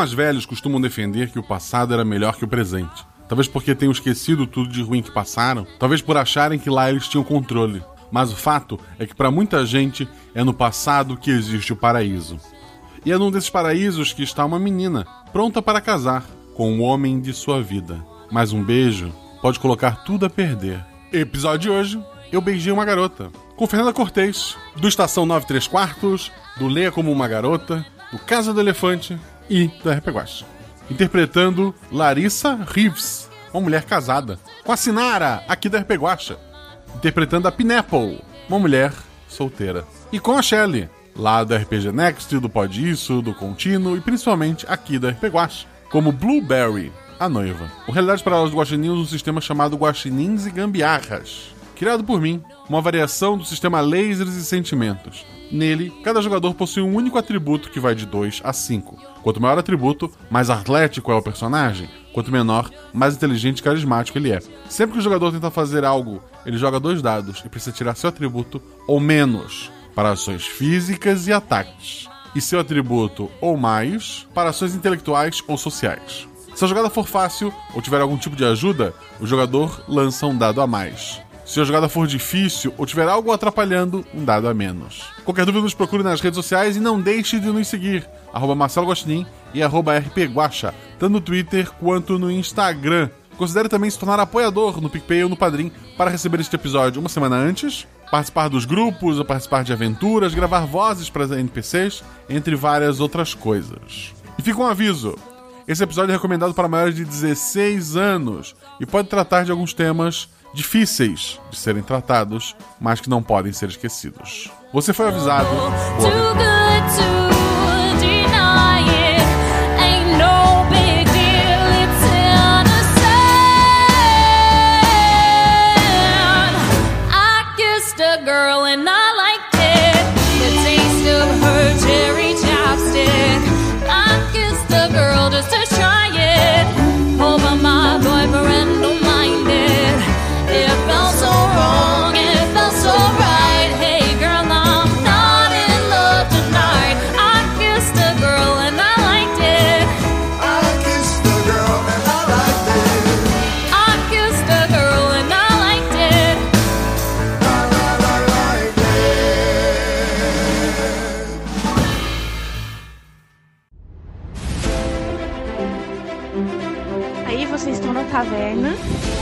mais velhos costumam defender que o passado era melhor que o presente. Talvez porque tenham esquecido tudo de ruim que passaram, talvez por acharem que lá eles tinham controle. Mas o fato é que para muita gente é no passado que existe o paraíso. E é num desses paraísos que está uma menina, pronta para casar com o homem de sua vida. Mas um beijo pode colocar tudo a perder. Episódio de hoje: Eu beijei uma garota. Com Fernanda Cortez, do Estação 93 Quartos, do Leia Como Uma Garota, do Casa do Elefante e do RP Guacha. Interpretando Larissa Reeves, uma mulher casada, com a Sinara, aqui do RP Guacha. Interpretando a Pineapple, uma mulher solteira. E com a Shelley, lá do RPG Next, do Pod Isso, do Contínuo e principalmente aqui do RP Guacha, como Blueberry, a noiva. O Realidade Paralelas do Guaxinim um sistema chamado Guaxinins e Gambiarras, criado por mim, uma variação do sistema Lasers e Sentimentos. Nele, cada jogador possui um único atributo que vai de 2 a 5. Quanto maior o atributo, mais atlético é o personagem. Quanto menor, mais inteligente e carismático ele é. Sempre que o jogador tenta fazer algo, ele joga dois dados e precisa tirar seu atributo ou menos para ações físicas e ataques, e seu atributo ou mais para ações intelectuais ou sociais. Se a jogada for fácil ou tiver algum tipo de ajuda, o jogador lança um dado a mais. Se a jogada for difícil ou tiver algo atrapalhando, um dado a menos. Qualquer dúvida nos procure nas redes sociais e não deixe de nos seguir, arroba Marcelo e arroba rpguacha, tanto no Twitter quanto no Instagram. Considere também se tornar apoiador no PicPay ou no Padrim para receber este episódio uma semana antes, participar dos grupos, participar de aventuras, gravar vozes para NPCs, entre várias outras coisas. E fica um aviso: esse episódio é recomendado para maiores de 16 anos e pode tratar de alguns temas difíceis de serem tratados, mas que não podem ser esquecidos. Você foi avisado. Por...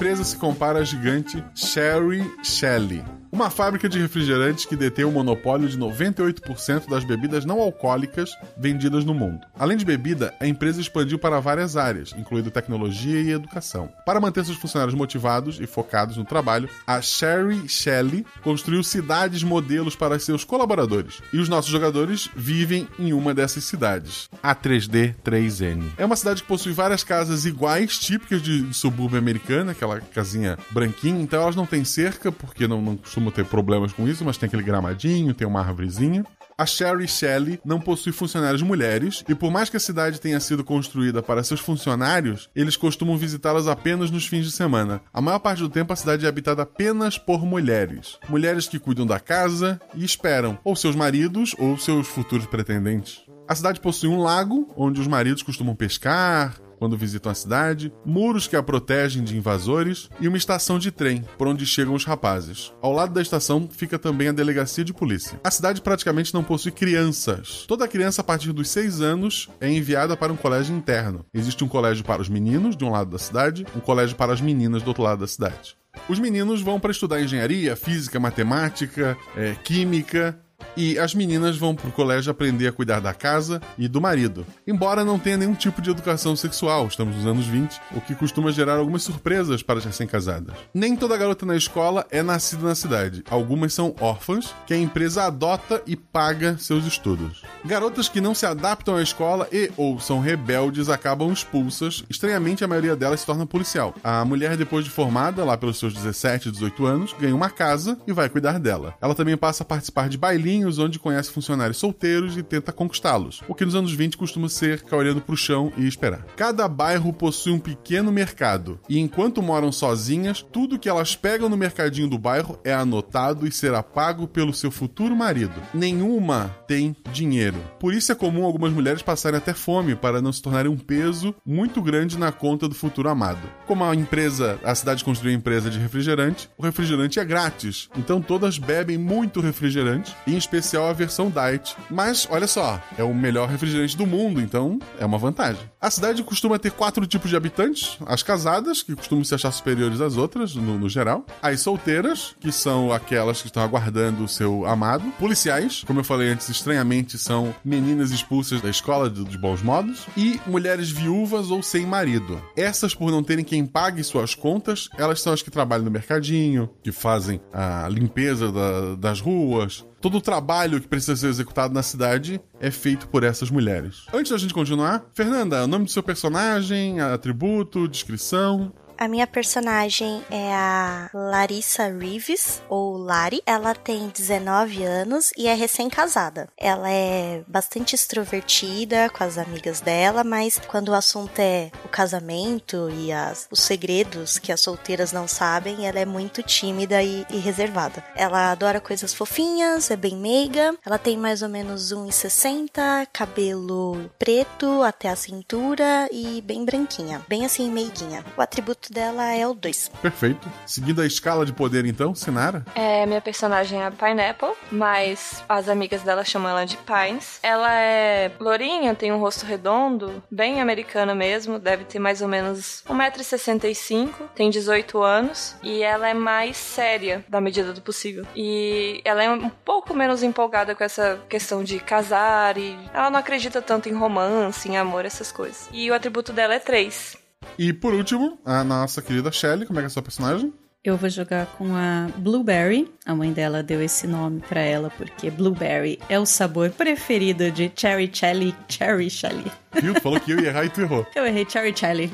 Empresa se compara à gigante Sherry Shelley, uma fábrica de refrigerantes que detém o monopólio de 98% das bebidas não alcoólicas vendidas no mundo. Além de bebida, a empresa expandiu para várias áreas, incluindo tecnologia e educação. Para manter seus funcionários motivados e focados no trabalho, a Sherry Shelley construiu cidades modelos para seus colaboradores. E os nossos jogadores vivem em uma dessas cidades, a 3D 3N. É uma cidade que possui várias casas iguais, típicas de subúrbio americana, aquela casinha branquinha, então elas não têm cerca, porque não, não ter problemas com isso, mas tem aquele gramadinho, tem uma árvorezinha. A Sherry Shelley não possui funcionários mulheres e por mais que a cidade tenha sido construída para seus funcionários, eles costumam visitá-las apenas nos fins de semana. A maior parte do tempo a cidade é habitada apenas por mulheres. Mulheres que cuidam da casa e esperam ou seus maridos ou seus futuros pretendentes. A cidade possui um lago onde os maridos costumam pescar, quando visitam a cidade, muros que a protegem de invasores e uma estação de trem por onde chegam os rapazes. Ao lado da estação fica também a delegacia de polícia. A cidade praticamente não possui crianças. Toda criança a partir dos 6 anos é enviada para um colégio interno. Existe um colégio para os meninos de um lado da cidade, um colégio para as meninas do outro lado da cidade. Os meninos vão para estudar engenharia, física, matemática, é, química e as meninas vão pro colégio aprender a cuidar da casa e do marido. Embora não tenha nenhum tipo de educação sexual, estamos nos anos 20, o que costuma gerar algumas surpresas para as recém-casadas. Nem toda garota na escola é nascida na cidade. Algumas são órfãs, que a empresa adota e paga seus estudos. Garotas que não se adaptam à escola e ou são rebeldes acabam expulsas. Estranhamente, a maioria delas se torna policial. A mulher, depois de formada, lá pelos seus 17, 18 anos, ganha uma casa e vai cuidar dela. Ela também passa a participar de bailinhos onde conhece funcionários solteiros e tenta conquistá-los, o que nos anos 20 costuma ser ficar olhando pro chão e esperar. Cada bairro possui um pequeno mercado, e enquanto moram sozinhas, tudo que elas pegam no mercadinho do bairro é anotado e será pago pelo seu futuro marido. Nenhuma tem dinheiro. Por isso é comum algumas mulheres passarem até fome para não se tornarem um peso muito grande na conta do futuro amado. Como a empresa, a cidade construiu uma empresa de refrigerante, o refrigerante é grátis. Então todas bebem muito refrigerante, em especial a versão diet. Mas olha só, é o melhor refrigerante do mundo, então é uma vantagem. A cidade costuma ter quatro tipos de habitantes: as casadas, que costumam se achar superiores às outras, no, no geral, as solteiras, que são aquelas que estão aguardando o seu amado, policiais, como eu falei antes, estranhamente são meninas expulsas da escola de, de bons modos, e mulheres viúvas ou sem marido. Essas, por não terem quem pague suas contas, elas são as que trabalham no mercadinho, que fazem a limpeza da- das ruas, Todo o trabalho que precisa ser executado na cidade é feito por essas mulheres. Antes da gente continuar, Fernanda, o nome do seu personagem, atributo, descrição. A minha personagem é a Larissa Reeves, ou Lari. Ela tem 19 anos e é recém-casada. Ela é bastante extrovertida com as amigas dela, mas quando o assunto é o casamento e as- os segredos que as solteiras não sabem, ela é muito tímida e, e reservada. Ela adora coisas fofinhas, é bem meiga. Ela tem mais ou menos 1,60, cabelo preto até a cintura e bem branquinha. Bem assim, meiguinha. O atributo dela é o 2. Perfeito. Seguindo a escala de poder, então, Sinara. É, minha personagem é a Pineapple, mas as amigas dela chamam ela de Pines. Ela é lourinha, tem um rosto redondo, bem americana mesmo, deve ter mais ou menos 1,65m, tem 18 anos, e ela é mais séria, da medida do possível. E ela é um pouco menos empolgada com essa questão de casar, e ela não acredita tanto em romance, em amor, essas coisas. E o atributo dela é 3. E por último, a nossa querida Shelley. Como é que é a sua personagem? Eu vou jogar com a Blueberry. A mãe dela deu esse nome pra ela porque Blueberry é o sabor preferido de Cherry Chelly. Cherry Chelly. Viu? Falou que eu ia errar e tu errou. Eu errei Cherry Chelly.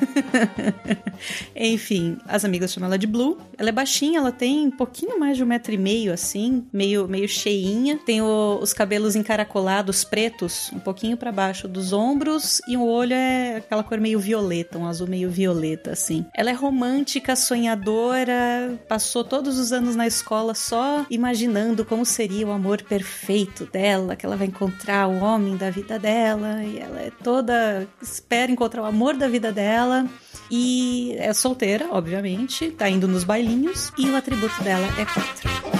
Enfim, as amigas chamam ela de Blue. Ela é baixinha, ela tem um pouquinho mais de um metro e meio, assim, meio, meio cheinha. Tem o- os cabelos encaracolados, pretos, um pouquinho pra baixo dos ombros, e o olho é aquela cor meio violeta, um azul meio violeta, assim. Ela é romântica, sonhadora, passou todos os anos na escola só imaginando como seria o amor perfeito dela, que ela vai encontrar o homem da vida dela, e ela é toda. espera encontrar o amor da vida dela. E é solteira, obviamente, tá indo nos bailinhos, e o atributo dela é 4.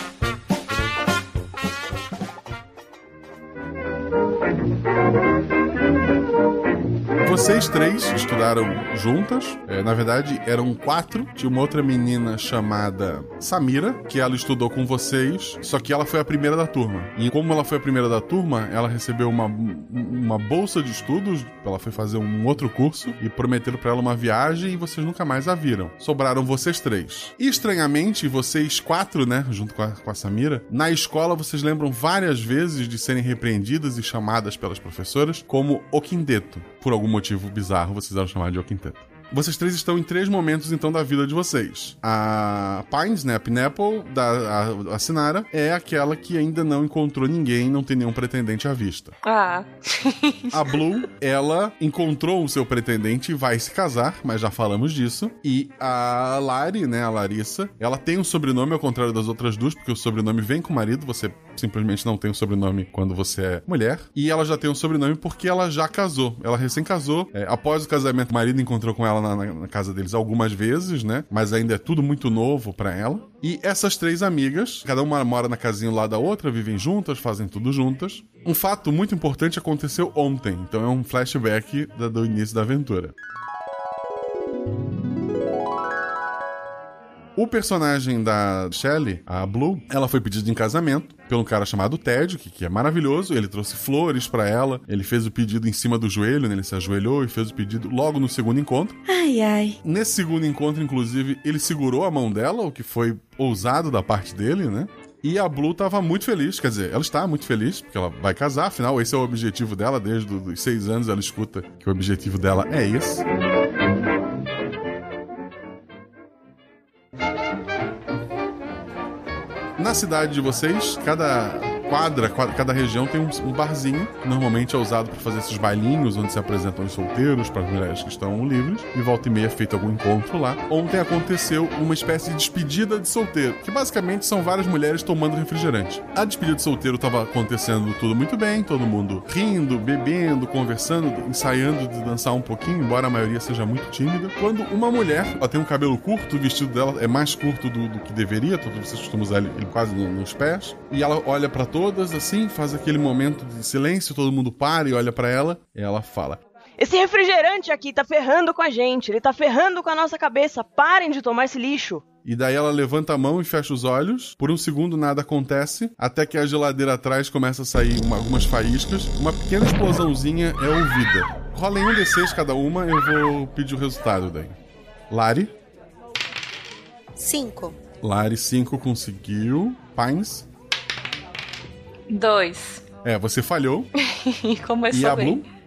Vocês três estudaram juntas. É, na verdade, eram quatro. Tinha uma outra menina chamada Samira, que ela estudou com vocês, só que ela foi a primeira da turma. E como ela foi a primeira da turma, ela recebeu uma, uma bolsa de estudos. Ela foi fazer um outro curso e prometeram pra ela uma viagem e vocês nunca mais a viram. Sobraram vocês três. E estranhamente, vocês quatro, né, junto com a, com a Samira, na escola vocês lembram várias vezes de serem repreendidas e chamadas pelas professoras como o quinteto. Por algum motivo bizarro, vocês eram chamados de o quinteto. Vocês três estão em três momentos, então, da vida de vocês. A Pines, né, a Pineapple, da, a, a Sinara, é aquela que ainda não encontrou ninguém, não tem nenhum pretendente à vista. Ah. A Blue, ela encontrou o seu pretendente e vai se casar, mas já falamos disso. E a Lari, né, a Larissa, ela tem um sobrenome ao contrário das outras duas, porque o sobrenome vem com o marido, você simplesmente não tem um sobrenome quando você é mulher. E ela já tem um sobrenome porque ela já casou. Ela recém casou. É, após o casamento, o marido encontrou com ela na, na, na casa deles algumas vezes, né? Mas ainda é tudo muito novo para ela. E essas três amigas, cada uma mora na casinha lá da outra, vivem juntas, fazem tudo juntas. Um fato muito importante aconteceu ontem, então é um flashback da- do início da aventura. O personagem da Shelley, a Blue, ela foi pedida em casamento pelo cara chamado Ted, que, que é maravilhoso. Ele trouxe flores pra ela, ele fez o pedido em cima do joelho, né? ele se ajoelhou e fez o pedido logo no segundo encontro. Ai, ai. Nesse segundo encontro, inclusive, ele segurou a mão dela, o que foi ousado da parte dele, né? E a Blue tava muito feliz, quer dizer, ela está muito feliz, porque ela vai casar, afinal, esse é o objetivo dela, desde os seis anos ela escuta que o objetivo dela é esse. Na cidade de vocês, cada quadra, quadra- cada região tem um, um barzinho, normalmente é usado para fazer esses bailinhos onde se apresentam os solteiros para as mulheres que estão livres, e volta e meia é feito algum encontro lá. Ontem aconteceu uma espécie de despedida de solteiro, que basicamente são várias mulheres tomando refrigerante. A despedida de solteiro estava acontecendo tudo muito bem, todo mundo rindo, bebendo, conversando, ensaiando de dançar um pouquinho, embora a maioria seja muito tímida. Quando uma mulher, ela tem um cabelo curto, o vestido dela é mais curto do, do que deveria, todos vocês costumam usar ele, ele quase no- nos pés, e ela olha para todas assim, faz aquele momento de silêncio, todo mundo para e olha para ela, e ela fala: Esse refrigerante aqui tá ferrando com a gente, ele tá ferrando com a nossa cabeça. Parem de tomar esse lixo. E daí ela levanta a mão e fecha os olhos. Por um segundo nada acontece, até que a geladeira atrás começa a sair uma- algumas faíscas. Uma pequena explosãozinha é ouvida. Rolem um D6 cada uma, eu vou pedir o resultado daí. Lari. Cinco. Lari 5 conseguiu. Pines. Dois. É, você falhou. Começou E a bem. Blue?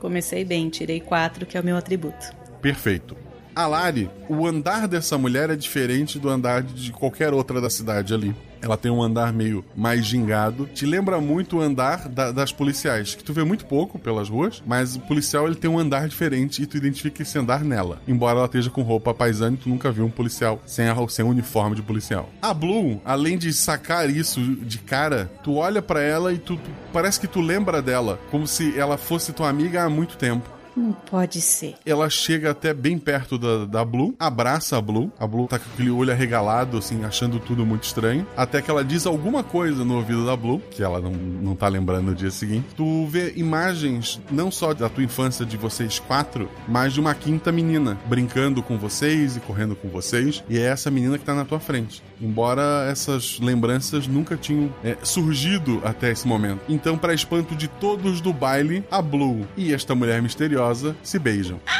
Comecei bem, tirei quatro, que é o meu atributo. Perfeito. A Lari, o andar dessa mulher é diferente do andar de qualquer outra da cidade ali. Ela tem um andar meio mais gingado. Te lembra muito o andar da- das policiais, que tu vê muito pouco pelas ruas, mas o policial ele tem um andar diferente e tu identifica esse andar nela. Embora ela esteja com roupa paisana, tu nunca viu um policial sem, a, sem uniforme de policial. A Blue, além de sacar isso de cara, tu olha pra ela e tu, tu- parece que tu lembra dela, como se ela fosse tua amiga há muito tempo. Não pode ser. Ela chega até bem perto da, da Blue, abraça a Blue. A Blue tá com aquele olho arregalado, assim, achando tudo muito estranho. Até que ela diz alguma coisa no ouvido da Blue, que ela não, não tá lembrando no dia seguinte. Tu vê imagens, não só da tua infância de vocês quatro, mas de uma quinta menina brincando com vocês e correndo com vocês. E é essa menina que tá na tua frente. Embora essas lembranças nunca tinham é, surgido até esse momento. Então, para espanto de todos do baile, a Blue e esta mulher misteriosa se beijam.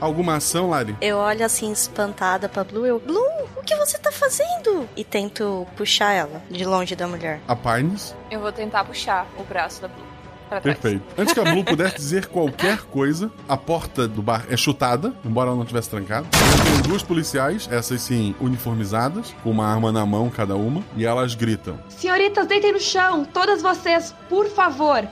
Alguma ação, Lari? Eu olho assim, espantada pra Blue. Eu, Blue, o que você tá fazendo? E tento puxar ela de longe da mulher. A Pines? Eu vou tentar puxar o braço da Blue pra trás. Perfeito. Antes que a Blue pudesse dizer qualquer coisa, a porta do bar é chutada, embora ela não tivesse trancado. Tem duas policiais, essas sim, uniformizadas, com uma arma na mão cada uma, e elas gritam. Senhoritas, deitem no chão, todas vocês, por favor.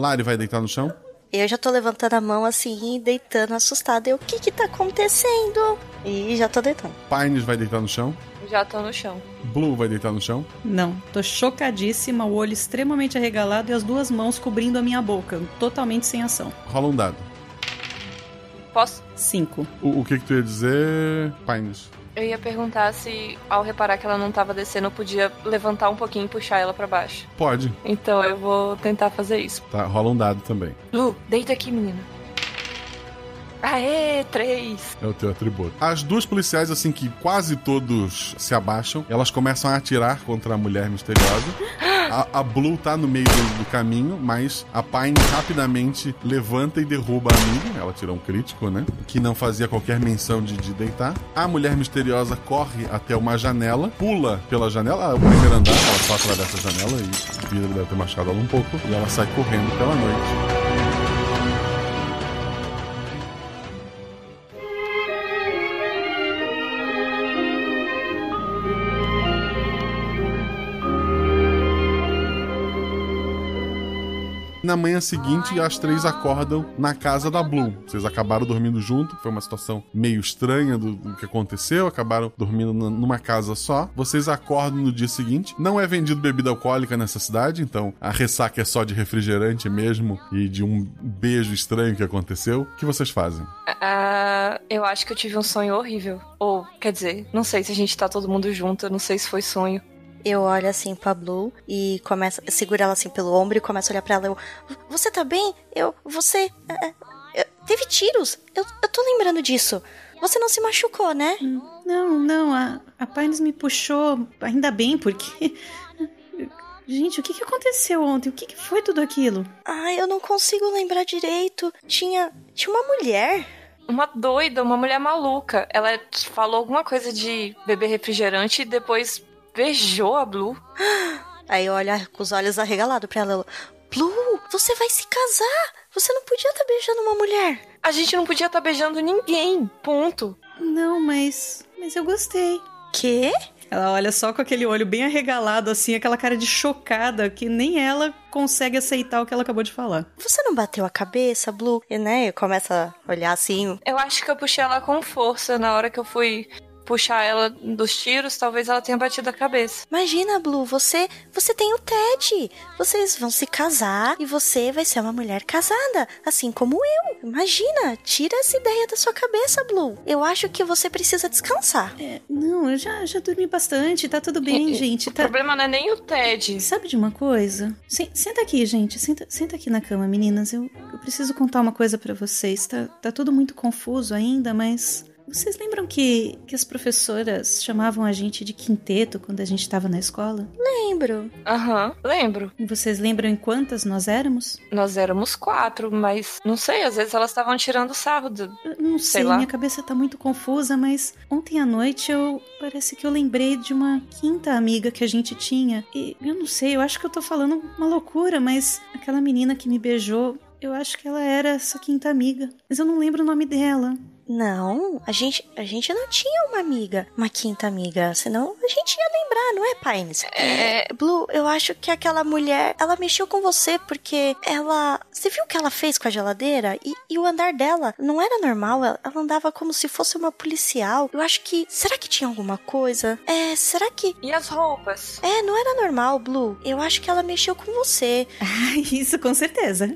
Lari vai deitar no chão? Eu já tô levantando a mão assim, deitando, assustada. Eu, o que que tá acontecendo? E já tô deitando. Pines vai deitar no chão? Já tô no chão. Blue vai deitar no chão? Não, tô chocadíssima, o olho extremamente arregalado e as duas mãos cobrindo a minha boca, totalmente sem ação. Rola um dado. Posso? Cinco. O, o que que tu ia dizer, Pines? Eu ia perguntar se, ao reparar que ela não tava descendo, eu podia levantar um pouquinho e puxar ela pra baixo. Pode. Então eu vou tentar fazer isso. Tá, rola um dado também. Lu, deita aqui, menina. Aê, três. É o teu atributo. As duas policiais, assim que quase todos se abaixam, elas começam a atirar contra a mulher misteriosa. A, a Blue tá no meio do, do caminho, mas a Pine rapidamente levanta e derruba a amiga. Ela tira um crítico, né? Que não fazia qualquer menção de, de deitar. A mulher misteriosa corre até uma janela, pula pela janela, o primeiro andar, ela só atravessa a janela e o vidro deve ter machucado ela um pouco. E ela sai correndo pela noite. Na manhã seguinte as três acordam na casa da Bloom. Vocês acabaram dormindo junto, foi uma situação meio estranha do, do que aconteceu, acabaram dormindo numa casa só. Vocês acordam no dia seguinte. Não é vendido bebida alcoólica nessa cidade, então a ressaca é só de refrigerante mesmo e de um beijo estranho que aconteceu. O que vocês fazem? Ah, eu acho que eu tive um sonho horrível. Ou, quer dizer, não sei se a gente tá todo mundo junto, eu não sei se foi sonho. Eu olho assim pra Blue e começo, seguro ela assim pelo ombro e começo a olhar pra ela. Eu, você tá bem? Eu, você. é, é, teve tiros? Eu, eu tô lembrando disso. Você não se machucou, né? Não, não, a, a Pines me puxou, ainda bem, porque. Gente, o que, que aconteceu ontem? O que, que foi tudo aquilo? Ai, eu não consigo lembrar direito. Tinha. Tinha uma mulher. Uma doida, uma mulher maluca. Ela falou alguma coisa de beber refrigerante e depois beijou a Blue. Aí eu olho com os olhos arregalados pra ela. Blue, você vai se casar. Você não podia estar beijando uma mulher. A gente não podia estar beijando ninguém. Ponto. Não, mas. Mas eu gostei. Quê? Ela olha só com aquele olho bem arregalado, assim, aquela cara de chocada, que nem ela consegue aceitar o que ela acabou de falar. Você não bateu a cabeça, Blue? E, né, eu começo a olhar assim. Eu acho que eu puxei ela com força na hora que eu fui puxar ela dos tiros, talvez ela tenha batido a cabeça. Imagina, Blue, você, você tem o Ted. Vocês vão se casar e você vai ser uma mulher casada, assim como eu. Imagina, tira essa ideia da sua cabeça, Blue. Eu acho que você precisa descansar. É, não, eu já, já dormi bastante, tá tudo bem, gente. O Tá... problema não é nem o Ted. Sabe de uma coisa? Sen- senta aqui, gente. Senta, senta aqui na cama, meninas. Eu, eu preciso contar uma coisa pra vocês. Tá, tá tudo muito confuso ainda, mas. Vocês lembram que, que as professoras chamavam a gente de quinteto quando a gente tava na escola? Lembro. Aham, lembro. E vocês lembram em quantas nós éramos? Nós éramos quatro, mas não sei, às vezes elas estavam tirando sarro do. Não sei, Sei lá. minha cabeça tá muito confusa, mas ontem à noite eu. Parece que eu lembrei de uma quinta amiga que a gente tinha. E eu não sei, eu acho que eu tô falando uma loucura, mas aquela menina que me beijou, eu acho que ela era essa quinta amiga. Mas eu não lembro o nome dela. Não, a gente, a gente não tinha uma amiga, uma quinta amiga, senão a gente ia lembrar, não é, Pines? É. Blue, eu acho que aquela mulher, ela mexeu com você porque ela. Você viu o que ela fez com a geladeira? E, e o andar dela não era normal, ela, ela andava como se fosse uma policial. Eu acho que. Será que tinha alguma coisa? É, será que. E as roupas? É, não era normal, Blue. Eu acho que ela mexeu com você. Ah, isso com certeza.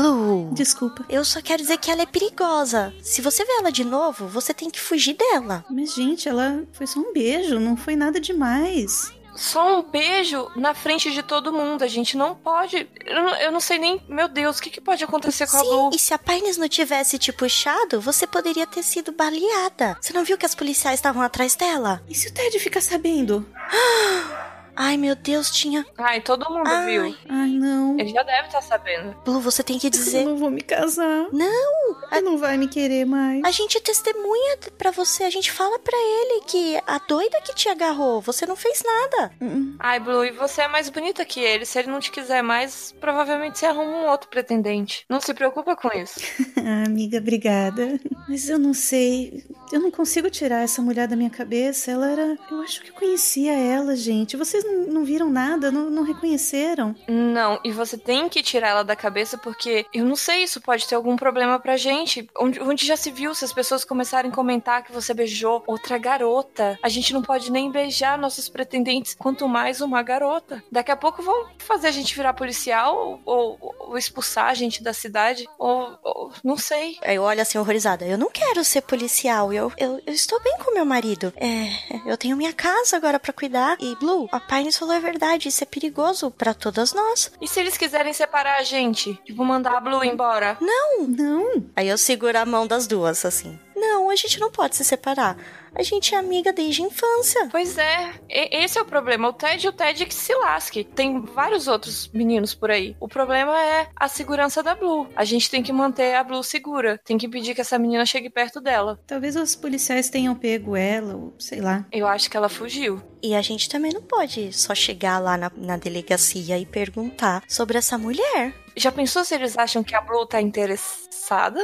Blue. Desculpa. Eu só quero dizer que ela é perigosa. Se você vê ela de novo, você tem que fugir dela. Mas, gente, ela foi só um beijo, não foi nada demais. Só um beijo na frente de todo mundo. A gente não pode. Eu não, eu não sei nem. Meu Deus, o que, que pode acontecer com a Sim, Blue? e se a Pines não tivesse te puxado, você poderia ter sido baleada. Você não viu que as policiais estavam atrás dela? E se o Ted ficar sabendo? Ai, meu Deus, tinha. Ai, todo mundo Ai. viu. Ai, não. Ele já deve estar sabendo. Blue, você tem que Eu dizer. não vou me casar. Não! Ele não vai me querer mais. A gente testemunha pra você, a gente fala pra ele que a doida que te agarrou, você não fez nada. Ai, Blue, e você é mais bonita que ele. Se ele não te quiser mais, provavelmente você arruma um outro pretendente. Não se preocupa com isso. Ah, amiga, obrigada. Mas eu não sei. Eu não consigo tirar essa mulher da minha cabeça. Ela era. Eu acho que eu conhecia ela, gente. Vocês não, não viram nada? Não, não reconheceram? Não, e você tem que tirar ela da cabeça porque eu não sei, isso pode ter algum problema pra gente. Onde, onde já se viu se as pessoas começarem a comentar que você beijou outra garota? A gente não pode nem beijar nossos pretendentes, quanto mais uma garota. Daqui a pouco vão fazer a gente virar policial ou, ou- ou expulsar a gente da cidade, ou, ou não sei. Aí eu olho assim horrorizada. Eu não quero ser policial. Eu, eu, eu estou bem com meu marido. É, eu tenho minha casa agora pra cuidar. E Blue, a Pines falou a verdade. Isso é perigoso pra todas nós. E se eles quiserem separar a gente? Tipo, mandar a Blue embora? Não. Não. Aí eu seguro a mão das duas, assim. Não, a gente não pode se separar. A gente é amiga desde a infância. Pois é, e- esse é o problema. O Ted, o Ted é que se lasque. Tem vários outros meninos por aí. O problema é a segurança da Blue. A gente tem que manter a Blue segura. Tem que pedir que essa menina chegue perto dela. Talvez os policiais tenham pego ela, ou sei lá. Eu acho que ela fugiu. E a gente também não pode só chegar lá na, na delegacia e perguntar sobre essa mulher. Já pensou se eles acham que a Blue tá interessada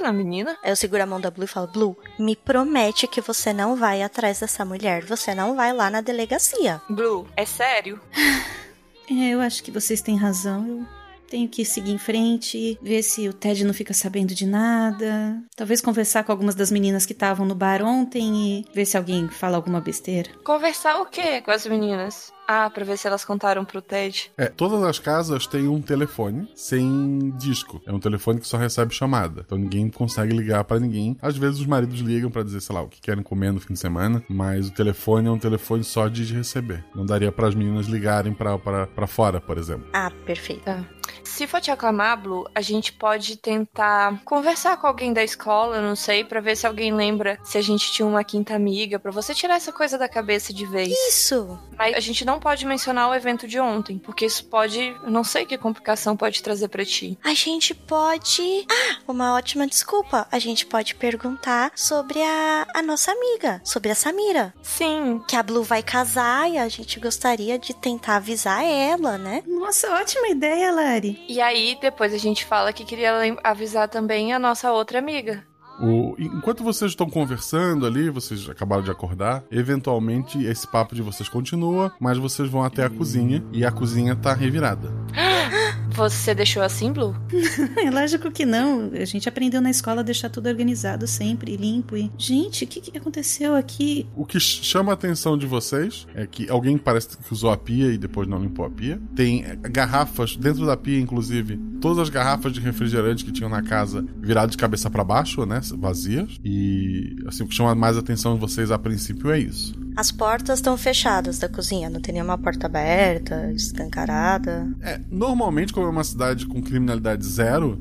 na menina? Aí eu seguro a mão da Blue e falo: Blue, me promete que você não vai atrás dessa mulher. Você não vai lá na delegacia. Blue, é sério? É, eu acho que vocês têm razão. Eu, tenho que seguir em frente, ver se o Ted não fica sabendo de nada. Talvez conversar com algumas das meninas que estavam no bar ontem e ver se alguém fala alguma besteira. Conversar o quê com as meninas? Ah, pra ver se elas contaram pro Ted. É, todas as casas têm um telefone sem disco. É um telefone que só recebe chamada. Então ninguém consegue ligar pra ninguém. Às vezes os maridos ligam pra dizer, sei lá, o que querem comer no fim de semana, mas o telefone é um telefone só de receber. Não daria para as meninas ligarem pra, pra, pra fora, por exemplo. Ah, perfeito. Tá. Se for te aclamar, Blue, a gente pode tentar conversar com alguém da escola, não sei, pra ver se alguém lembra se a gente tinha uma quinta amiga, pra você tirar essa coisa da cabeça de vez. Isso! Mas a gente não pode mencionar o evento de ontem, porque isso pode. eu Não sei que complicação pode trazer pra ti. A gente pode. Ah, uma ótima desculpa. A gente pode perguntar sobre a, a nossa amiga, sobre a Samira. Sim. Que a Blue vai casar e a gente gostaria de tentar avisar ela, né? Nossa, ótima ideia, Lari. E aí, depois a gente fala que queria avisar também a nossa outra amiga. O- enquanto vocês estão conversando ali, vocês acabaram de acordar, eventualmente esse papo de vocês continua, mas vocês vão até a cozinha e a cozinha tá revirada. Você deixou assim, Blue? é lógico que não. A gente aprendeu na escola a deixar tudo organizado sempre, limpo e. Gente, o que, que aconteceu aqui? O que ch- chama a atenção de vocês é que alguém parece que usou a pia e depois não limpou a pia. Tem eh, garrafas dentro da pia, inclusive, todas as garrafas de refrigerante que tinham na casa viradas de cabeça para baixo, né, vazias. E assim, o que chama mais a atenção de vocês a princípio é isso. As portas estão fechadas da cozinha, não tem nenhuma porta aberta, escancarada. É, normalmente, como é uma cidade com criminalidade zero,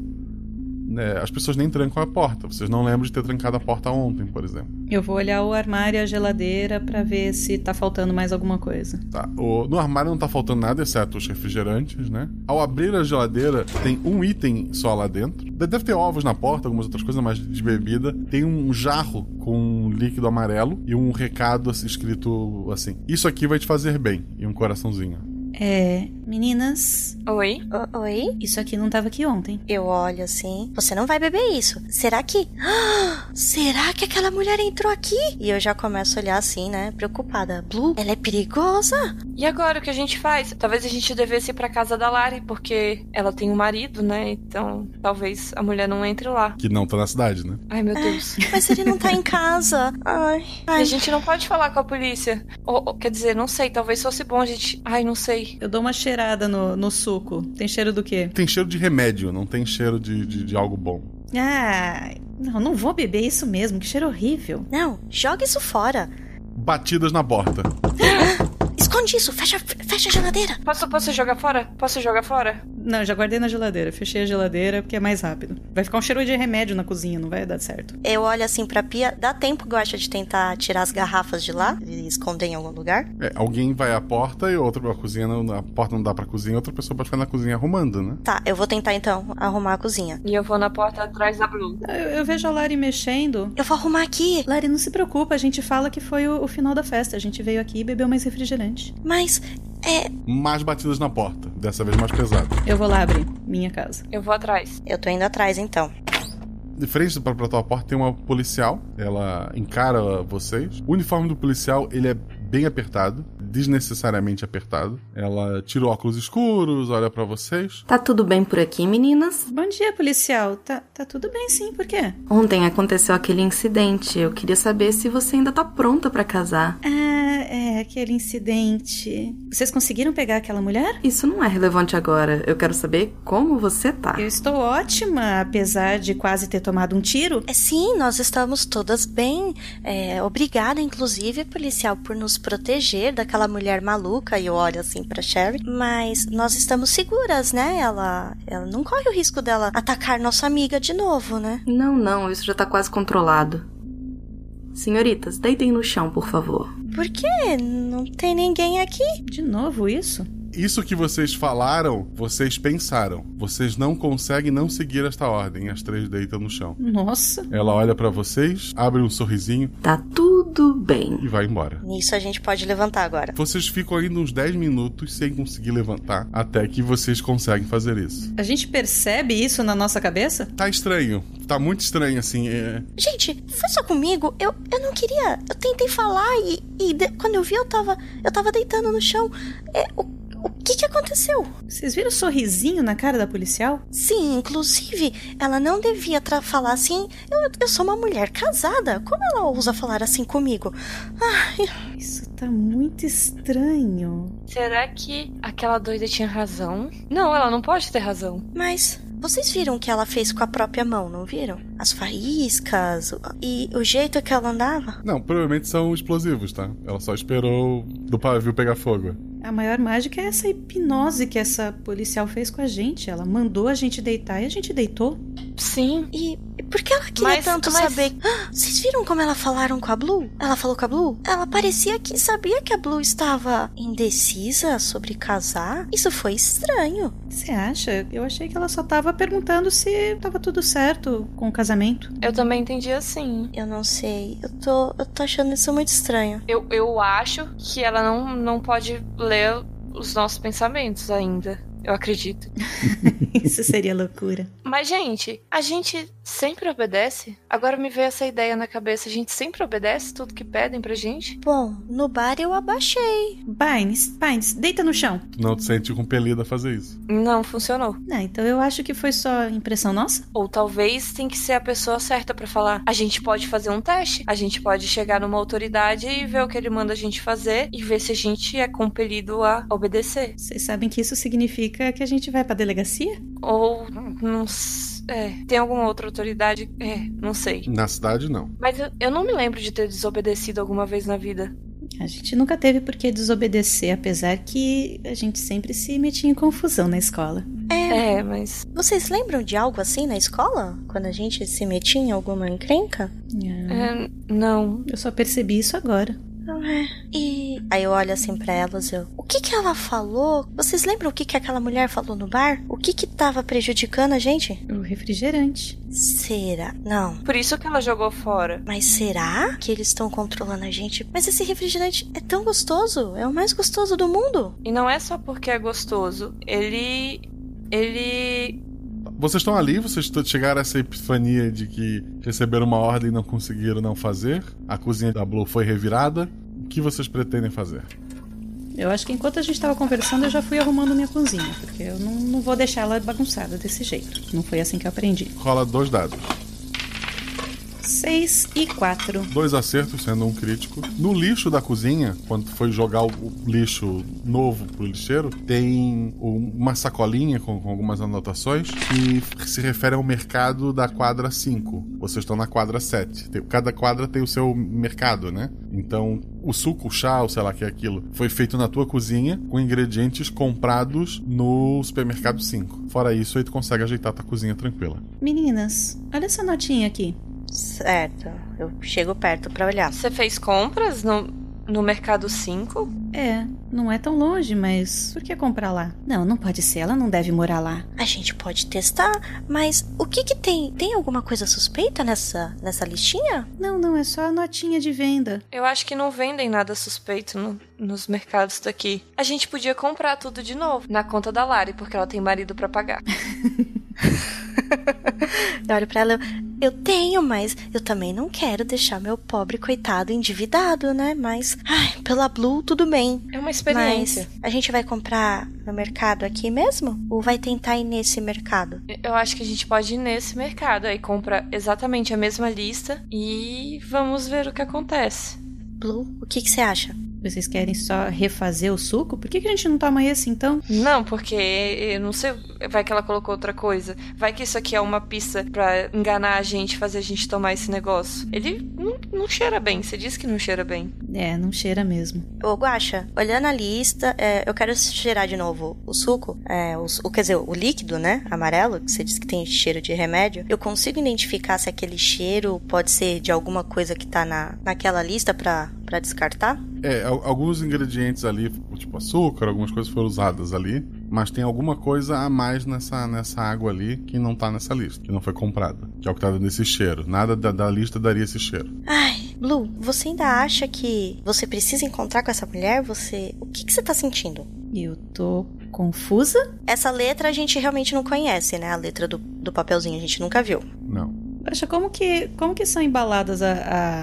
né, as pessoas nem trancam a porta. Vocês não lembram de ter trancado a porta ontem, por exemplo. Eu vou olhar o armário e a geladeira pra ver se tá faltando mais alguma coisa. Tá. O- no armário não tá faltando nada, exceto os refrigerantes, né? Ao abrir a geladeira, tem um item só lá dentro. De- Deve ter ovos na porta, algumas outras coisas, mas de bebida. Tem um jarro com um líquido amarelo e um recado assim, escrito assim: Isso aqui vai te fazer bem. E um coraçãozinho. É. Meninas. Oi? O- oi? Isso aqui não tava aqui ontem. Eu olho assim. Você não vai beber isso. Será que. Ah, será que aquela mulher entrou aqui? E eu já começo a olhar assim, né? Preocupada. Blue, ela é perigosa. E agora o que a gente faz? Talvez a gente devesse ir pra casa da Lari, porque ela tem um marido, né? Então talvez a mulher não entre lá. Que não tá na cidade, né? Ai, meu Deus. Mas ele não tá em casa. Ai. E a gente não pode falar com a polícia. Ou, ou, quer dizer, não sei, talvez fosse bom a gente. Ai, não sei. Eu dou uma cheirada no, no suco. Tem cheiro do quê? Tem cheiro de remédio, não tem cheiro de, de, de algo bom. Ah, não, não vou beber isso mesmo. Que cheiro horrível. Não, joga isso fora. Batidas na porta. Esconde isso, fecha, fecha a geladeira. Posso, posso jogar fora? Posso jogar fora? Não, já guardei na geladeira. Fechei a geladeira porque é mais rápido. Vai ficar um cheiro de remédio na cozinha, não vai dar certo. Eu olho assim pra pia. Dá tempo, gosta de tentar tirar as garrafas de lá e esconder em algum lugar? É, alguém vai à porta e outra a cozinha não, a porta não dá pra cozinha, outra pessoa pode ficar na cozinha arrumando, né? Tá, eu vou tentar então arrumar a cozinha. E eu vou na porta atrás da Blue. Eu, eu vejo a Lari mexendo. Eu vou arrumar aqui. Lari, não se preocupa, a gente fala que foi o, o final da festa. A gente veio aqui e bebeu mais refrigerante. Mas é. Mais batidas na porta, dessa vez mais pesado. Eu vou lá abrir minha casa. Eu vou atrás. Eu tô indo atrás então. De frente pra, pra tua porta tem uma policial, ela encara vocês. O uniforme do policial, ele é bem apertado, desnecessariamente apertado. Ela tira óculos escuros, olha pra vocês. Tá tudo bem por aqui, meninas? Bom dia, policial. Tá, tá tudo bem sim, por quê? Ontem aconteceu aquele incidente. Eu queria saber se você ainda tá pronta pra casar. Ah, é, aquele incidente. Vocês conseguiram pegar aquela mulher? Isso não é relevante agora. Eu quero saber como você tá. Eu estou ótima, apesar de quase ter tomado um tiro. É sim, nós estamos todas bem. É, obrigada, inclusive, policial, por nos proteger daquela mulher maluca. E eu olho assim pra Sherry. Mas nós estamos seguras, né? Ela, ela não corre o risco dela atacar nossa amiga de novo, né? Não, não, isso já tá quase controlado. Senhoritas, deitem no chão, por favor. Por quê? Não tem ninguém aqui? De novo isso? Isso que vocês falaram, vocês pensaram. Vocês não conseguem não seguir esta ordem. As três deitam no chão. Nossa. Ela olha pra vocês, abre um sorrisinho. Tá tudo bem. E vai embora. Nisso a gente pode levantar agora. Vocês ficam ainda uns 10 minutos sem conseguir levantar, até que vocês conseguem fazer isso. A gente percebe isso na nossa cabeça? Tá estranho. Tá muito estranho, assim. É... Gente, foi só comigo. Eu, eu não queria. Eu tentei falar e, e de, quando eu vi, eu tava. Eu tava deitando no chão. É, o, O que que aconteceu? Vocês viram o sorrisinho na cara da policial? Sim, inclusive, ela não devia falar assim. Eu, eu sou uma mulher casada. Como ela ousa falar assim comigo? Ai, isso tá muito estranho. Será que aquela doida tinha razão? Não, ela não pode ter razão. Mas vocês viram o que ela fez com a própria mão, não viram? As faíscas e o jeito que ela andava? Não, provavelmente são explosivos, tá? Ela só esperou do pavio pegar fogo. A maior mágica é essa hipnose que essa policial fez com a gente. Ela mandou a gente deitar e a gente deitou. Sim. E por que ela queria Mas- tanto mas- saber? Ah, vocês viram como ela falaram com a Blue? Ela falou com a Blue? Ela parecia que sabia que a Blue estava indecisa sobre casar. Isso foi estranho. Você acha? Eu achei que ela só tava perguntando se tava tudo certo com o casamento. Eu também entendi assim. Eu não sei. Eu tô, eu tô achando isso muito estranho. Eu, eu acho que ela não, não pode ler os nossos pensamentos ainda. Eu acredito. Isso seria loucura. Mas, gente, a gente sempre obedece? Agora me veio essa ideia na cabeça. A gente sempre obedece tudo que pedem pra gente? Bom, no bar eu abaixei. Bynes, Bynes, deita no chão. Não te sente compelido a fazer isso. Não funcionou. Ah, então eu acho que foi só impressão nossa. Ou talvez tem que ser a pessoa certa pra falar. A gente pode fazer um teste. A gente pode chegar numa autoridade e ver o que ele manda a gente fazer e ver se a gente é compelido a obedecer. Vocês sabem que isso significa que a gente vai pra delegacia? Ou não é, tem alguma outra autoridade? É, não sei. Na cidade, não. Mas eu, eu não me lembro de ter desobedecido alguma vez na vida. A gente nunca teve por que desobedecer, apesar que a gente sempre se metia em confusão na escola. É. É, mas Vocês lembram de algo assim na escola? Quando a gente se metia em alguma encrenca? é, não. Eu só percebi isso agora. Não é. E aí eu olho assim pra elas, eu. O que que ela falou? Vocês lembram o que que aquela mulher falou no bar? O que que tava prejudicando a gente? O refrigerante. Será? Não. Por isso que ela jogou fora. Mas será que eles estão controlando a gente? Mas esse refrigerante é tão gostoso. É o mais gostoso do mundo. E não é só porque é gostoso. Ele. Ele. Vocês estão ali, vocês chegaram a essa epifania de que receberam uma ordem e não conseguiram não fazer. A cozinha da Blue foi revirada. O que vocês pretendem fazer? Eu acho que enquanto a gente tava conversando, eu já fui arrumando minha cozinha, porque eu não, não vou deixar ela bagunçada desse jeito. Não foi assim que eu aprendi. Rola dois dados. 6 e 4. Dois acertos, sendo um crítico. No lixo da cozinha, quando foi jogar o lixo novo pro lixeiro, tem um- uma sacolinha com, com algumas anotações que se refere ao mercado da quadra 5. Vocês estão na quadra 7. Tem- Cada quadra tem o seu mercado, né? Então, o suco, o chá, ou sei lá que é aquilo, foi feito na tua cozinha com ingredientes comprados no supermercado 5. Fora isso, aí tu consegue ajeitar tua cozinha tranquila. Meninas, olha essa notinha aqui. Certo. Eu chego perto pra olhar. Você fez compras no, no Mercado 5? É, não é tão longe, mas por que comprar lá? Não, não pode ser, ela não deve morar lá. A gente pode testar, mas o que que tem? Tem alguma coisa suspeita nessa, nessa listinha? Não, não, é só a notinha de venda. Eu acho que não vendem nada suspeito no- nos mercados daqui. A gente podia comprar tudo de novo na conta da Lari, porque ela tem marido pra pagar. Eu olho pra ela, eu, eu tenho, mas eu também não quero deixar meu pobre coitado endividado, né? Mas, ai, pela Blue, tudo bem. É uma experiência. Mas a gente vai comprar no mercado aqui mesmo? Ou vai tentar ir nesse mercado? Eu acho que a gente pode ir nesse mercado aí compra exatamente a mesma lista e vamos ver o que acontece. Blue, o que que você acha? Vocês querem só refazer o suco? Por que, que a gente não toma esse então? Não, porque eu não sei, vai que ela colocou outra coisa. Vai que isso aqui é uma pista pra enganar a gente, fazer a gente tomar esse negócio. Ele não, não cheira bem, você disse que não cheira bem. É, não cheira mesmo. Ô, Guaxa, olhando a lista, é, eu quero cheirar de novo o suco, é, o, su- quer dizer, o líquido, né? Amarelo, que você disse que tem cheiro de remédio. Eu consigo identificar se aquele cheiro pode ser de alguma coisa que tá na, naquela lista pra, pra descartar? É, alguns ingredientes ali, tipo açúcar, algumas coisas foram usadas ali, mas tem alguma coisa a mais nessa, nessa água ali que não tá nessa lista, que não foi comprada, que é o que tá dando esse cheiro. Nada da, da lista daria esse cheiro. Ai, Blue, você ainda acha que você precisa encontrar com essa mulher? Você. O que, que você tá sentindo? Eu tô confusa? Essa letra a gente realmente não conhece, né? A letra do, do papelzinho a gente nunca viu. Não. Acha como que como que são embaladas a,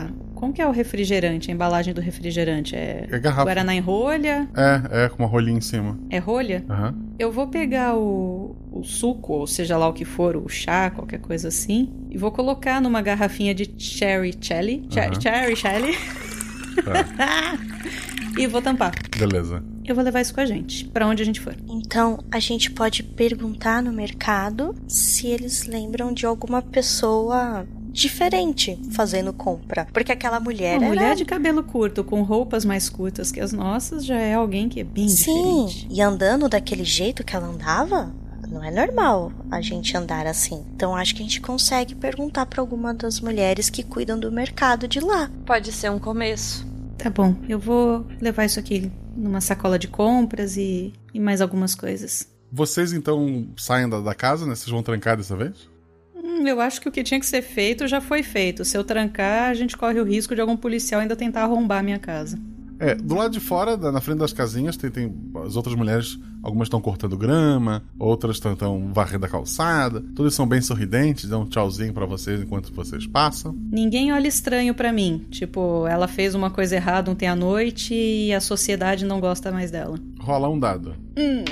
a Como que é o refrigerante, a embalagem do refrigerante? É, É garrafa. Guaraná em rolha? É, é, com uma rolinha em cima. É rolha? Aham. Eu vou pegar o, o suco, ou seja lá o que for, o chá, qualquer coisa assim, e vou colocar numa garrafinha de cherry chelly. Che- Aham. Cherry chelly. Tá. e vou tampar. Beleza. Eu vou levar isso com a gente, pra onde a gente for. Então, a gente pode perguntar no mercado se eles lembram de alguma pessoa diferente fazendo compra. Porque aquela mulher Uma era... mulher de cabelo curto, com roupas mais curtas que as nossas, já é alguém que é bem Sim, diferente. e andando daquele jeito que ela andava, não é normal a gente andar assim. Então acho que a gente consegue perguntar pra alguma das mulheres que cuidam do mercado de lá. Pode ser um começo. Tá bom, eu vou levar isso aqui numa sacola de compras e, e mais algumas coisas. Vocês então saem da, da casa, né? Vocês vão trancar dessa vez? Hum, eu acho que o que tinha que ser feito já foi feito. Se eu trancar, a gente corre o risco de algum policial ainda tentar arrombar a minha casa. É, do lado de fora, na frente das casinhas, tem, tem as outras mulheres, algumas estão cortando grama, outras estão varrendo a calçada. Todas são bem sorridentes, dão um tchauzinho pra vocês enquanto vocês passam. Ninguém olha estranho pra mim. Tipo, ela fez uma coisa errada ontem à noite e a sociedade não gosta mais dela. Rola um dado. Hum.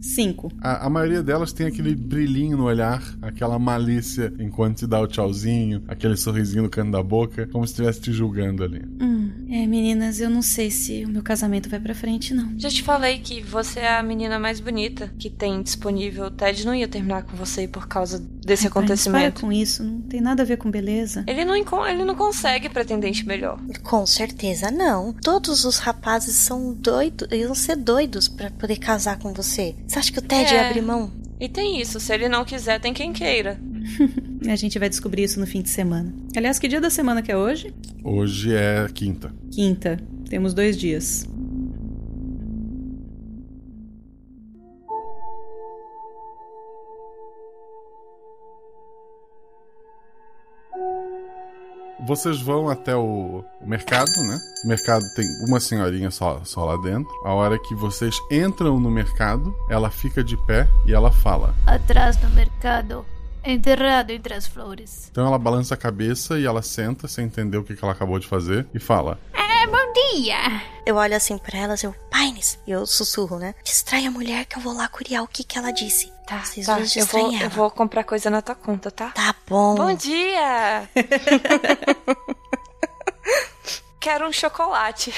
Cinco. A, a maioria delas tem aquele brilhinho no olhar, aquela malícia enquanto te dá o tchauzinho, aquele sorrisinho no canto da boca, como se estivesse te julgando ali. Hum, é, meninas, eu não sei se o meu casamento vai pra frente, não. Já te falei que você é a menina mais bonita que tem disponível. O Ted não ia terminar com você por causa desse Ai, acontecimento. Para com isso, não tem nada a ver com beleza. Ele não, ele não consegue pretendente melhor. Com certeza não. Todos os rapazes são doidos, iam ser doidos pra poder casar com você. Você acha que o Ted ia É. abrir mão? E tem isso, se ele não quiser, tem quem queira. A gente vai descobrir isso no fim de semana. Aliás, que dia da semana que é hoje? Hoje é quinta. Quinta. Temos dois dias. Vocês vão até o, o mercado, né? O mercado tem uma senhorinha só, só lá dentro. A hora que vocês entram no mercado, ela fica de pé e ela fala. Atrás do mercado, enterrado entre as flores. Então ela balança a cabeça e ela senta sem entender o que, que ela acabou de fazer e fala: É, bom dia! Eu olho assim pra elas, eu, Pines, e eu sussurro, né? Distrai a mulher que eu vou lá curiar o que que ela disse. Tá, Vocês tá. Eu vou, eu vou comprar coisa na tua conta, tá? Tá bom. Bom dia! Quero um chocolate.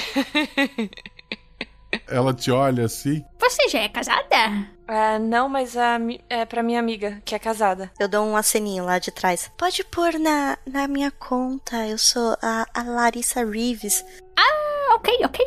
Ela te olha assim. Você já é casada? Ah, não, mas a, é pra minha amiga, que é casada. Eu dou um aceninho lá de trás. Pode pôr na, na minha conta. Eu sou a, a Larissa Reeves. Ah, ok, ok.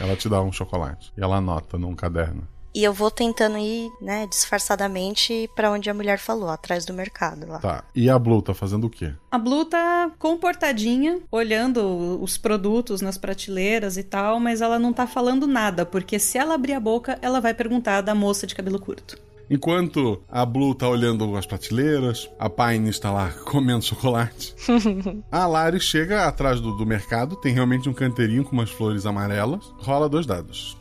Ela te dá um chocolate. E ela anota num caderno. E eu vou tentando ir, né, disfarçadamente pra onde a mulher falou, atrás do mercado lá. Tá. E a Blue tá fazendo o quê? A Blue tá comportadinha, olhando os produtos nas prateleiras e tal, mas ela não tá falando nada, porque se ela abrir a boca, ela vai perguntar da moça de cabelo curto. Enquanto a Blue tá olhando as prateleiras, a Pine está lá comendo chocolate. A Lari chega atrás do, do mercado, tem realmente um canteirinho com umas flores amarelas. Rola dois dados.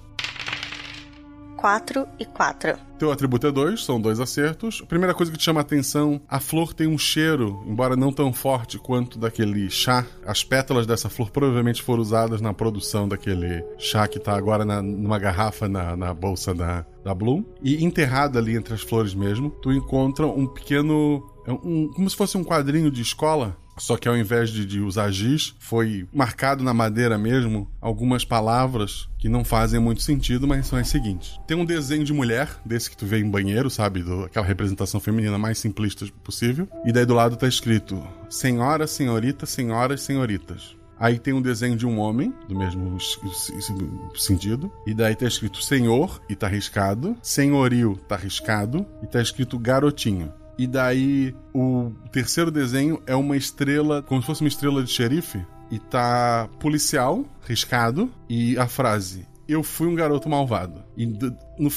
4 e 4. Teu atributo é dois, são dois acertos. A primeira coisa que te chama a atenção, a flor tem um cheiro, embora não tão forte quanto daquele chá. As pétalas dessa flor provavelmente foram usadas na produção daquele chá que tá agora na- numa garrafa na, na bolsa da, da Bloom. E enterrado ali entre as flores mesmo, tu encontra um pequeno. é um- como se fosse um quadrinho de escola. Só que ao invés de, de usar giz, foi marcado na madeira mesmo algumas palavras que não fazem muito sentido, mas são as seguintes. Tem um desenho de mulher, desse que tu vê em banheiro, sabe? Do, aquela representação feminina mais simplista possível. E daí do lado tá escrito: Senhora, senhorita, senhoras, senhoritas. Aí tem um desenho de um homem, do mesmo sentido. E daí tá escrito senhor, e tá riscado. Senhorio, tá riscado. E tá escrito garotinho. E daí o terceiro desenho é uma estrela, como se fosse uma estrela de xerife. E tá policial, riscado. E a frase: Eu fui um garoto malvado. E no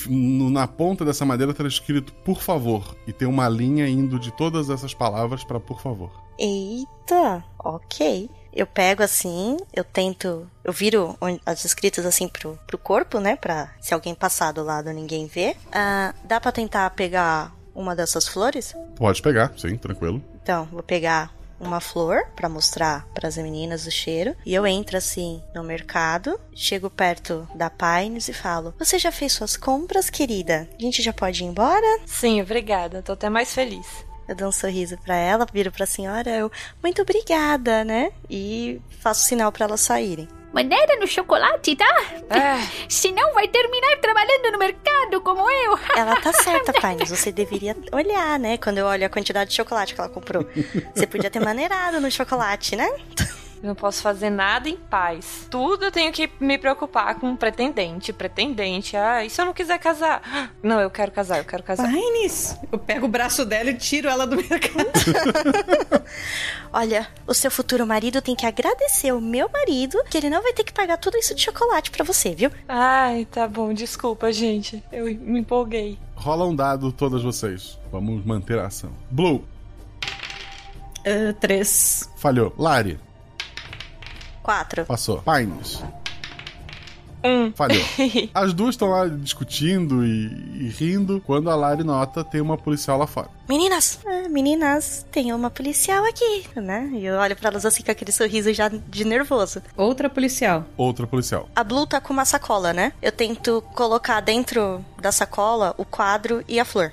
no- na ponta dessa madeira tá escrito por favor. E tem uma linha indo de todas essas palavras para por favor. Eita, ok. Eu pego assim, eu tento. Eu viro as escritas assim pro, pro corpo, né? Pra se alguém passar do lado ninguém vê. Ah, dá pra tentar pegar uma dessas flores? Pode pegar, sim, tranquilo. Então, vou pegar uma flor para mostrar para as meninas o cheiro. E eu entro assim no mercado, chego perto da Pines e falo: Você já fez suas compras, querida? A gente já pode ir embora? Sim, obrigada. Tô até mais feliz. Eu dou um sorriso para ela, viro para a senhora, eu, muito obrigada, né? E faço sinal para elas saírem. Maneira no chocolate, tá? É. Senão vai terminar trabalhando no mercado como eu. Ela tá certa, Pines. Você deveria olhar, né? Quando eu olho a quantidade de chocolate que ela comprou. Você podia ter maneirado no chocolate, né? Eu não posso fazer nada em paz. Tudo eu tenho que me preocupar com pretendente, pretendente. Ah, e se eu não quiser casar? Não, eu quero casar, eu quero casar. Pines, eu pego o braço dela e tiro ela do mercado. Olha, o seu futuro marido tem que agradecer o meu marido que ele não vai ter que pagar tudo isso de chocolate para você, viu? Ai, tá bom, desculpa, gente. Eu me empolguei. Rola um dado todas vocês. Vamos manter a ação. Blue. Uh, três. Falhou. Lari. Quatro. Passou. Pines. Um. Falhou. As duas estão lá discutindo e, e, rindo quando a Lari nota tem uma policial lá fora. Meninas! Ah, meninas, tem uma policial aqui, né? E eu olho para elas assim com aquele sorriso já de nervoso. Outra policial. Outra policial. A Blue tá com uma sacola, né? Eu tento colocar dentro da sacola o quadro e a flor.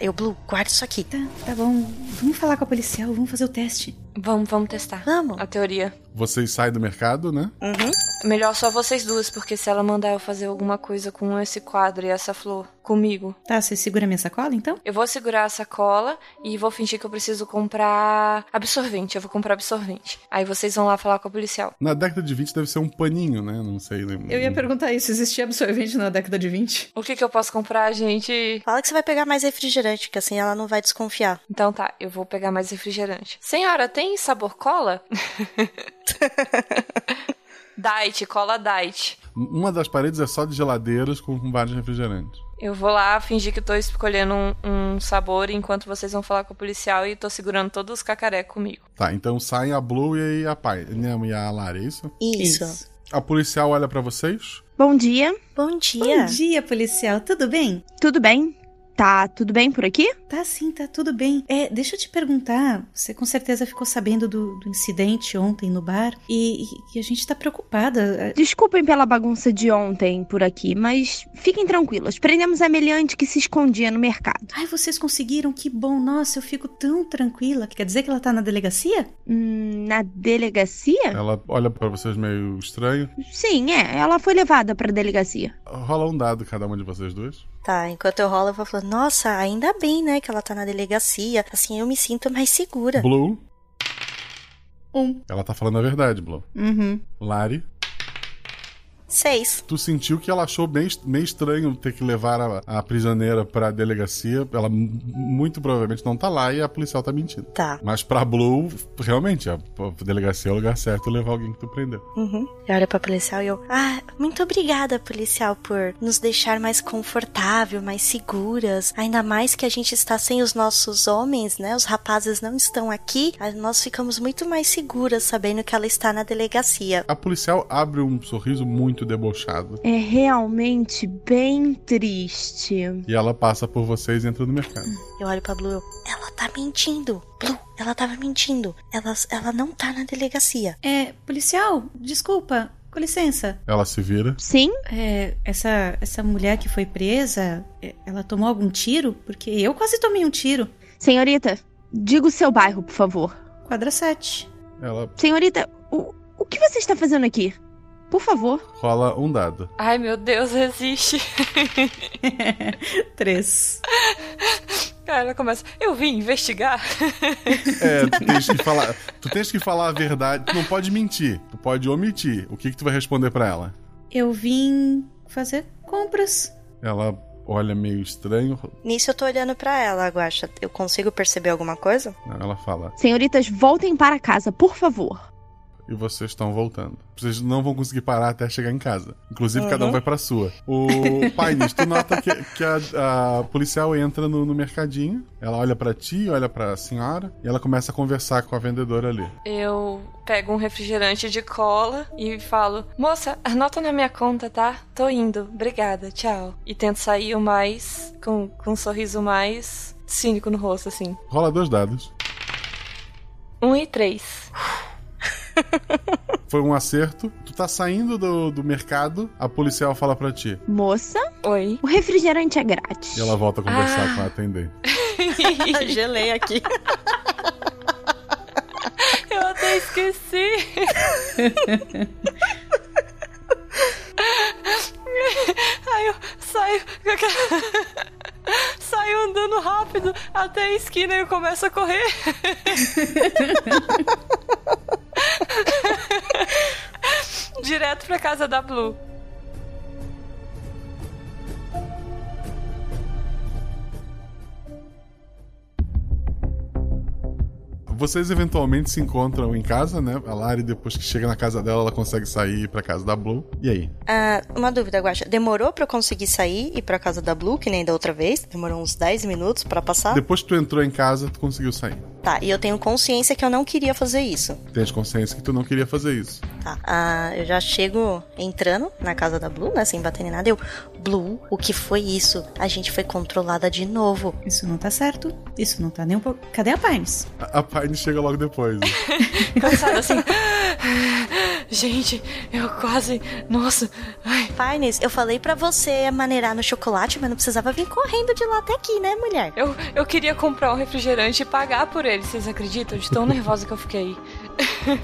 Eu, Blue, guarda isso aqui. Tá, tá bom. Vamos falar com a policial, vamos fazer o teste. Vamos, vamos testar. Vamos. A teoria. Vocês saem do mercado, né? Uhum. Melhor só vocês duas, porque se ela mandar eu fazer alguma coisa com esse quadro e essa flor comigo. Tá, você segura minha sacola então? Eu vou segurar a sacola e vou fingir que eu preciso comprar absorvente. Eu vou comprar absorvente. Aí vocês vão lá falar com a policial. Na década de 20 deve ser um paninho, né? Não sei. Lembra. Eu ia perguntar isso: existia absorvente na década de 20? O que, que eu posso comprar, gente? Fala que você vai pegar mais refrigerante, que assim ela não vai desconfiar. Então tá, eu vou pegar mais refrigerante. Senhora, tem sabor cola? Diet, cola diet. Uma das paredes é só de geladeiras com vários refrigerantes. Eu vou lá fingir que tô escolhendo um, um, sabor enquanto vocês vão falar com o policial e tô segurando todos os cacaré comigo. Tá, então saem a Blue e a Pai, né, e a Lara, é isso? Isso. Isso. A policial olha para vocês. Bom dia. Bom dia. Bom dia, policial. Tudo bem? Tudo bem. Tá tudo bem por aqui? Tá sim, tá tudo bem. É, deixa eu te perguntar, você com certeza ficou sabendo do, do incidente ontem no bar e, e, a gente tá preocupada. Desculpem pela bagunça de ontem por aqui, mas fiquem tranquilas. Prendemos a meliante que se escondia no mercado. Ai, vocês conseguiram? Que bom. Nossa, eu fico tão tranquila. Quer dizer que ela tá na delegacia? Hum, na delegacia? Ela olha para vocês meio estranho. Sim, é. Ela foi levada pra delegacia. Rola um dado cada uma de vocês dois. Tá, enquanto eu rolo, eu vou falando, nossa, ainda bem, né, que ela tá na delegacia. Assim eu me sinto mais segura. Blue. Um. Ela tá falando a verdade, Blue. Uhum. Lari. Seis. Tu sentiu que ela achou bem, meio estranho ter que levar a, a prisioneira pra delegacia. Ela muito provavelmente não tá lá e a policial tá mentindo. Tá. Mas pra Blue, realmente, a, a delegacia é o lugar certo levar alguém que tu prendeu. Uhum. Eu olho pra policial e eu, ah, muito obrigada, policial, por nos deixar mais confortável, mais seguras. Ainda mais que a gente está sem os nossos homens, né? Os rapazes não estão aqui. Nós ficamos muito mais seguras sabendo que ela está na delegacia. A policial abre um sorriso muito debochado. É realmente bem triste. E ela passa por vocês e entra no mercado. Eu olho pra Blue. Ela tá mentindo. Blue, ela tava mentindo. Ela, ela não tá na delegacia. É, policial, desculpa. Com licença. Ela se vira. Sim? É, essa, essa mulher que foi presa, ela tomou algum tiro? Porque eu quase tomei um tiro. Senhorita, diga o seu bairro, por favor. Quadra 7. Ela. Senhorita, o, o que você está fazendo aqui? Por favor. Rola um dado. Ai, meu Deus, resiste. Três. Cara, ela começa. Eu vim investigar. É, tu tens que falar. Tu tens que falar a verdade. Tu não pode mentir. Tu pode omitir. O que, que tu vai responder para ela? Eu vim fazer compras. Ela olha meio estranho. Nisso eu tô olhando para ela, Guaxa. Eu consigo perceber alguma coisa? Ela fala. Senhoritas, voltem para casa, por favor e vocês estão voltando. Vocês não vão conseguir parar até chegar em casa. Inclusive, uhum. cada um vai pra sua. O Pines, tu nota que, que a, a, policial entra no, no mercadinho, ela olha para ti, olha pra senhora, e ela começa a conversar com a vendedora ali. Eu pego um refrigerante de cola e falo: Moça, anota na minha conta, tá? Tô indo, obrigada, tchau. E tento sair o mais, com, com um sorriso mais cínico no rosto, assim. Rola dois dados. Um e três. Foi um acerto. Tu tá saindo do, do mercado, a policial fala pra ti. Moça, Oi. o refrigerante é grátis. E ela volta a conversar Ah. com a atendente. Gelei aqui. Eu até esqueci. Aí eu saio. Saio andando rápido até a esquina e eu começo a correr. Direto pra casa da Blue. Vocês eventualmente se encontram em casa, né? A Lari, depois que chega na casa dela, ela consegue sair ir pra casa da Blue. E aí? Ah, uma dúvida, Guaxa. Demorou pra eu conseguir sair e ir pra casa da Blue, que nem da outra vez? Demorou uns 10 minutos pra passar? Depois que tu entrou em casa, tu conseguiu sair. Tá, e eu tenho consciência que eu não queria fazer isso. Tens consciência que tu não queria fazer isso. Tá. Ah, eu já chego entrando na casa da Blue, né? Sem bater em nada. Eu, Blue, o que foi isso? A gente foi controlada de novo. Isso não tá certo. Isso não tá nem um pouco. Cadê a Pines? A, a Pine chega logo depois. né? Cansada assim. Gente, eu quase. Nossa. Ai. Pines, eu falei pra você maneirar no chocolate, mas não precisava vir correndo de lá até aqui, né, mulher? Eu, eu queria comprar um refrigerante e pagar por ele, vocês acreditam? De tão nervosa que eu fiquei.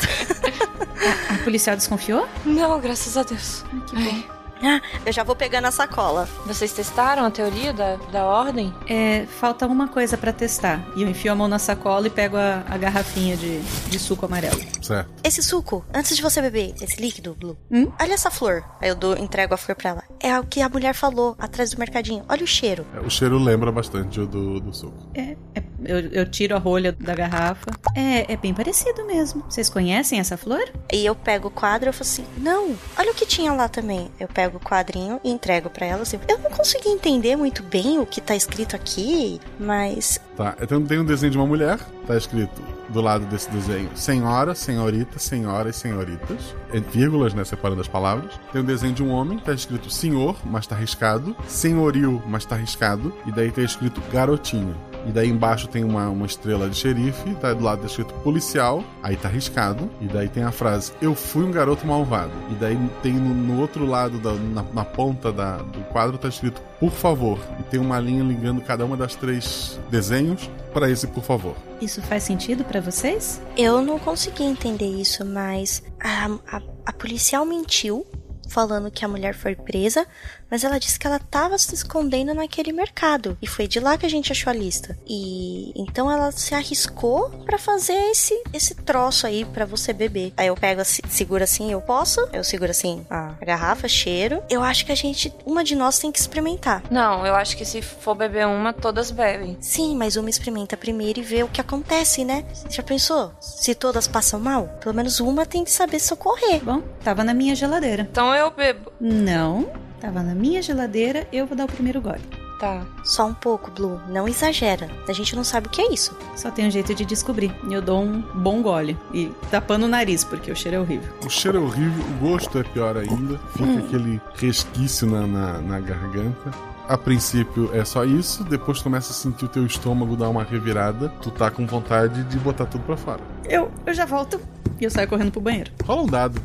A policial desconfiou? Não, graças a Deus. Ai. Ah, eu já vou pegando a sacola. Vocês testaram a teoria da, da ordem? É, falta uma coisa pra testar. E eu enfio a mão na sacola e pego a, a garrafinha de, de suco amarelo. Certo. Esse suco, antes de você beber, esse líquido, Blue, Hum? olha essa flor. Aí eu dou, entrego a flor pra ela. É o que a mulher falou atrás do mercadinho. Olha o cheiro. É, O cheiro lembra bastante o do, do suco. É, é, eu, eu tiro a rolha da garrafa. É, é bem parecido mesmo. Vocês conhecem essa flor? E eu pego o quadro e eu falo assim: Não, olha o que tinha lá também. Eu pego o quadrinho e entrego pra ela assim. Eu não consegui entender muito bem o que tá escrito aqui, mas. Tá, então tem um desenho de uma mulher, tá escrito do lado desse desenho senhora, senhorita, senhora e senhoritas, vírgulas, né, separando as palavras. Tem um desenho de um homem, tá escrito senhor, mas tá riscado, senhorio, mas tá riscado, e daí tá escrito garotinho. E daí embaixo tem uma, uma estrela de xerife, tá do lado tá escrito policial, aí tá riscado, e daí tem a frase Eu fui um garoto malvado. E daí tem no, no outro lado, da, na, na ponta da, do quadro, tá escrito Por favor. E tem uma linha ligando cada uma das três desenhos para esse por favor. Isso faz sentido pra vocês? Eu não consegui entender isso, mas a, a, a policial mentiu falando que a mulher foi presa, mas ela disse que ela tava se escondendo naquele mercado e foi de lá que a gente achou a lista. E então ela se arriscou pra fazer esse esse troço aí pra você beber. Aí eu pego assim, seguro assim, eu posso? Eu seguro assim a garrafa, cheiro. Eu acho que a gente, uma de nós tem que experimentar. Não, eu acho que se for beber uma, todas bebem. Sim, mas uma experimenta primeiro e vê o que acontece, né? Já pensou? Se todas passam mal, pelo menos uma tem que saber socorrer. Bom, tava na minha geladeira. Então eu bebo. Não, tava na minha geladeira, eu vou dar o primeiro gole. Tá. Só um pouco, Blue. Não exagera. A gente não sabe o que é isso. Só tem um jeito de descobrir. E eu dou um bom gole. E tapando o nariz, porque o cheiro é horrível. O cheiro é horrível, o gosto é pior ainda, fica aquele resquício na, na, na garganta. A princípio é só isso, depois começa a sentir o teu estômago dar uma revirada, tu tá com vontade de botar tudo pra fora. Eu, eu já volto. E eu saio correndo pro banheiro. Rola um dado.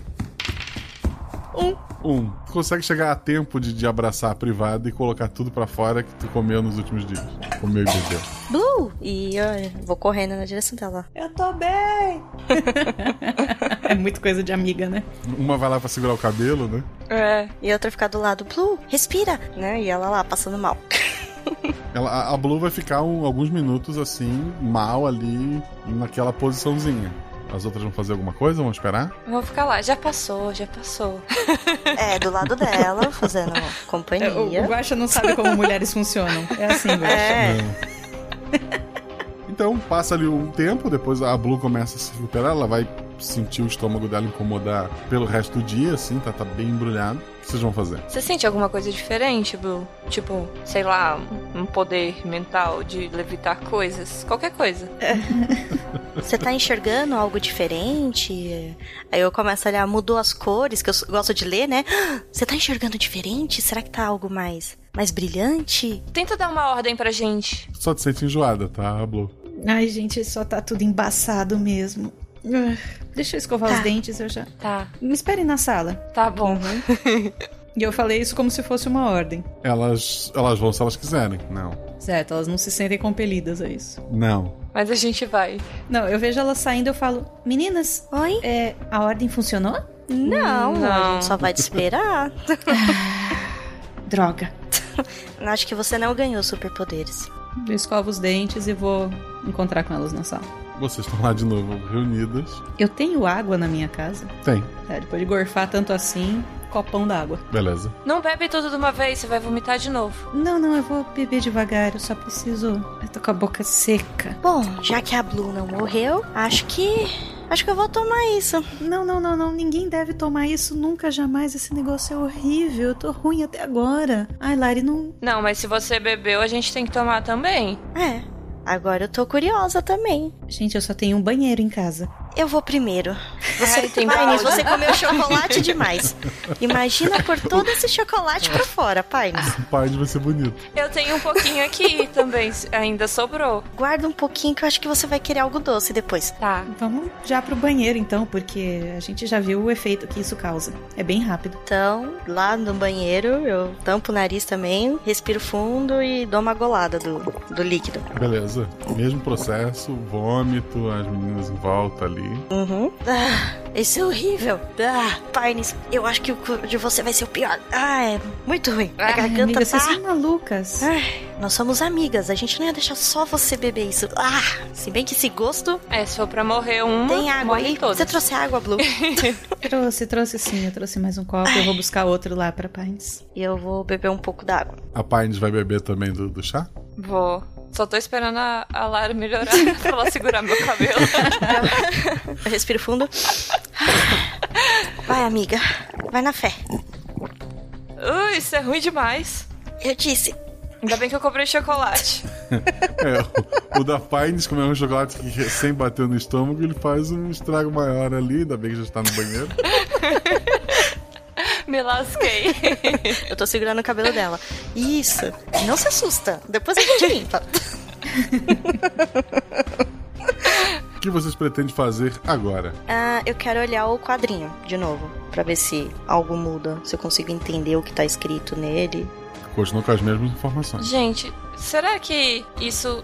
Um. Um. Tu consegue chegar a tempo de, de abraçar a privada e colocar tudo pra fora que tu comeu nos últimos dias. Comeu e bebeu. Blue! E eu vou correndo na direção dela. Eu tô bem! é muito coisa de amiga, né? Uma vai lá pra segurar o cabelo, né? É. E a outra ficar do lado. Blue, respira! Né? E ela lá, passando mal. Ela, a- a Blue vai ficar um- alguns minutos assim, mal ali, naquela posiçãozinha. As outras vão fazer alguma coisa? Vão esperar? Vou ficar lá. Já passou, já passou. É, do lado dela, fazendo companhia. O, o Guaxa não sabe como mulheres funcionam. É assim, Guaxa. É. Então, passa ali um tempo, depois a Blue começa a se recuperar, ela vai sentir o estômago dela incomodar pelo resto do dia, assim, tá, tá bem embrulhado. Que vocês vão fazer? Você sente alguma coisa diferente, Blue? Tipo, sei lá, um poder mental de levitar coisas? Qualquer coisa. Você tá enxergando algo diferente? Aí eu começo a olhar, mudou as cores, que eu gosto de ler, né? Você tá enxergando diferente? Será que tá algo mais, mais brilhante? Tenta dar uma ordem pra gente. Só te sente enjoada, tá, Blue? Ai, gente, só tá tudo embaçado mesmo. Deixa eu escovar Tá. os dentes, eu já. Tá. Me espere na sala. Tá bom. E eu falei isso como se fosse uma ordem. Elas, elas vão se elas quiserem. Não. Certo, elas não se sentem compelidas a isso. Não. Mas a gente vai. Não, eu vejo elas saindo eu falo, meninas, oi? É, a ordem funcionou? Não, a Não. gente só vai te esperar. Droga. Acho que você não ganhou superpoderes. Eu escovo os dentes e vou encontrar com elas na sala. Vocês estão lá de novo reunidas. Eu tenho água na minha casa? Tem. É, depois de gorfar tanto assim, copão d'água. Beleza. Não bebe tudo de uma vez, você vai vomitar de novo. Não, não, eu vou beber devagar, eu só preciso. Eu tô com a boca seca. Bom, já que a Blue não morreu, acho que. Acho que eu vou tomar isso. Não, não, não, não. Ninguém deve tomar isso nunca, jamais. Esse negócio é horrível. Eu tô ruim até agora. Ai, Lari, não. Não, mas se você bebeu, a gente tem que tomar também. É. Agora eu tô curiosa também. Gente, eu só tenho um banheiro em casa. Eu vou primeiro. Você, Ai, tem Paines, você comeu chocolate demais. Imagina por todo esse chocolate pra fora, Paines. O pai vai ser bonito. Eu tenho um pouquinho aqui também, ainda sobrou. Guarda um pouquinho que eu acho que você vai querer algo doce depois. Tá. Vamos já pro banheiro então, porque a gente já viu o efeito que isso causa. É bem rápido. Então, lá no banheiro, eu tampo o nariz também, respiro fundo e dou uma golada do, do líquido. Beleza. Mesmo processo, vômito, as meninas em volta ali. Uhum. Ah, esse é horrível. Ah, Paines, eu acho que o cu de você vai ser o pior. Ah, é muito ruim. A Ai, garganta amigas, tá... vocês são malucas. Ai, nós somos amigas, a gente não ia deixar só você beber isso. Ah, se bem que esse gosto... É, se for pra morrer uma, Tem água aí? Você trouxe água, Blue? Trouxe, trouxe sim. Eu trouxe mais um copo. Eu vou buscar outro lá pra Pines. E eu vou beber um pouco d'água. A Pines vai beber também do, do chá? Vou. Só tô esperando a, a Lara melhorar pra ela segurar meu cabelo. Eu respiro fundo. Vai, amiga. Vai na fé. Ui, isso é ruim demais. Eu disse. Ainda bem que eu comprei chocolate. É, o, o da Pines, como é um chocolate que recém bateu no estômago, ele faz um estrago maior ali, ainda bem que já está no banheiro. Me lasquei. Eu tô segurando o cabelo dela. Isso. Não se assusta. Depois a gente limpa. O que vocês pretendem fazer agora? Ah, eu quero olhar o quadrinho de novo. Pra ver se algo muda. Se eu consigo entender o que tá escrito nele. Continua com as mesmas informações. Gente, será que isso.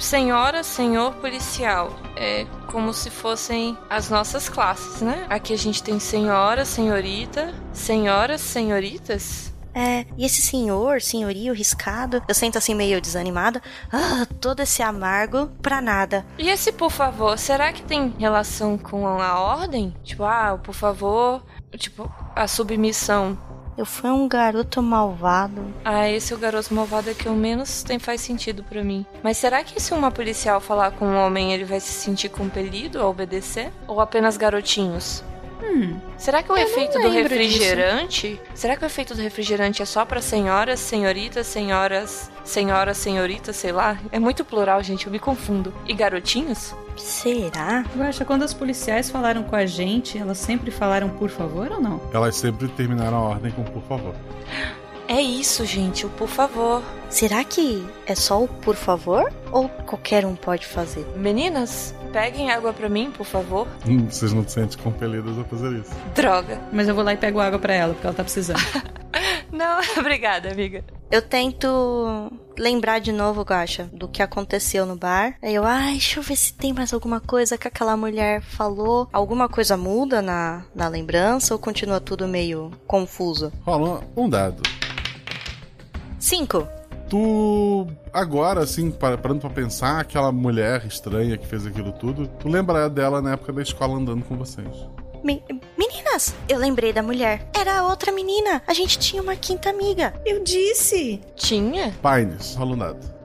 Senhora, senhor policial. É como se fossem as nossas classes, né? Aqui a gente tem senhora, senhorita, senhoras, senhoritas. É, e esse senhor, senhorio riscado, eu sinto assim meio desanimada. Ah, todo esse amargo pra nada. E esse por favor, será que tem relação com a ordem? Tipo, ah, o por favor, tipo, a submissão. Eu fui um garoto malvado. Ah, esse é o garoto malvado que o menos tem faz sentido pra mim. Mas será que se uma policial falar com um homem, ele vai se sentir compelido a obedecer? Ou apenas garotinhos? Hum. Será que o efeito do refrigerante? Será que o efeito do refrigerante é só pra senhoras, senhoritas, senhoras, senhoras, senhoritas, sei lá? É muito plural, gente, eu me confundo. E garotinhos? Será? Guaxa, quando as policiais falaram com a gente, elas sempre falaram por favor ou não? Elas sempre terminaram a ordem com por favor. É isso, gente, o por favor. Será que é só o por favor? Ou qualquer um pode fazer? Meninas, peguem água pra mim, por favor. Hum, Vocês não se sentem compelidas a fazer isso. Droga. Mas eu vou lá e pego água pra ela, porque ela tá precisando. Não, obrigada, amiga. Eu tento lembrar de novo, Gacha, do que aconteceu no bar. Aí eu, ai, deixa eu ver se tem mais alguma coisa que aquela mulher falou. Alguma coisa muda na, na lembrança ou continua tudo meio confuso? Rola um dado. Cinco. Tu, agora, assim, pa- parando pra pensar, aquela mulher estranha que fez aquilo tudo, tu lembra dela na época da escola andando com vocês. Me- meninas, eu lembrei da mulher. Era a outra menina. A gente tinha uma quinta amiga. Eu disse. Tinha? Pines, dado.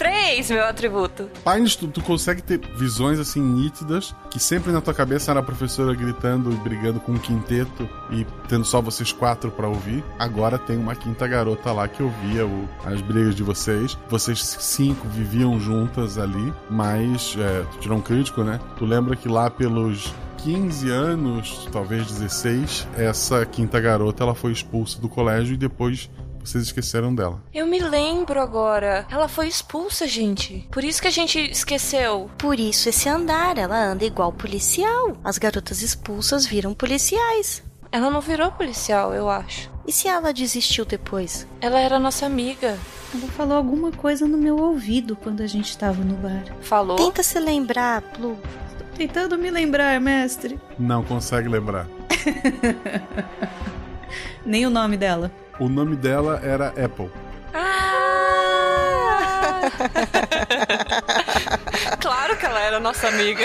Três, meu atributo. Pines, tu, tu consegue ter visões assim nítidas, que sempre na tua cabeça era a professora gritando e brigando com um quinteto e tendo só vocês quatro pra ouvir. Agora tem uma quinta garota lá que ouvia o- as brigas de vocês. Vocês cinco viviam juntas ali, mas é, tu tirou um crítico, né? Tu lembra que lá pelos 15 anos, talvez 16, essa quinta garota ela foi expulsa do colégio e depois Vocês esqueceram dela. Eu me lembro agora. Ela foi expulsa, gente. Por isso que a gente esqueceu. Por isso esse andar, ela anda igual policial. As garotas expulsas viram policiais. Ela não virou policial, eu acho. E se ela desistiu depois? Ela era nossa amiga. Ela falou alguma coisa no meu ouvido quando a gente tava no bar. Falou? Tenta se lembrar, Blue. Tô tentando me lembrar, mestre. Não consegue lembrar. Nem o nome dela. O nome dela era Apple. Ah! claro que ela era nossa amiga.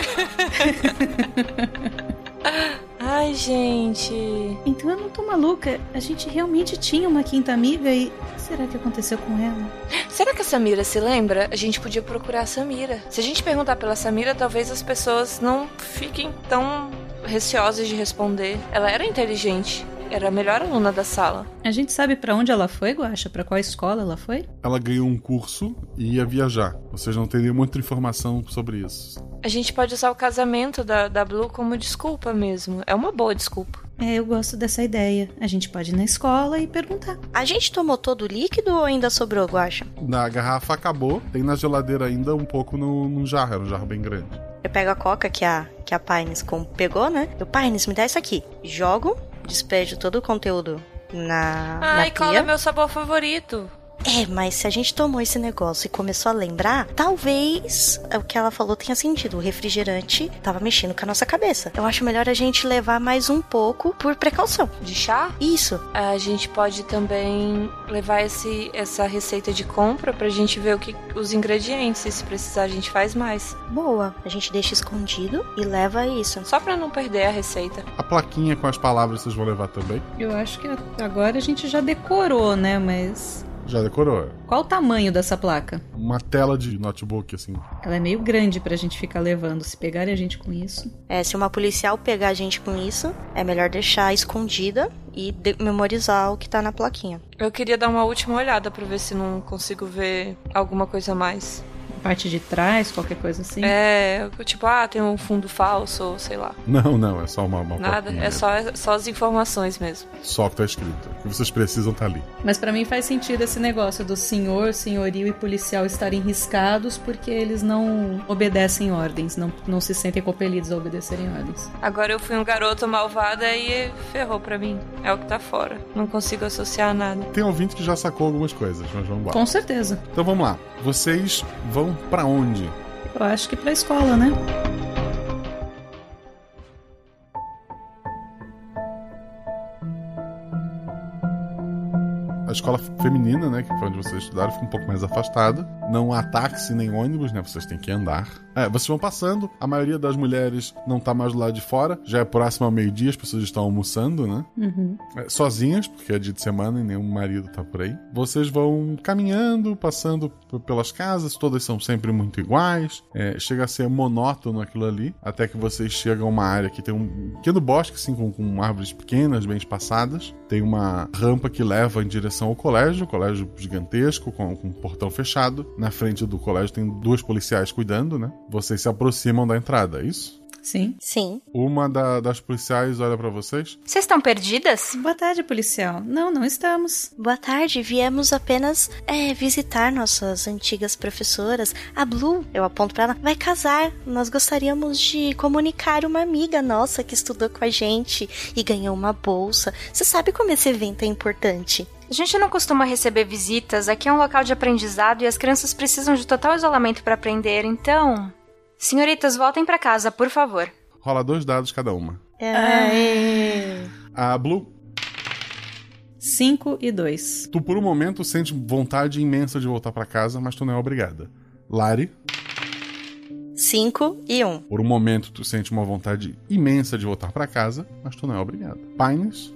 Ai, gente. Então eu não tô maluca. A gente realmente tinha uma quinta amiga e. O que será que aconteceu com ela? Será que a Samira se lembra? A gente podia procurar a Samira. Se a gente perguntar pela Samira, talvez as pessoas não fiquem tão receosas de responder. Ela era inteligente. Era a melhor aluna da sala. A gente sabe para onde ela foi, Guaxa? Para qual escola ela foi? Ela ganhou um curso e ia viajar. Vocês não teriam muita informação sobre isso. A gente pode usar o casamento da, da Blue como desculpa mesmo. É uma boa desculpa. É, eu gosto dessa ideia. A gente pode ir na escola e perguntar. A gente tomou todo o líquido ou ainda sobrou, Guaxa? Na garrafa acabou, tem na geladeira ainda um pouco no, no jarro, era um jarro bem grande. Eu pego a coca que a, que a Pines pegou, né? Eu, Pines, me dá isso aqui. Jogo, despejo todo o conteúdo na. Ai, na qual é meu sabor favorito? É, mas se a gente tomou esse negócio e começou a lembrar, talvez o que ela falou tenha sentido. O refrigerante tava mexendo com a nossa cabeça. Eu acho melhor a gente levar mais um pouco por precaução. De chá? Isso. A gente pode também levar esse, essa receita de compra pra gente ver o que os ingredientes. E se precisar, a gente faz mais. Boa. A gente deixa escondido e leva isso. Só pra não perder a receita. A plaquinha com as palavras vocês vão levar também? Eu acho que agora a gente já decorou, né? Mas. Já decorou. Qual o tamanho dessa placa? Uma tela de notebook, assim. Ela é meio grande pra gente ficar levando. Se pegarem a gente com isso. É, se uma policial pegar a gente com isso, é melhor deixar escondida e de- memorizar o que tá na plaquinha. Eu queria dar uma última olhada pra ver se não consigo ver alguma coisa a mais. Parte de trás, qualquer coisa assim. É, tipo, ah, tem um fundo falso, ou sei lá. Não, não, é só uma, uma Nada, é só, é só as informações mesmo. Só o que tá escrito. O que vocês precisam tá ali. Mas pra mim faz sentido esse negócio do senhor, senhorio e policial estarem riscados porque eles não obedecem ordens, não, não se sentem compelidos a obedecerem ordens. Agora eu fui um garoto malvado e ferrou pra mim. É o que tá fora. Não consigo associar nada. Tem ouvinte que já sacou algumas coisas, mas vamos lá. Com certeza. Então vamos lá. Vocês vão pra onde? Eu acho que pra escola, né? Escola feminina, né, que foi onde vocês estudaram, fica um pouco mais afastada. Não há táxi nem ônibus, né? Vocês têm que andar. É, vocês vão passando. A maioria das mulheres não tá mais do lado de fora. Já é próximo ao meio-dia, as pessoas estão almoçando, né? Uhum. É, sozinhas, porque é dia de semana e nenhum marido tá por aí. Vocês vão caminhando, passando pelas casas, todas são sempre muito iguais. É, chega a ser monótono aquilo ali, até que vocês chegam a uma área que tem um pequeno bosque, assim, com, com árvores pequenas, bem espaçadas. Tem uma rampa que leva em direção ao colégio, colégio gigantesco, com, com um portão fechado. Na frente do colégio tem duas policiais cuidando, né? Vocês se aproximam da entrada, é isso? Sim. Sim. Uma da- das policiais olha pra vocês. Vocês estão perdidas? Boa tarde, policial. Não, não estamos. Boa tarde, viemos apenas é, visitar nossas antigas professoras. A Blue, eu aponto pra ela, vai casar. Nós gostaríamos de comunicar uma amiga nossa que estudou com a gente e ganhou uma bolsa. Você sabe como esse evento é importante? A gente não costuma receber visitas, aqui é um local de aprendizado e as crianças precisam de total isolamento para aprender, então. Senhoritas, voltem para casa, por favor. Rola dois dados cada uma. É. A Blue 5 e 2. Tu por um momento sente vontade imensa de voltar pra casa, mas tu não é obrigada. Lari, 5 e 1. Um. por um momento tu sente uma vontade imensa de voltar pra casa, mas tu não é obrigada. Pines,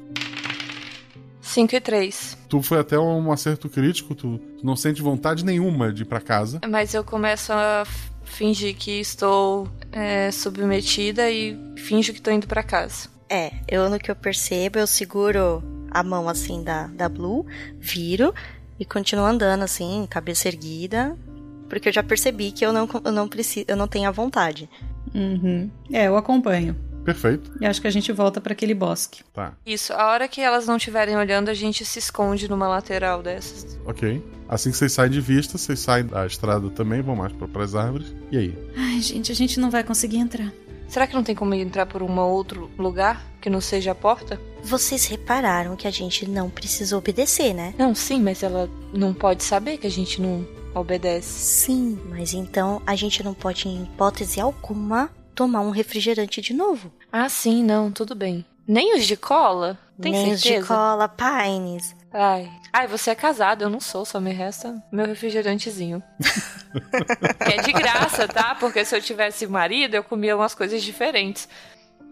5 e 3. tu foi até um acerto crítico, tu, tu não sente vontade nenhuma de ir pra casa. Mas eu começo a fingir que estou é, submetida e finjo que estou indo pra casa. É, eu no que eu percebo, eu seguro a mão assim da, da Blue, viro e continuo andando assim, cabeça erguida, porque eu já percebi que eu não, eu não preciso, eu não tenho a vontade. Uhum. É, eu acompanho. Perfeito. E acho que a gente volta para aquele bosque. Tá. Isso, a hora que elas não estiverem olhando, a gente se esconde numa lateral dessas. Ok. Assim que vocês saem de vista, vocês saem da estrada também, vão mais para as árvores. E aí? Ai, gente, a gente não vai conseguir entrar. Será que não tem como entrar por um outro lugar que não seja a porta? Vocês repararam que a gente não precisa obedecer, né? Não, sim, mas ela não pode saber que a gente não obedece. Sim, mas então a gente não pode, em hipótese alguma, tomar um refrigerante de novo. Ah, sim, não, tudo bem. Nem os de cola? Tem Nem os certeza? de cola, Pines. Ai. Ai, você é casado, eu não sou, só me resta meu refrigerantezinho. que é de graça, tá? Porque se eu tivesse marido, eu comia umas coisas diferentes.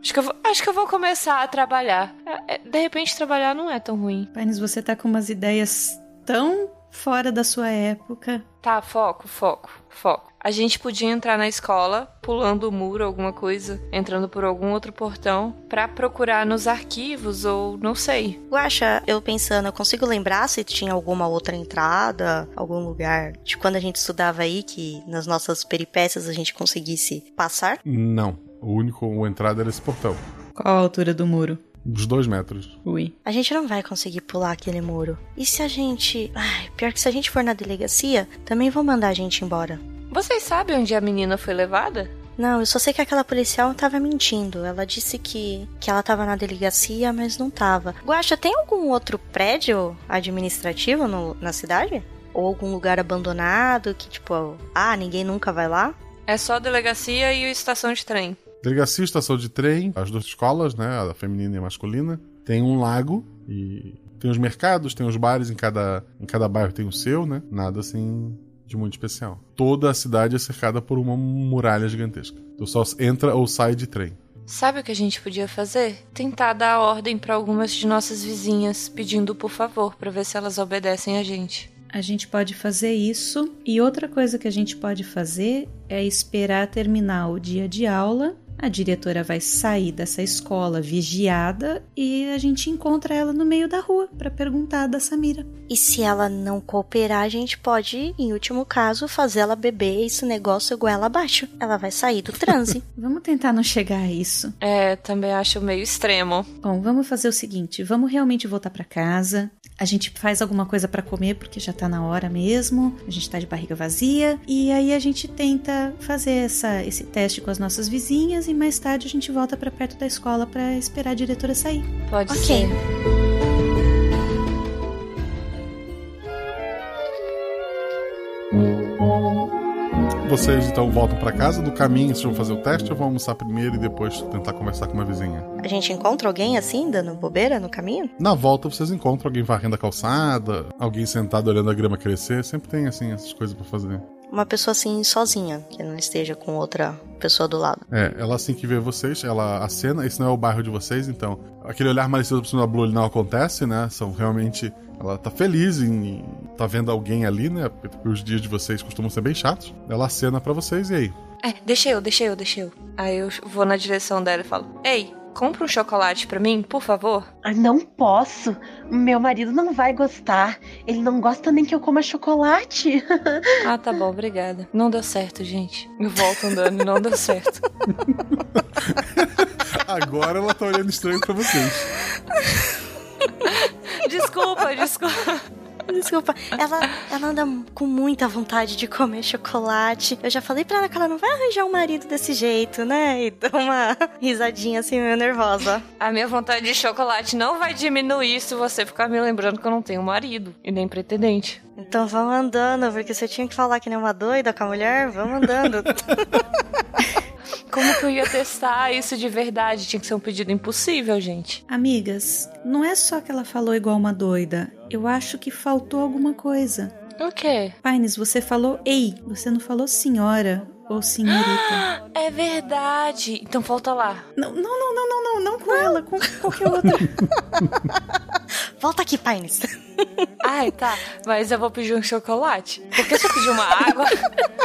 Acho que eu vou, acho que eu vou começar a trabalhar. É, é, De repente, trabalhar não é tão ruim. Pines, você tá com umas ideias tão fora da sua época. Tá, foco, foco, foco. A gente podia entrar na escola, pulando o muro, alguma coisa, entrando por algum outro portão, pra procurar nos arquivos ou não sei. Guaxa, eu pensando, eu consigo lembrar se tinha alguma outra entrada, algum lugar de quando a gente estudava aí que nas nossas peripécias a gente conseguisse passar? Não. O único entrada era esse portão. Qual a altura do muro? Uns dois metros. Ui. A gente não vai conseguir pular aquele muro. E se a gente. Ai, pior que se a gente for na delegacia, também vão mandar a gente embora. Vocês sabem onde a menina foi levada? Não, eu só sei que aquela policial tava mentindo. Ela disse que, que ela tava na delegacia, mas não tava. Guaxa, tem algum outro prédio administrativo no, na cidade? Ou algum lugar abandonado que, tipo, ah, ninguém nunca vai lá? É só a delegacia e a estação de trem. Delegacia, estação de trem, as duas escolas, né? A feminina e a masculina. Tem um lago e tem os mercados, tem os bares, em cada, em cada bairro tem o seu, né? Nada assim de muito especial. Toda a cidade é cercada por uma muralha gigantesca. Tu só entra ou sai de trem. Sabe o que a gente podia fazer? Tentar dar ordem para algumas de nossas vizinhas, pedindo por favor, para ver se elas obedecem a gente. A gente pode fazer isso. E outra coisa que a gente pode fazer é esperar terminar o dia de aula. A diretora vai sair dessa escola vigiada e a gente encontra ela no meio da rua para perguntar da Samira. E se ela não cooperar, a gente pode, em último caso, fazer ela beber esse negócio goela abaixo. Ela vai sair do transe. Vamos tentar não chegar a isso. É, também acho meio extremo. Bom, vamos fazer o seguinte: vamos realmente voltar para casa. A gente faz alguma coisa para comer porque já tá na hora mesmo. A gente tá de barriga vazia e aí a gente tenta fazer essa, esse teste com as nossas vizinhas e mais tarde a gente volta para perto da escola para esperar a diretora sair. Pode Ok. ser. Vocês então voltam pra casa. No caminho, vocês vão fazer o teste ou vão almoçar primeiro e depois tentar conversar com uma vizinha? A gente encontra alguém assim, dando bobeira no caminho? Na volta, vocês encontram alguém varrendo a calçada, alguém sentado olhando a grama crescer. Sempre tem, assim, essas coisas pra fazer. Uma pessoa assim, sozinha, que não esteja com outra pessoa do lado. É, ela assim que vê vocês, ela acena, esse não é o bairro de vocês, então aquele olhar malicioso por cima da Blue ele não acontece, né? São realmente. Ela tá feliz em tá vendo alguém ali, né? Porque os dias de vocês costumam ser bem chatos. Ela acena pra vocês e aí? É, deixa eu, deixa eu, deixa eu. Aí eu vou na direção dela e falo: Ei, compra um chocolate pra mim, por favor. Ah, não posso. Meu marido não vai gostar. Ele não gosta nem que eu coma chocolate. Ah, tá bom, obrigada. Não deu certo, gente. Eu volto andando e não deu certo. Agora ela tá olhando estranho pra vocês. Desculpa, desculpa. Desculpa, ela, ela anda com muita vontade de comer chocolate. Eu já falei pra ela que ela não vai arranjar um marido desse jeito, né? E dá uma risadinha assim, meio nervosa. A minha vontade de chocolate não vai diminuir se você ficar me lembrando que eu não tenho marido e nem pretendente. Então vamos andando, porque você tinha que falar que nem uma doida com a mulher. Vamos andando. Como que eu ia testar isso de verdade? Tinha que ser um pedido impossível, gente. Amigas, não é só que ela falou igual uma doida. Eu acho que faltou alguma coisa. O quê? Pines, você falou ei, você não falou senhora ou senhorita. É verdade. Então volta lá. Não, não, não, não, não, não, não com ela, com qualquer outra. Volta aqui, Pines. Ai, tá. Mas eu vou pedir um chocolate. Porque se eu pedir uma água,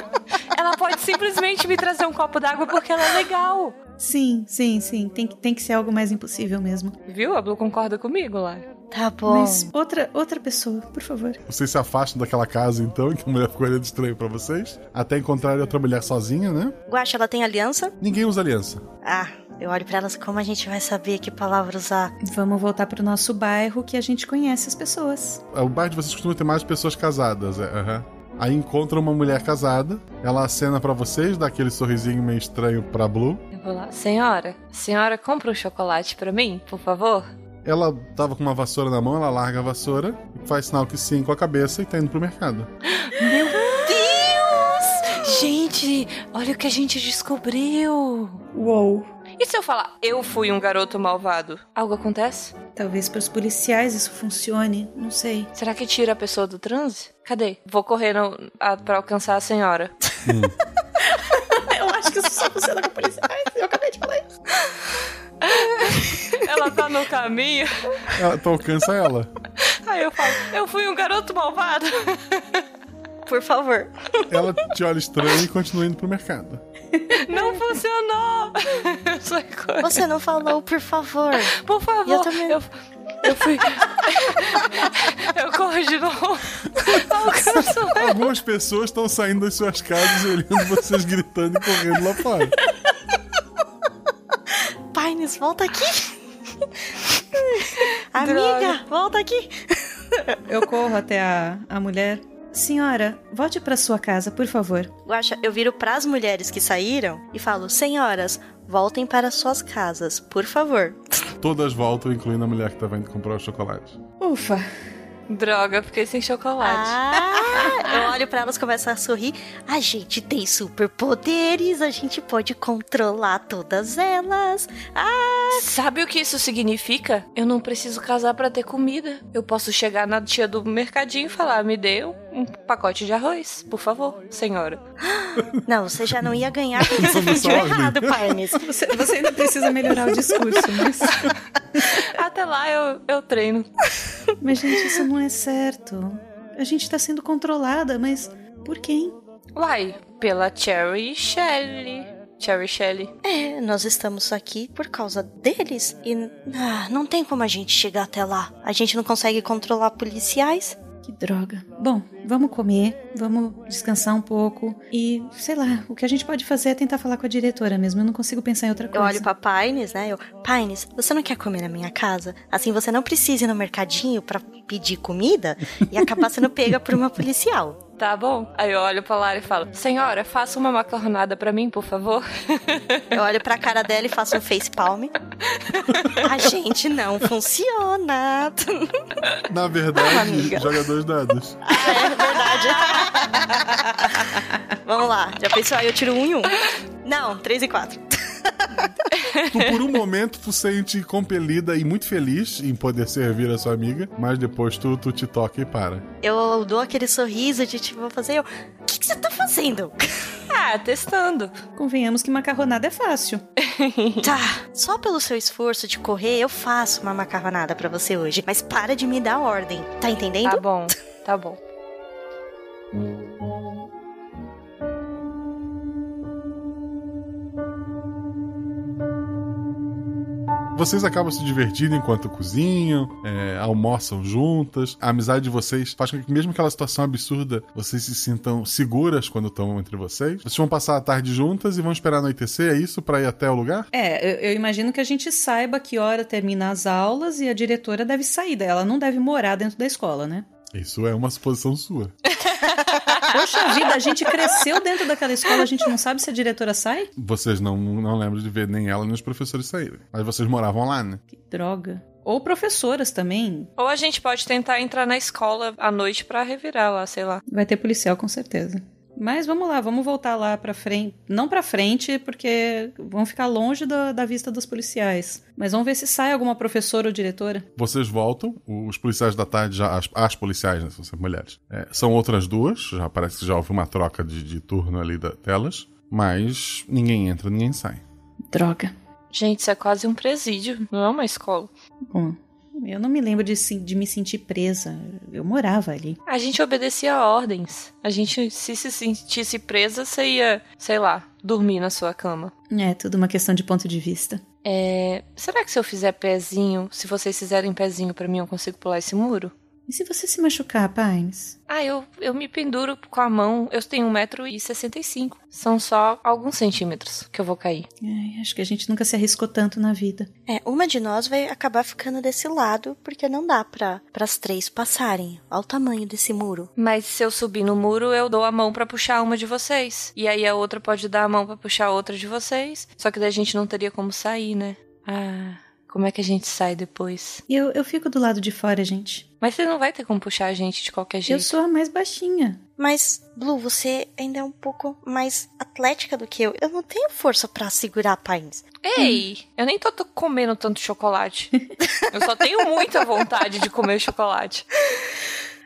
ela pode simplesmente me trazer um copo d'água porque ela é legal. Sim, sim, sim. Tem que, tem que ser algo mais impossível mesmo. Viu? A Blue concorda comigo lá. Tá bom. Mas outra, outra pessoa, por favor. Vocês se afastam daquela casa então, que a mulher ficou olhando estranho pra vocês. Até encontrarem outra mulher sozinha, né? Guaxa, ela tem aliança? Ninguém usa aliança. Ah, Eu olho pra elas como a gente vai saber que palavra usar. Vamos voltar pro nosso bairro que a gente conhece as pessoas. O bairro de vocês costuma ter mais pessoas casadas, é. aham. Aí encontra uma mulher casada, ela acena pra vocês, dá aquele sorrisinho meio estranho pra Blue. Eu vou lá. Senhora, senhora, compra um chocolate pra mim, por favor? Ela tava com uma vassoura na mão, ela larga a vassoura, faz sinal que sim com a cabeça e tá indo pro mercado. Meu! Gente, olha o que a gente descobriu. Uou. E se eu falar, eu fui um garoto malvado? Algo acontece? Talvez pros policiais isso funcione, não sei. Será que tira a pessoa do transe? Cadê? Vou correr no, a, pra alcançar a senhora. Eu acho que isso só funciona com policiais. Eu acabei de falar isso. Ela tá no caminho. Ela, tu alcança ela. Aí eu falo, eu fui um garoto malvado. Por favor. Ela te olha estranho e continua indo pro mercado. Não funcionou. Você não falou, por favor. Por favor. Eu também. Eu, eu fui. eu corro de novo. Alcanço ela. Algumas pessoas estão saindo das suas casas e olhando vocês gritando e correndo lá fora. Pines, volta aqui. Amiga, volta aqui. Eu corro até a, a mulher. Senhora, volte pra sua casa, por favor. Guaxa, eu viro pras mulheres que saíram e falo: Senhoras, voltem para suas casas, por favor. Todas voltam, incluindo a mulher que tava indo comprar o chocolate. Ufa. Droga, fiquei sem chocolate. Ah, eu olho pra elas, começo a sorrir. A gente tem superpoderes, a gente pode controlar todas elas. Ah, Sabe o que isso significa? Eu não preciso casar pra ter comida. Eu posso chegar na tia do mercadinho e falar: me dê um, um pacote de arroz, por favor, senhora. não, você já não ia ganhar porque você Não fez errado, Pines. Você, você ainda precisa melhorar o discurso, mas. Até lá eu, eu treino. Mas, gente, isso não é certo. A gente tá sendo controlada, mas por quem? Uai, pela Cherry Shelley. Cherry Shelley. É, nós estamos aqui por causa deles e ah, não tem como a gente chegar até lá. A gente não consegue controlar policiais. Que droga. Bom, vamos comer, vamos descansar um pouco e, sei lá, o que a gente pode fazer é tentar falar com a diretora mesmo. Eu não consigo pensar em outra Eu coisa. olho pra Pines, né? Eu, Pines, você não quer comer na minha casa? Assim você não precisa ir no mercadinho pra pedir comida e acabar sendo pega por uma policial. Tá bom? Aí eu olho pra Lara e falo: Senhora, faça uma macarronada pra mim, por favor. Eu olho pra cara dela e faço um face palm. A gente não funciona. Na verdade, amiga. joga dois dados. É verdade. Vamos lá. Já pensou? Aí eu tiro um e um. Não, três e quatro. Tu, por um momento, tu sente compelida e muito feliz em poder servir a sua amiga, mas depois tu, tu te toca e para. Eu dou aquele sorriso de tipo, vou fazer eu. O que, que você tá fazendo? Ah, testando. Convenhamos que macarronada é fácil. Tá, só pelo seu esforço de correr, eu faço uma macarronada pra você hoje. Mas para de me dar ordem. Tá entendendo? Tá bom, tá bom. Vocês acabam se divertindo enquanto cozinham, é, almoçam juntas. A amizade de vocês faz com que, mesmo aquela situação absurda, vocês se sintam seguras quando estão entre vocês. Vocês vão passar a tarde juntas e vão esperar anoitecer, é isso? Pra ir até o lugar? É, eu, eu imagino que a gente saiba que hora termina as aulas e a diretora deve sair. Ela não deve morar dentro da escola, né? Isso é uma suposição sua. Poxa vida, a gente cresceu dentro daquela escola, a gente não sabe se a diretora sai? Vocês não, não lembram de ver nem ela nem os professores saírem. Mas vocês moravam lá, né? Que droga. Ou professoras também. Ou a gente pode tentar entrar na escola à noite pra revirar lá, sei lá. Vai ter policial com certeza. Mas vamos lá, vamos voltar lá pra frente. Não pra frente, porque vão ficar longe da, da vista dos policiais. Mas vamos ver se sai alguma professora ou diretora. Vocês voltam, os policiais da tarde, já, as, as policiais, né, são sempre mulheres, é, são outras duas, já parece que já houve uma troca de, de turno ali da, delas, mas ninguém entra, ninguém sai. Droga. Gente, isso é quase um presídio, não é uma escola. Bom, eu não me lembro de, de me sentir presa. Eu morava ali. A gente obedecia a ordens. A gente, se se sentisse presa, você ia, sei lá, dormir na sua cama. É tudo uma questão de ponto de vista. É, será que se eu fizer pezinho, se vocês fizerem pezinho pra mim, eu consigo pular esse muro? E se você se machucar, Pines? Ah, eu, eu me penduro com a mão. Eu tenho 1,65m. São só alguns centímetros que eu vou cair. É, acho que a gente nunca se arriscou tanto na vida. É, uma de nós vai acabar ficando desse lado, porque não dá pra as três passarem. Olha o tamanho desse muro. Mas se eu subir no muro, eu dou a mão para puxar uma de vocês. E aí a outra pode dar a mão para puxar outra de vocês. Só que daí a gente não teria como sair, né? Ah. Como é que a gente sai depois? Eu, eu fico do lado de fora, gente. Mas você não vai ter como puxar a gente de qualquer jeito. Eu sou a mais baixinha. Mas, Blue, você ainda é um pouco mais atlética do que eu. Eu não tenho força para segurar pães. Ei, hum. eu nem tô, tô comendo tanto chocolate. eu só tenho muita vontade de comer chocolate.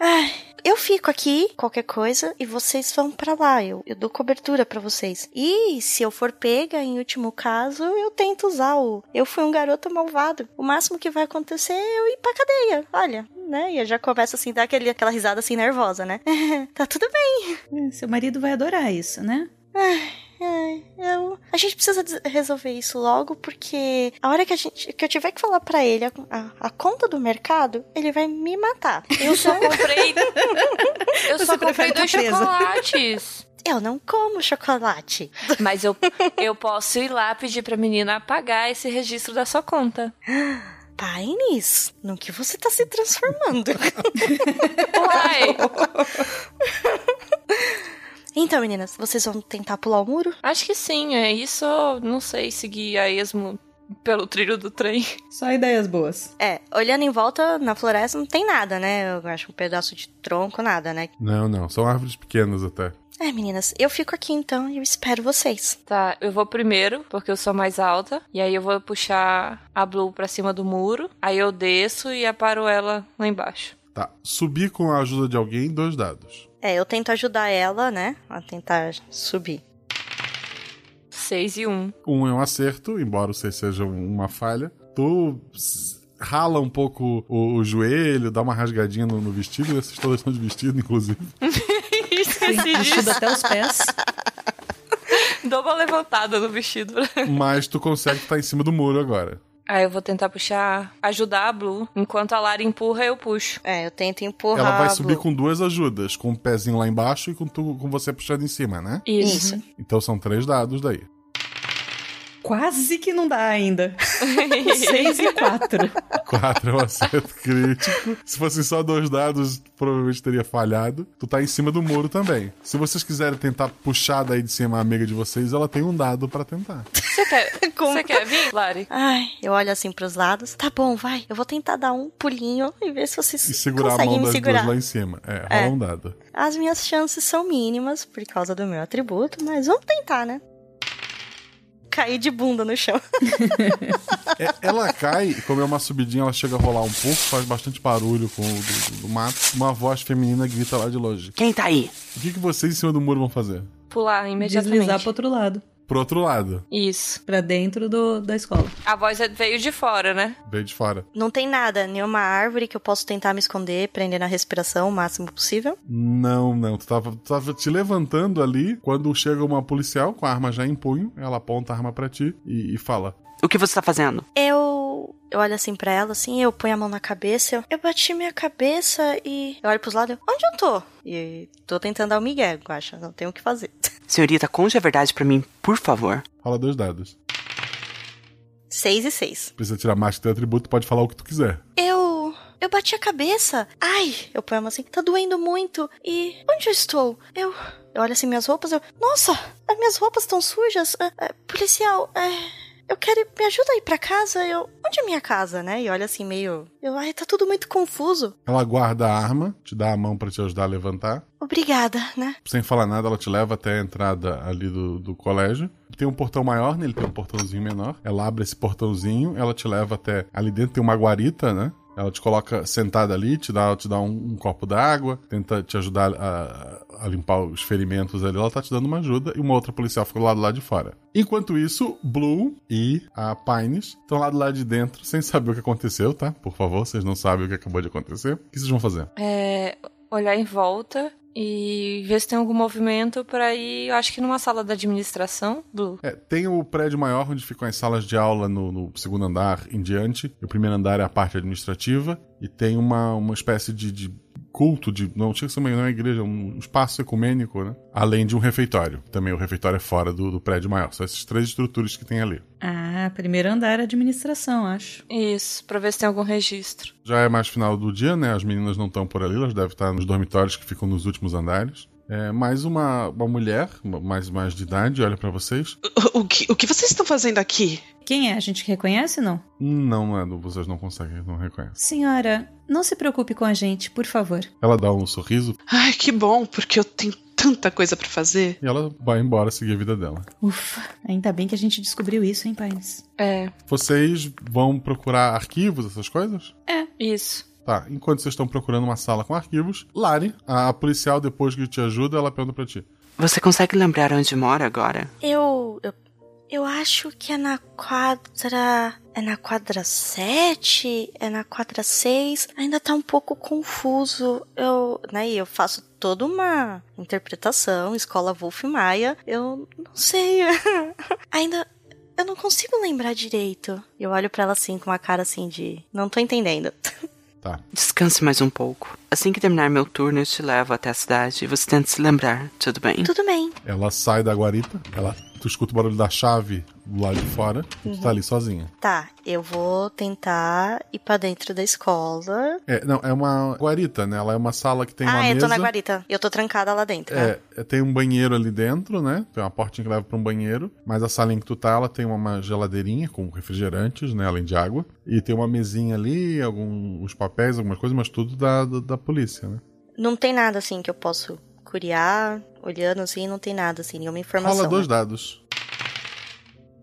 Ai, eu fico aqui, qualquer coisa, e vocês vão para lá. Eu, eu dou cobertura para vocês. E se eu for pega, em último caso, eu tento usar o. Eu fui um garoto malvado. O máximo que vai acontecer é eu ir pra cadeia. Olha, né? E eu já começo assim, dar aquele, aquela risada assim nervosa, né? tá tudo bem. É, seu marido vai adorar isso, né? Ai. Eu... A gente precisa resolver isso logo, porque a hora que, a gente, que eu tiver que falar para ele a, a, a, conta do mercado, ele vai me matar. Eu só comprei. eu Você só comprei tá dois chocolates. Eu não como chocolate. Mas eu, eu posso ir lá pedir pra menina apagar esse registro da sua conta. Pines, no que você tá se transformando? Uai! Então, meninas, vocês vão tentar pular o muro? Acho que sim, é isso, não sei, seguir a esmo pelo trilho do trem. Só ideias boas. É, olhando em volta na floresta não tem nada, né? Eu acho um pedaço de tronco, nada, né? Não, não, são árvores pequenas até. É, meninas, eu fico aqui então e eu espero vocês. Tá, eu vou primeiro, porque eu sou mais alta. E aí eu vou puxar a Blue pra cima do muro. Aí eu desço e aparo ela lá embaixo. Tá, subir com a ajuda de alguém, dois dados. É, eu tento ajudar ela, né? A tentar subir. 6 e 1. Um. um é um acerto, embora o 6 seja uma falha. Tu rala um pouco o, o joelho, dá uma rasgadinha no, no vestido. Essas todas são de vestido, inclusive. Esqueci disso. até os pés. Dou uma levantada no vestido. Mas tu consegue estar em cima do muro agora. Aí eu vou tentar puxar, ajudar a Blue. Enquanto a Lara empurra, eu puxo. É, eu tento empurrar. Ela vai a subir Blue. com duas ajudas, com o pezinho lá embaixo e com, tu, com você puxando em cima, né? Isso. Então são três dados daí. Quase que não dá ainda. Seis e quatro. Quatro é um acerto crítico. Se fossem só dois dados, provavelmente teria falhado. Tu tá em cima do muro também. Se vocês quiserem tentar puxar daí de cima a amiga de vocês, ela tem um dado pra tentar. Você quer, você quer vir, Lari? Ai, eu olho assim pros lados. Tá bom, vai. Eu vou tentar dar um pulinho e ver se vocês E segurar a conseguem mão me das segurar. duas lá em cima. É, rola É. um dado. As minhas chances são mínimas por causa do meu atributo, mas vamos tentar, né? Cair de bunda no chão. É, ela cai, e como é uma subidinha, ela chega a rolar um pouco, faz bastante barulho com o do, do- do mato. Uma voz feminina grita lá de longe. Quem tá aí? O que, que vocês em cima do muro vão fazer? Pular imediatamente. Deslizar pro outro lado. Pro outro lado, Isso. Pra dentro do, da escola. A voz é- veio de fora, né? bem de fora. Não tem nada, nenhuma árvore que eu possa tentar me esconder, prender na respiração o máximo possível. Não, não. Tu tava, tu tava te levantando ali quando chega uma policial com a arma já em punho. Ela aponta a arma pra ti e, e fala: O que você tá fazendo? Eu. Eu olho assim pra ela, assim, eu ponho a mão na cabeça, eu, eu bati minha cabeça e. Eu olho pros lados, eu, onde eu tô? E tô tentando dar o Miguel, eu acho, não tenho o que fazer. Senhorita, conte a verdade pra mim, por favor. Fala dois dados. Seis e seis. Precisa tirar mais que teu atributo, pode falar o que tu quiser. Eu. Eu bati a cabeça. Ai, eu ponho a mão assim, tá doendo muito. E. Onde eu estou? Eu. Eu olho assim minhas roupas, eu. Nossa, as minhas roupas estão sujas. Ah, ah, policial, é. Eu quero. Me ajuda a ir pra casa. Eu. Onde é minha casa, né? E olha assim, meio. Eu. Ai, tá tudo muito confuso. Ela guarda a arma, te dá a mão pra te ajudar a levantar. Obrigada, né? Sem falar nada, ela te leva até a entrada ali do, do colégio. Tem um portão maior, nele tem um portãozinho menor. Ela abre esse portãozinho, ela te leva até. Ali dentro tem uma guarita, né? Ela te coloca sentada ali, te dá, te dá um, um copo d'água, tenta te ajudar a, a limpar os ferimentos ali. Ela tá te dando uma ajuda e uma outra policial fica do lado lá de fora. Enquanto isso, Blue e a Pines estão lá do lado de dentro, sem saber o que aconteceu, tá? Por favor, vocês não sabem o que acabou de acontecer. O que vocês vão fazer? É, olhar em volta e ver se tem algum movimento pra ir, acho que numa sala da administração, Blue. É, tem o prédio maior onde ficam as salas de aula no, no segundo andar em diante. O primeiro andar é a parte administrativa. E tem uma, uma espécie de, de culto, de não tinha que ser uma, não é uma igreja, um espaço ecumênico, né? Além de um refeitório. Também o refeitório é fora do, do prédio maior. São essas três estruturas que tem ali. Ah, primeiro andar é administração, acho. Isso, pra ver se tem algum registro. Já é mais final do dia, né? As meninas não estão por ali, elas devem estar nos dormitórios que ficam nos últimos andares. É, mais uma, uma mulher, mais, mais de idade, olha para vocês. O, o, que, o que vocês estão fazendo aqui? Quem é? A gente reconhece, não? Não, não é, vocês não conseguem, não reconhecem. Senhora, não se preocupe com a gente, por favor. Ela dá um sorriso. Ai, que bom, porque eu tenho tanta coisa para fazer. E ela vai embora seguir a vida dela. Ufa, ainda bem que a gente descobriu isso, hein, pais? É. Vocês vão procurar arquivos, essas coisas? É, isso. Tá, enquanto vocês estão procurando uma sala com arquivos, Lari, a policial, depois que te ajuda, ela pergunta pra ti. Você consegue lembrar onde mora agora? Eu. Eu, eu acho que é na quadra. É na quadra 7? É na quadra 6? Ainda tá um pouco confuso. Eu. Né, eu faço toda uma interpretação, escola Wolf Maia. Eu não sei. Ainda. Eu não consigo lembrar direito. Eu olho para ela assim, com uma cara assim de. Não tô entendendo. Tá. Descanse mais um pouco. Assim que terminar meu turno, eu te levo até a cidade e você tenta se lembrar, tudo bem? Tudo bem. Ela sai da guarita, ela, tu escuta o barulho da chave do lado de fora e tu tá ali sozinha. Tá, eu vou tentar ir pra dentro da escola. É, não, é uma guarita, né? Ela é uma sala que tem uma ah, eu mesa. tô na guarita. Eu tô trancada lá dentro. né? É, tem um banheiro ali dentro, né? Tem uma portinha que leva pra um banheiro. Mas a sala em que tu tá, ela tem uma geladeirinha com refrigerantes, né? Além de água. E tem uma mesinha ali, alguns papéis, algumas coisas, mas tudo da, da, da polícia, né? Não tem nada assim que eu posso curiar, olhando assim, não tem nada assim, nenhuma informação. Rola dois né? dados.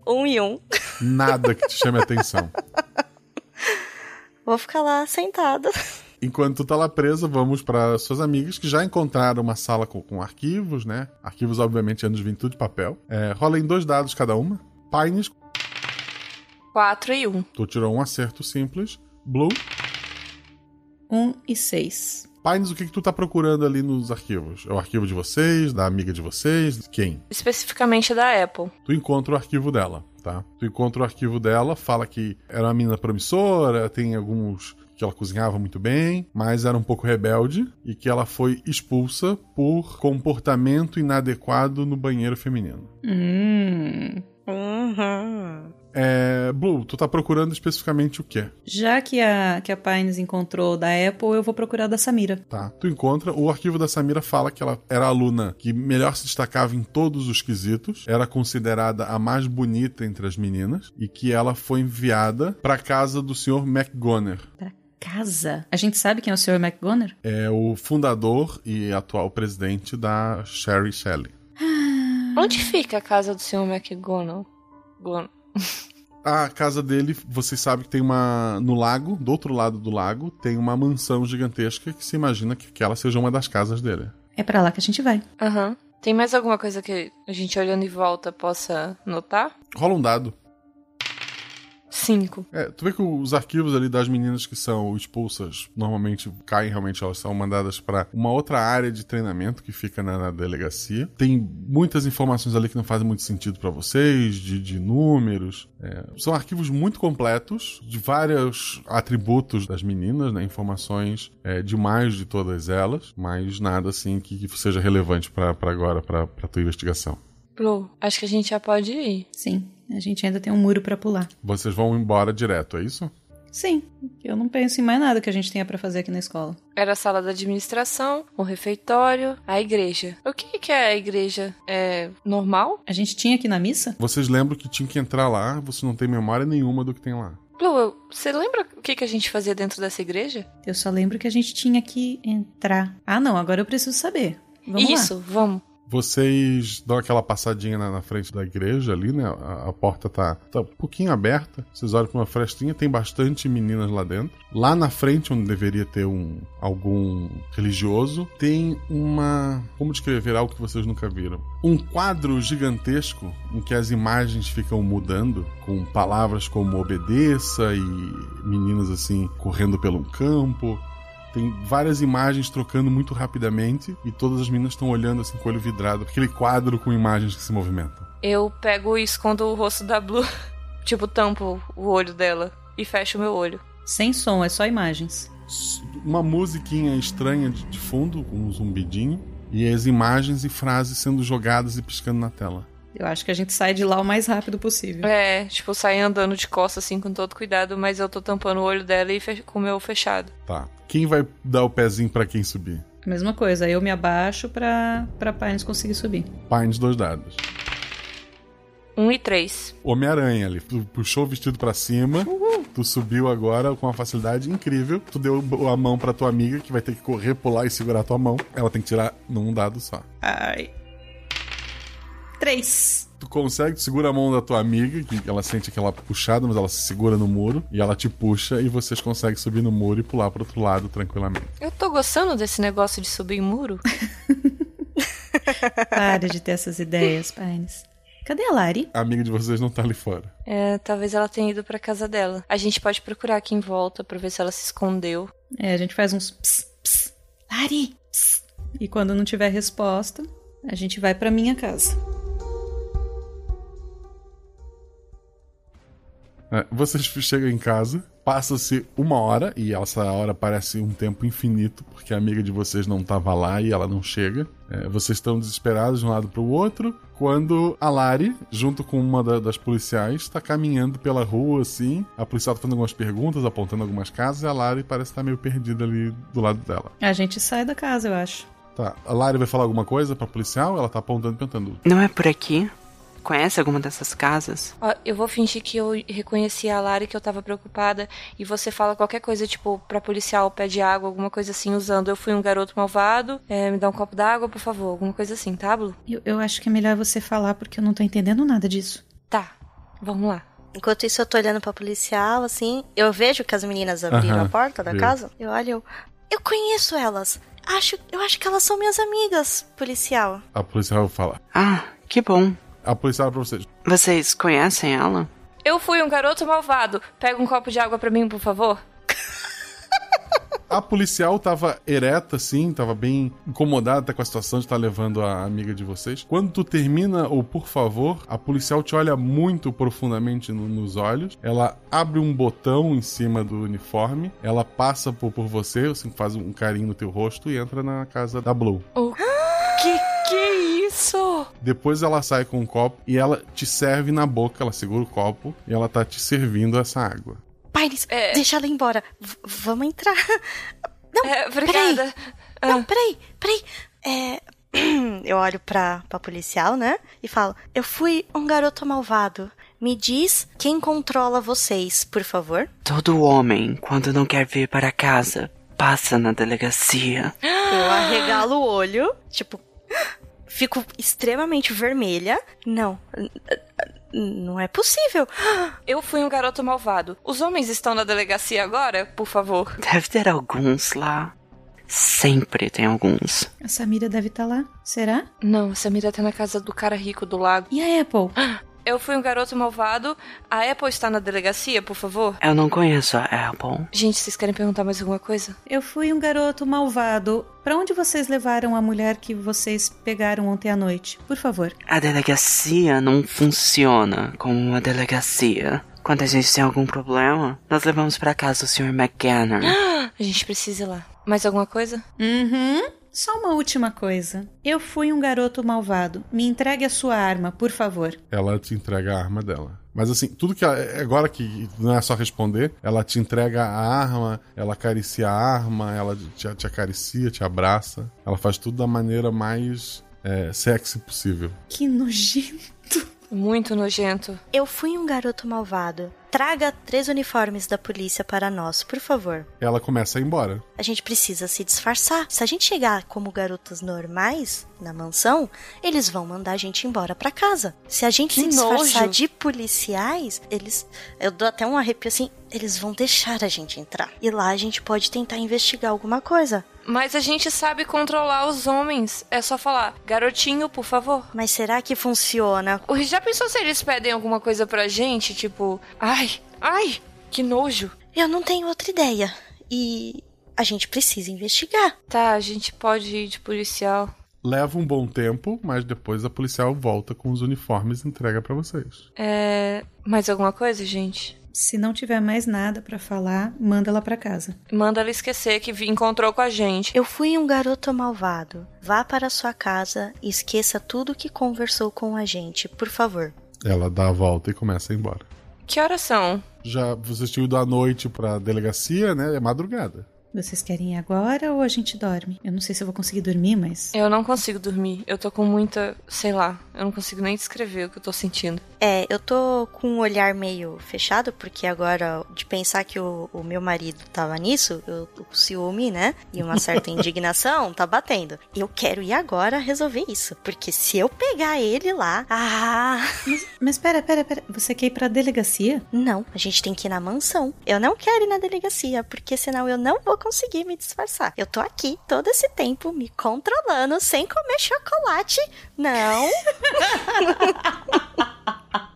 Um e um. Nada que te chame a atenção. Vou ficar lá sentada. Enquanto tu tá lá presa, vamos para suas amigas que já encontraram uma sala com, com arquivos, né? Arquivos, obviamente, anos 20 tudo de papel. É, rola em dois dados cada uma. Pines, 4 e 1. Um. tu tirou um acerto simples. Blue, Um e seis. Pines, o que, que tu tá procurando ali nos arquivos? É o arquivo de vocês, da amiga de vocês? Quem? Especificamente da Apple. Tu encontra o arquivo dela, tá? Tu encontra o arquivo dela, fala que era uma menina promissora, tem alguns que ela cozinhava muito bem, mas era um pouco rebelde e que ela foi expulsa por comportamento inadequado no banheiro feminino. Hum. Uhum. É, Blue, tu tá procurando especificamente o quê? Já que a, que a Pines encontrou da Apple, eu vou procurar da Samira. Tá. Tu encontra, o arquivo da Samira fala que ela era a aluna que melhor se destacava em todos os quesitos, era considerada a mais bonita entre as meninas e que ela foi enviada pra casa do Sr. McGoner. Pra casa? A gente sabe quem é o Sr. McGoner? É o fundador e atual presidente da Sherry Shelley. Onde fica a casa do Sr. McGonagall? A casa dele, vocês sabem que tem uma. No lago, do outro lado do lago, tem uma mansão gigantesca que se imagina que, que ela seja uma das casas dele. É pra lá que a gente vai. Aham. Tem mais alguma coisa que a gente olhando em volta possa notar? Rola um dado. Cinco. É, tu vê que os arquivos ali das meninas que são expulsas normalmente caem, realmente elas são mandadas pra uma outra área de treinamento que fica na, na delegacia. Tem muitas informações ali que não fazem muito sentido pra vocês, de, de números. É, são arquivos muito completos, de vários atributos das meninas, né? Informações é, demais de todas elas, mas nada assim que, que seja relevante pra pra agora, pra tua investigação. Blue, acho que a gente já pode ir. Sim, a gente ainda tem um muro pra pular. Vocês vão embora direto, é isso? Sim, eu não penso em mais nada que a gente tenha pra fazer aqui na escola. Era a sala da administração, o refeitório, a igreja. O que, que é a igreja? É normal? A gente tinha aqui na missa? Vocês lembram que tinha que entrar lá, você não tem memória nenhuma do que tem lá. Blue, você lembra o que, que a gente fazia dentro dessa igreja? Eu só lembro que a gente tinha que entrar. Ah, não, agora eu preciso saber. Vamos Isso, lá. vamos. Vocês dão aquela passadinha na, na frente da igreja ali, né? A, a porta tá, tá um pouquinho aberta. Vocês olham pra uma frestinha, tem bastante meninas lá dentro. Lá na frente, onde deveria ter um algum religioso, tem uma. Como descrever algo que vocês nunca viram? Um quadro gigantesco em que as imagens ficam mudando, com palavras como obedeça e meninas assim correndo pelo campo. Tem várias imagens trocando muito rapidamente e todas as meninas estão olhando assim com o olho vidrado, aquele quadro com imagens que se movimentam. Eu pego e escondo o rosto da Blue, tipo, tampo o olho dela e fecho o meu olho. Sem som, é só imagens. Uma musiquinha estranha de fundo, com um zumbidinho, e as imagens e frases sendo jogadas e piscando na tela. Eu acho que a gente sai de lá o mais rápido possível. É, tipo, sair andando de costas assim com todo cuidado, mas eu tô tampando o olho dela e com o meu fechado. Tá. Quem vai dar o pezinho pra quem subir? Mesma coisa, eu me abaixo pra, pra Pines conseguir subir. Pines, dois dados. Um e três. Homem-Aranha ali. Tu puxou o vestido pra cima, tu subiu agora com uma facilidade incrível. Tu deu a mão pra tua amiga, que vai ter que correr, pular e segurar a tua mão. Ela tem que tirar num dado só. Ai. Três. Tu consegue, tu segura a mão da tua amiga, que ela sente aquela puxada, mas ela se segura no muro, e ela te puxa, e vocês conseguem subir no muro e pular pro outro lado tranquilamente. Eu tô gostando desse negócio de subir em muro. Para de ter essas ideias, Pines. Cadê a Lari? A amiga de vocês não tá ali fora. É, talvez ela tenha ido pra casa dela. A gente pode procurar aqui em volta pra ver se ela se escondeu. É, a gente faz uns ps, ps. Lari! Ps. E quando não tiver resposta, a gente vai pra minha casa. É, vocês chegam em casa, passa-se uma hora, e essa hora parece um tempo infinito, porque a amiga de vocês não estava lá e ela não chega. É, vocês estão desesperados de um lado para o outro, quando a Lari, junto com uma da- das policiais, está caminhando pela rua assim. A policial tá fazendo algumas perguntas, apontando algumas casas, e a Lari parece estar meio perdida ali do lado dela. A gente sai da casa, eu acho. Tá, a Lari vai falar alguma coisa pra policial? Ela tá apontando e perguntando. Não é por aqui? Conhece alguma dessas casas? Ó, eu vou fingir que eu reconheci a Lari, que eu tava preocupada, e você fala qualquer coisa, tipo, pra policial, pede água, alguma coisa assim, usando eu fui um garoto malvado, é, me dá um copo d'água, por favor, alguma coisa assim, tá, Blue? Eu, eu acho que é melhor você falar porque eu não tô entendendo nada disso. Tá, vamos lá. Enquanto isso, eu tô olhando pra policial, assim. Eu vejo que as meninas abriram Aham, a porta da viu. casa. Eu olho, eu, eu conheço elas. Acho, eu acho que elas são minhas amigas, policial. A policial fala. Ah, que bom. A policial pra vocês. Vocês conhecem ela? Eu fui um garoto malvado, pega um copo de água pra mim, por favor. A policial tava ereta, assim, tava bem incomodada até com a situação de estar levando a amiga de vocês. Quando tu termina o por favor, a policial te olha muito profundamente no- nos olhos. Ela abre um botão em cima do uniforme. Ela passa por, por você, assim, faz um carinho no teu rosto e entra na casa da Blue. O que isso? Depois ela sai com um copo e ela te serve na boca. Ela segura o copo e ela tá te servindo essa água. Pines, É. deixa ela ir embora. V- vamos entrar. Não, É, obrigada. peraí. Não, peraí, peraí. É, eu olho pra, pra policial, né? E falo: Eu fui um garoto malvado. Me diz quem controla vocês, por favor. Todo homem, quando não quer vir para casa, passa na delegacia. Eu arregalo o olho, tipo, fico extremamente vermelha. Não, não é possível. Eu fui um garoto malvado. Os homens estão na delegacia agora, por favor? Deve ter alguns lá. Sempre tem alguns. A Samira deve estar lá. Será? Não, a Samira tá na casa do cara rico do lago. E a Apple? Eu fui um garoto malvado. A Apple está na delegacia, por favor? Eu não conheço a Apple. Gente, vocês querem perguntar mais alguma coisa? Eu fui um garoto malvado. Pra onde vocês levaram a mulher que vocês pegaram ontem à noite? Por favor. A delegacia não funciona como uma delegacia. Quando a gente tem algum problema, nós levamos para casa do Sr. McGanner. A gente precisa ir lá. Mais alguma coisa? Uhum. Só uma última coisa. Eu fui um garoto malvado. Me entregue a sua arma, por favor. Ela te entrega a arma dela. Mas assim, tudo que ela, agora que não é só responder, ela te entrega a arma, ela acaricia a arma, ela te, te acaricia, te abraça. Ela faz tudo da maneira mais é, sexy possível. Que nojento. Muito nojento. Eu fui um garoto malvado. Traga três uniformes da polícia para nós, por favor. Ela começa a ir embora. A gente precisa se disfarçar. Se a gente chegar como garotas normais na mansão, eles vão mandar a gente embora pra casa. Se a gente Que se disfarçar nojo. de policiais, eles. Eu dou até um arrepio assim. Eles vão deixar a gente entrar. E lá a gente pode tentar investigar alguma coisa. Mas a gente sabe controlar os homens. É só falar, garotinho, por favor. Mas será que funciona? O- Já pensou se eles pedem alguma coisa pra gente? Tipo, ai, ai, que nojo. Eu não tenho outra ideia. E a gente precisa investigar. Tá, a gente pode ir de policial. Leva um bom tempo, mas depois a policial volta com os uniformes e entrega pra vocês. É. Mais alguma coisa, gente? Se não tiver mais nada pra falar, manda ela pra casa. Manda ela esquecer que vi- encontrou com a gente. Eu fui um garoto malvado. Vá para sua casa e esqueça tudo que conversou com a gente, por favor. Ela dá a volta e começa a ir embora. Que horas são? Já vocês tinham ido à noite pra delegacia, né? É madrugada. Vocês querem ir agora ou a gente dorme? Eu não sei se eu vou conseguir dormir, mas. Eu não consigo dormir. Eu tô com muita. Sei lá. Eu não consigo nem descrever o que eu tô sentindo. É, eu tô com um olhar meio fechado, porque agora, de pensar que o, o meu marido tava nisso, eu, o ciúme, né? E uma certa indignação tá batendo. Eu quero ir agora resolver isso. Porque se eu pegar ele lá. Ah! Mas, mas pera, pera, pera. Você quer ir pra delegacia? Não, a gente tem que ir na mansão. Eu não quero ir na delegacia, porque senão eu não vou conseguir me disfarçar. Eu tô aqui todo esse tempo me controlando sem comer chocolate. Não.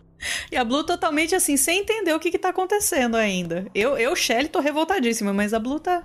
E a Blue totalmente assim, sem entender o que, que tá acontecendo ainda. Eu, eu, Shelly, tô revoltadíssima, mas a Blue tá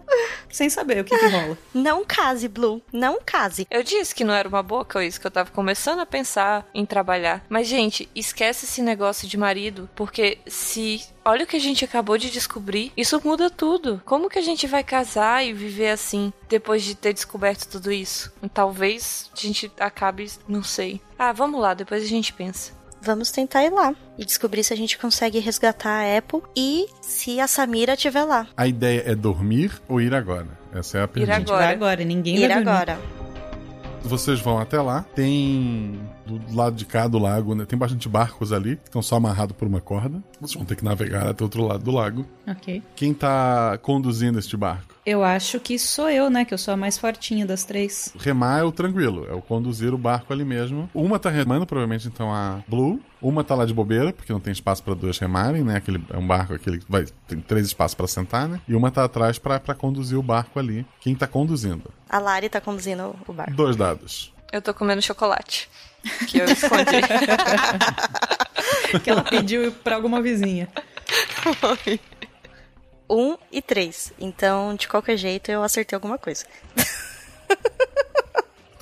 sem saber o que, que rola. Não case, Blue. Não case. Eu disse que não era uma boa coisa, que eu tava começando a pensar em trabalhar. Mas, gente, esquece esse negócio de marido, porque se. Olha o que a gente acabou de descobrir. Isso muda tudo. Como que a gente vai casar e viver assim depois de ter descoberto tudo isso? Talvez a gente acabe. Não sei. Ah, vamos lá, depois a gente pensa. Vamos tentar ir lá e descobrir se a gente consegue resgatar a Apple e se a Samira estiver lá. A ideia é dormir ou ir agora? Essa é a pergunta. A gente vai agora, ninguém Ir vai dormir. agora. Vocês vão até lá. Tem do lado de cá do lago, né? Tem bastante barcos ali que estão só amarrados por uma corda. Vocês vão ter que navegar até o outro lado do lago. Ok. Quem tá conduzindo este barco? Eu acho que sou eu, né? Que eu sou a mais fortinha das três. Remar é o tranquilo, é o conduzir o barco ali mesmo. Uma tá remando, provavelmente então a Blue. Uma tá lá de bobeira, porque não tem espaço pra duas remarem, né? Aquele, é um barco aquele que vai, tem três espaços pra sentar, né? E uma tá atrás pra conduzir o barco ali. Quem tá conduzindo? A Lari tá conduzindo o barco. Dois dados. Eu tô comendo chocolate. Que eu escondi. que ela pediu pra alguma vizinha. Um e três. Então, de qualquer jeito, eu acertei alguma coisa.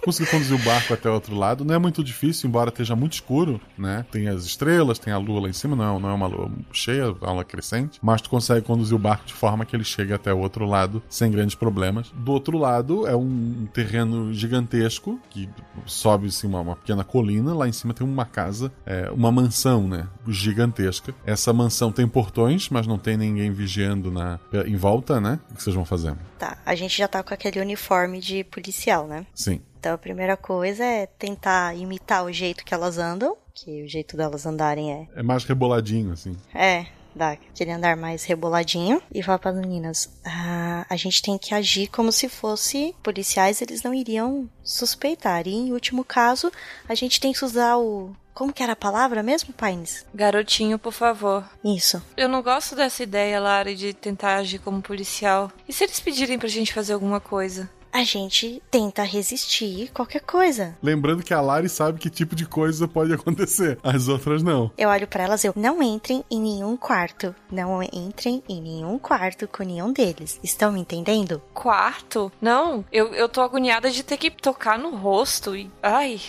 Conseguir conduzir o barco até o outro lado não é muito difícil, embora esteja muito escuro, né? Tem as estrelas, tem a lua lá em cima, não é, não é uma lua cheia, é uma lua crescente, mas tu consegue conduzir o barco de forma que ele chegue até o outro lado sem grandes problemas. Do outro lado é um terreno gigantesco que sobe assim, uma, uma pequena colina, lá em cima tem uma casa, é, uma mansão, né? Gigantesca. Essa mansão tem portões, mas não tem ninguém vigiando na, em volta, né? O que vocês vão fazendo? Tá, a gente já tá com aquele uniforme de policial, né? Sim. Então a primeira coisa é tentar imitar o jeito que elas andam, que o jeito delas andarem é. É mais reboladinho, assim. É, dá aquele andar mais reboladinho. E fala para as meninas: ah, a gente tem que agir como se fosse policiais, eles não iriam suspeitar. E em último caso, a gente tem que usar o. Como que era a palavra mesmo, Pines? Garotinho, por favor. Isso. Eu não gosto dessa ideia, Lara, de tentar agir como policial. E se eles pedirem pra gente fazer alguma coisa? A gente tenta resistir qualquer coisa. Lembrando que a Lari sabe que tipo de coisa pode acontecer, as outras não. Eu olho para elas, eu não entrem em nenhum quarto. Não entrem em nenhum quarto com nenhum deles. Estão me entendendo? Quarto? Não, eu, eu tô agoniada de ter que tocar no rosto e. Ai.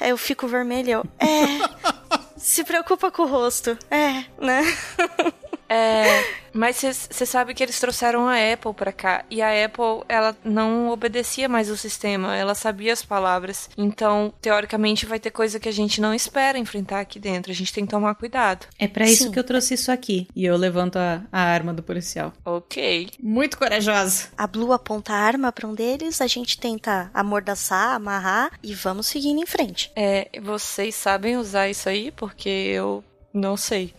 É, eu fico vermelho. É. Se preocupa com o rosto. É, né? É. Mas você sabe que eles trouxeram a Apple pra cá. E a Apple, ela não obedecia mais o sistema. Ela sabia as palavras. Então, teoricamente, vai ter coisa que a gente não espera enfrentar aqui dentro. A gente tem que tomar cuidado. É para isso que eu trouxe isso aqui. E eu levanto a, a arma do policial. Ok. Muito corajosa. A Blue aponta a arma pra um deles, a gente tenta amordaçar, amarrar e vamos seguindo em frente. É, vocês sabem usar isso aí? Porque eu não sei.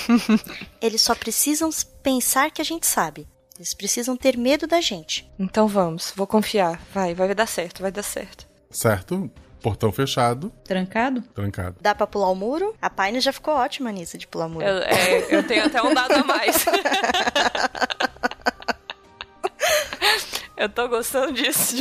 Eles só precisam pensar que a gente sabe. Eles precisam ter medo da gente. Então vamos, vou confiar. Vai, vai dar certo, vai dar certo. Certo? Portão fechado. Trancado? Trancado. Dá pra pular o muro? A Paine já ficou ótima nisso de pular o muro. Eu, é, eu tenho até um dado a mais. eu tô gostando disso.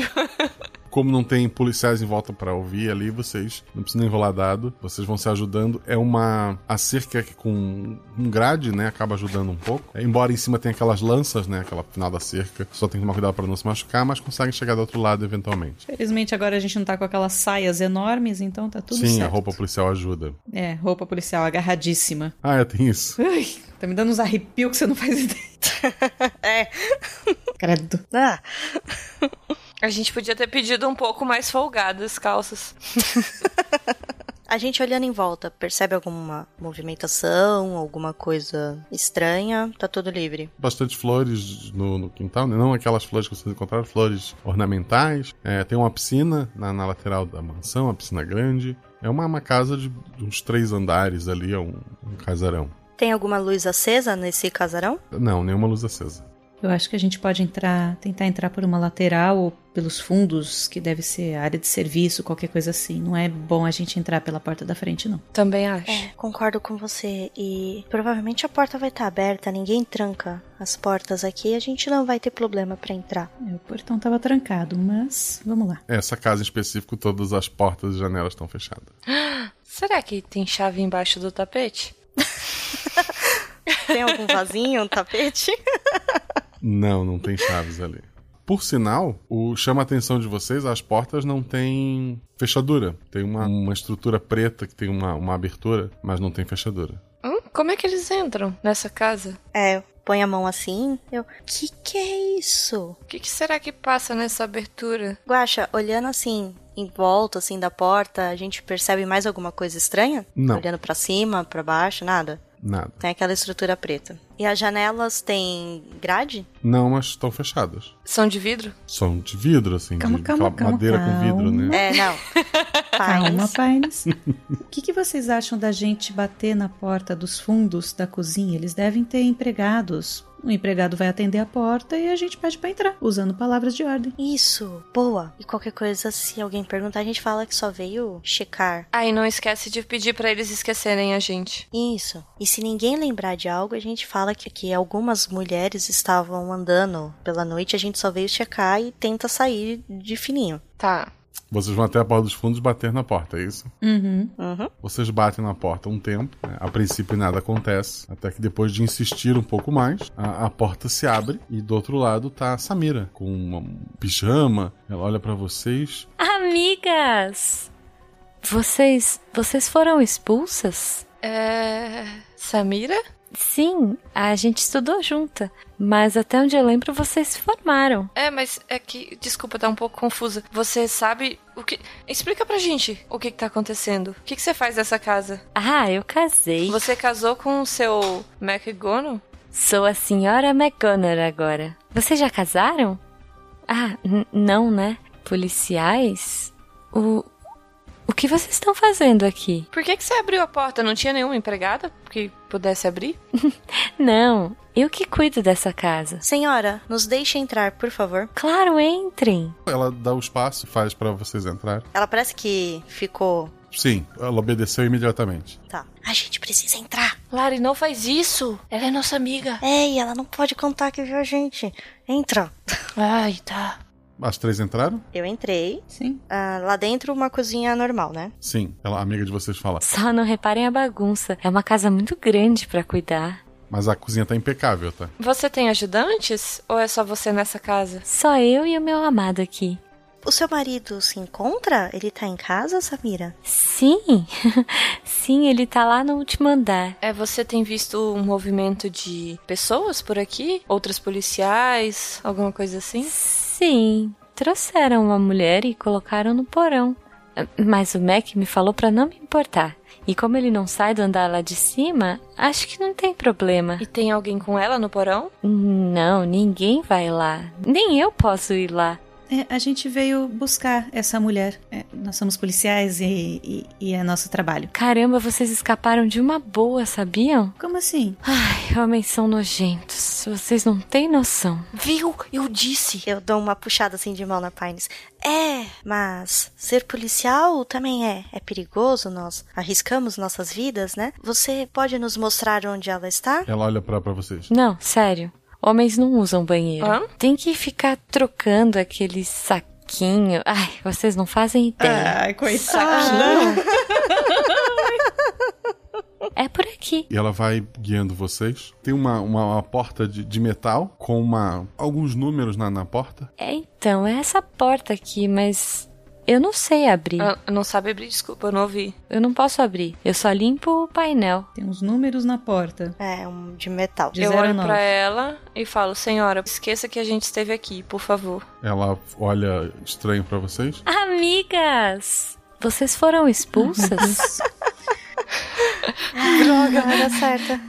Como não tem policiais em volta para ouvir ali, vocês não precisam enrolar dado, vocês vão se ajudando. É uma. A cerca que com um grade, né? Acaba ajudando um pouco. É, embora em cima tenha aquelas lanças, né? Aquela final da cerca. Só tem que tomar cuidado para não se machucar, mas conseguem chegar do outro lado eventualmente. Felizmente agora a gente não tá com aquelas saias enormes, então tá tudo Sim, certo. a roupa policial ajuda. É, roupa policial agarradíssima. Ah, é, tem isso. Ai, tá me dando uns arrepios que você não faz ideia. é. Credo. Ah. A gente podia ter pedido um pouco mais folgado as calças. A gente olhando em volta, percebe alguma movimentação, alguma coisa estranha? Tá tudo livre. Bastante flores no, no quintal, né? não aquelas flores que vocês encontraram, flores ornamentais. É, tem uma piscina na, na lateral da mansão, uma piscina grande. É uma, uma casa de uns três andares ali, é um, um casarão. Tem alguma luz acesa nesse casarão? Não, nenhuma luz acesa. Eu acho que a gente pode entrar, tentar entrar por uma lateral ou pelos fundos, que deve ser área de serviço, qualquer coisa assim. Não é bom a gente entrar pela porta da frente, não. Também acho. É, concordo com você. E provavelmente a porta vai estar aberta, ninguém tranca as portas aqui, a gente não vai ter problema para entrar. É, o portão tava trancado, mas vamos lá. Essa casa em específico, todas as portas e janelas estão fechadas. Será que tem chave embaixo do tapete? Tem algum vasinho, um tapete? Não, não tem chaves ali. Por sinal, o chama a atenção de vocês, as portas não têm fechadura. Tem uma, uma estrutura preta que tem uma, uma abertura, mas não tem fechadura. Hum, como é que eles entram nessa casa? É, põe a mão assim, eu. Que que é isso? O que, que será que passa nessa abertura? Guaxa, olhando assim, em volta assim da porta, a gente percebe mais alguma coisa estranha? Não. Olhando para cima, para baixo, nada. Nada. Tem aquela estrutura preta. E as janelas têm grade? Não, mas estão fechadas. São de vidro? São de vidro, assim, Calma, de calma, calma, madeira com vidro, né? É, não. Calma, pais. O que, que vocês acham da gente bater na porta dos fundos da cozinha? Eles devem ter empregados. O empregado vai atender a porta e a gente pede pra entrar, usando palavras de ordem. Isso, boa. E qualquer coisa, se alguém perguntar, a gente fala que só veio checar. Ah, e não esquece de pedir para eles esquecerem a gente. Isso. E se ninguém lembrar de algo, a gente fala que, que algumas mulheres estavam andando pela noite, a gente só veio checar e tenta sair de fininho. Tá. Vocês vão até a porta dos fundos bater na porta, é isso? Uhum. Uhum. Vocês batem na porta um tempo, né? a princípio nada acontece, até que depois de insistir um pouco mais, a, a porta se abre e do outro lado tá a Samira com uma um pijama. Ela olha para vocês. Amigas! Vocês. Vocês foram expulsas? É. Samira? Sim, a gente estudou junta. Mas até onde eu lembro, vocês se formaram. É, mas é que. Desculpa, tá um pouco confusa. Você sabe o que. Explica pra gente o que, que tá acontecendo. O que, que você faz nessa casa? Ah, eu casei. Você casou com o seu McGonagall? Sou a senhora McGonagall agora. Vocês já casaram? Ah, não, né? Policiais? O. O que vocês estão fazendo aqui? Por que, que você abriu a porta? Não tinha nenhuma empregada que pudesse abrir? não, eu que cuido dessa casa. Senhora, nos deixe entrar, por favor. Claro, entrem. Ela dá o espaço, faz para vocês entrar. Ela parece que ficou. Sim, ela obedeceu imediatamente. Tá. A gente precisa entrar. Lari, não faz isso. Ela é nossa amiga. Ei, ela não pode contar que viu a gente. Entra. Ai, tá. As três entraram? Eu entrei. Sim. Ah, lá dentro, uma cozinha normal, né? Sim. Ela, a amiga de vocês fala. Só não reparem a bagunça. É uma casa muito grande para cuidar. Mas a cozinha tá impecável, tá? Você tem ajudantes? Ou é só você nessa casa? Só eu e o meu amado aqui. O seu marido se encontra? Ele tá em casa, Samira? Sim. Sim, ele tá lá no último andar. É, você tem visto um movimento de pessoas por aqui? Outras policiais? Alguma coisa assim? Sim. Trouxeram uma mulher e colocaram no porão. Mas o Mac me falou para não me importar. E como ele não sai do andar lá de cima, acho que não tem problema. E tem alguém com ela no porão? Não, ninguém vai lá. Nem eu posso ir lá. É, a gente veio buscar essa mulher. É, nós somos policiais e, e, e, é nosso trabalho. Caramba, vocês escaparam de uma boa, sabiam? Como assim? Ai, homens são nojentos. Vocês não têm noção. Viu? Eu disse. Eu dou uma puxada assim de mão na Pines. É, mas ser policial também é. É perigoso, nós arriscamos nossas vidas, né? Você pode nos mostrar onde ela está? Ela olha pra, pra vocês. Não, sério. Homens não usam banheiro. Hã? Tem que ficar trocando aqueles saquinho. Ai, vocês não fazem ideia. Ai, coitado. É por aqui. E ela vai guiando vocês. Tem uma, uma, uma porta de, de metal com uma, alguns números na, na porta. É, então, é essa porta aqui, mas eu não sei abrir. Ah, não sabe abrir, desculpa, eu não ouvi. Eu não posso abrir. Eu só limpo o painel. Tem uns números na porta. É, um de metal. De eu olho pra ela e falo, senhora, esqueça que a gente esteve aqui, por favor. Ela olha estranho pra vocês. Amigas! Vocês foram expulsas? Droga, vai dar certo.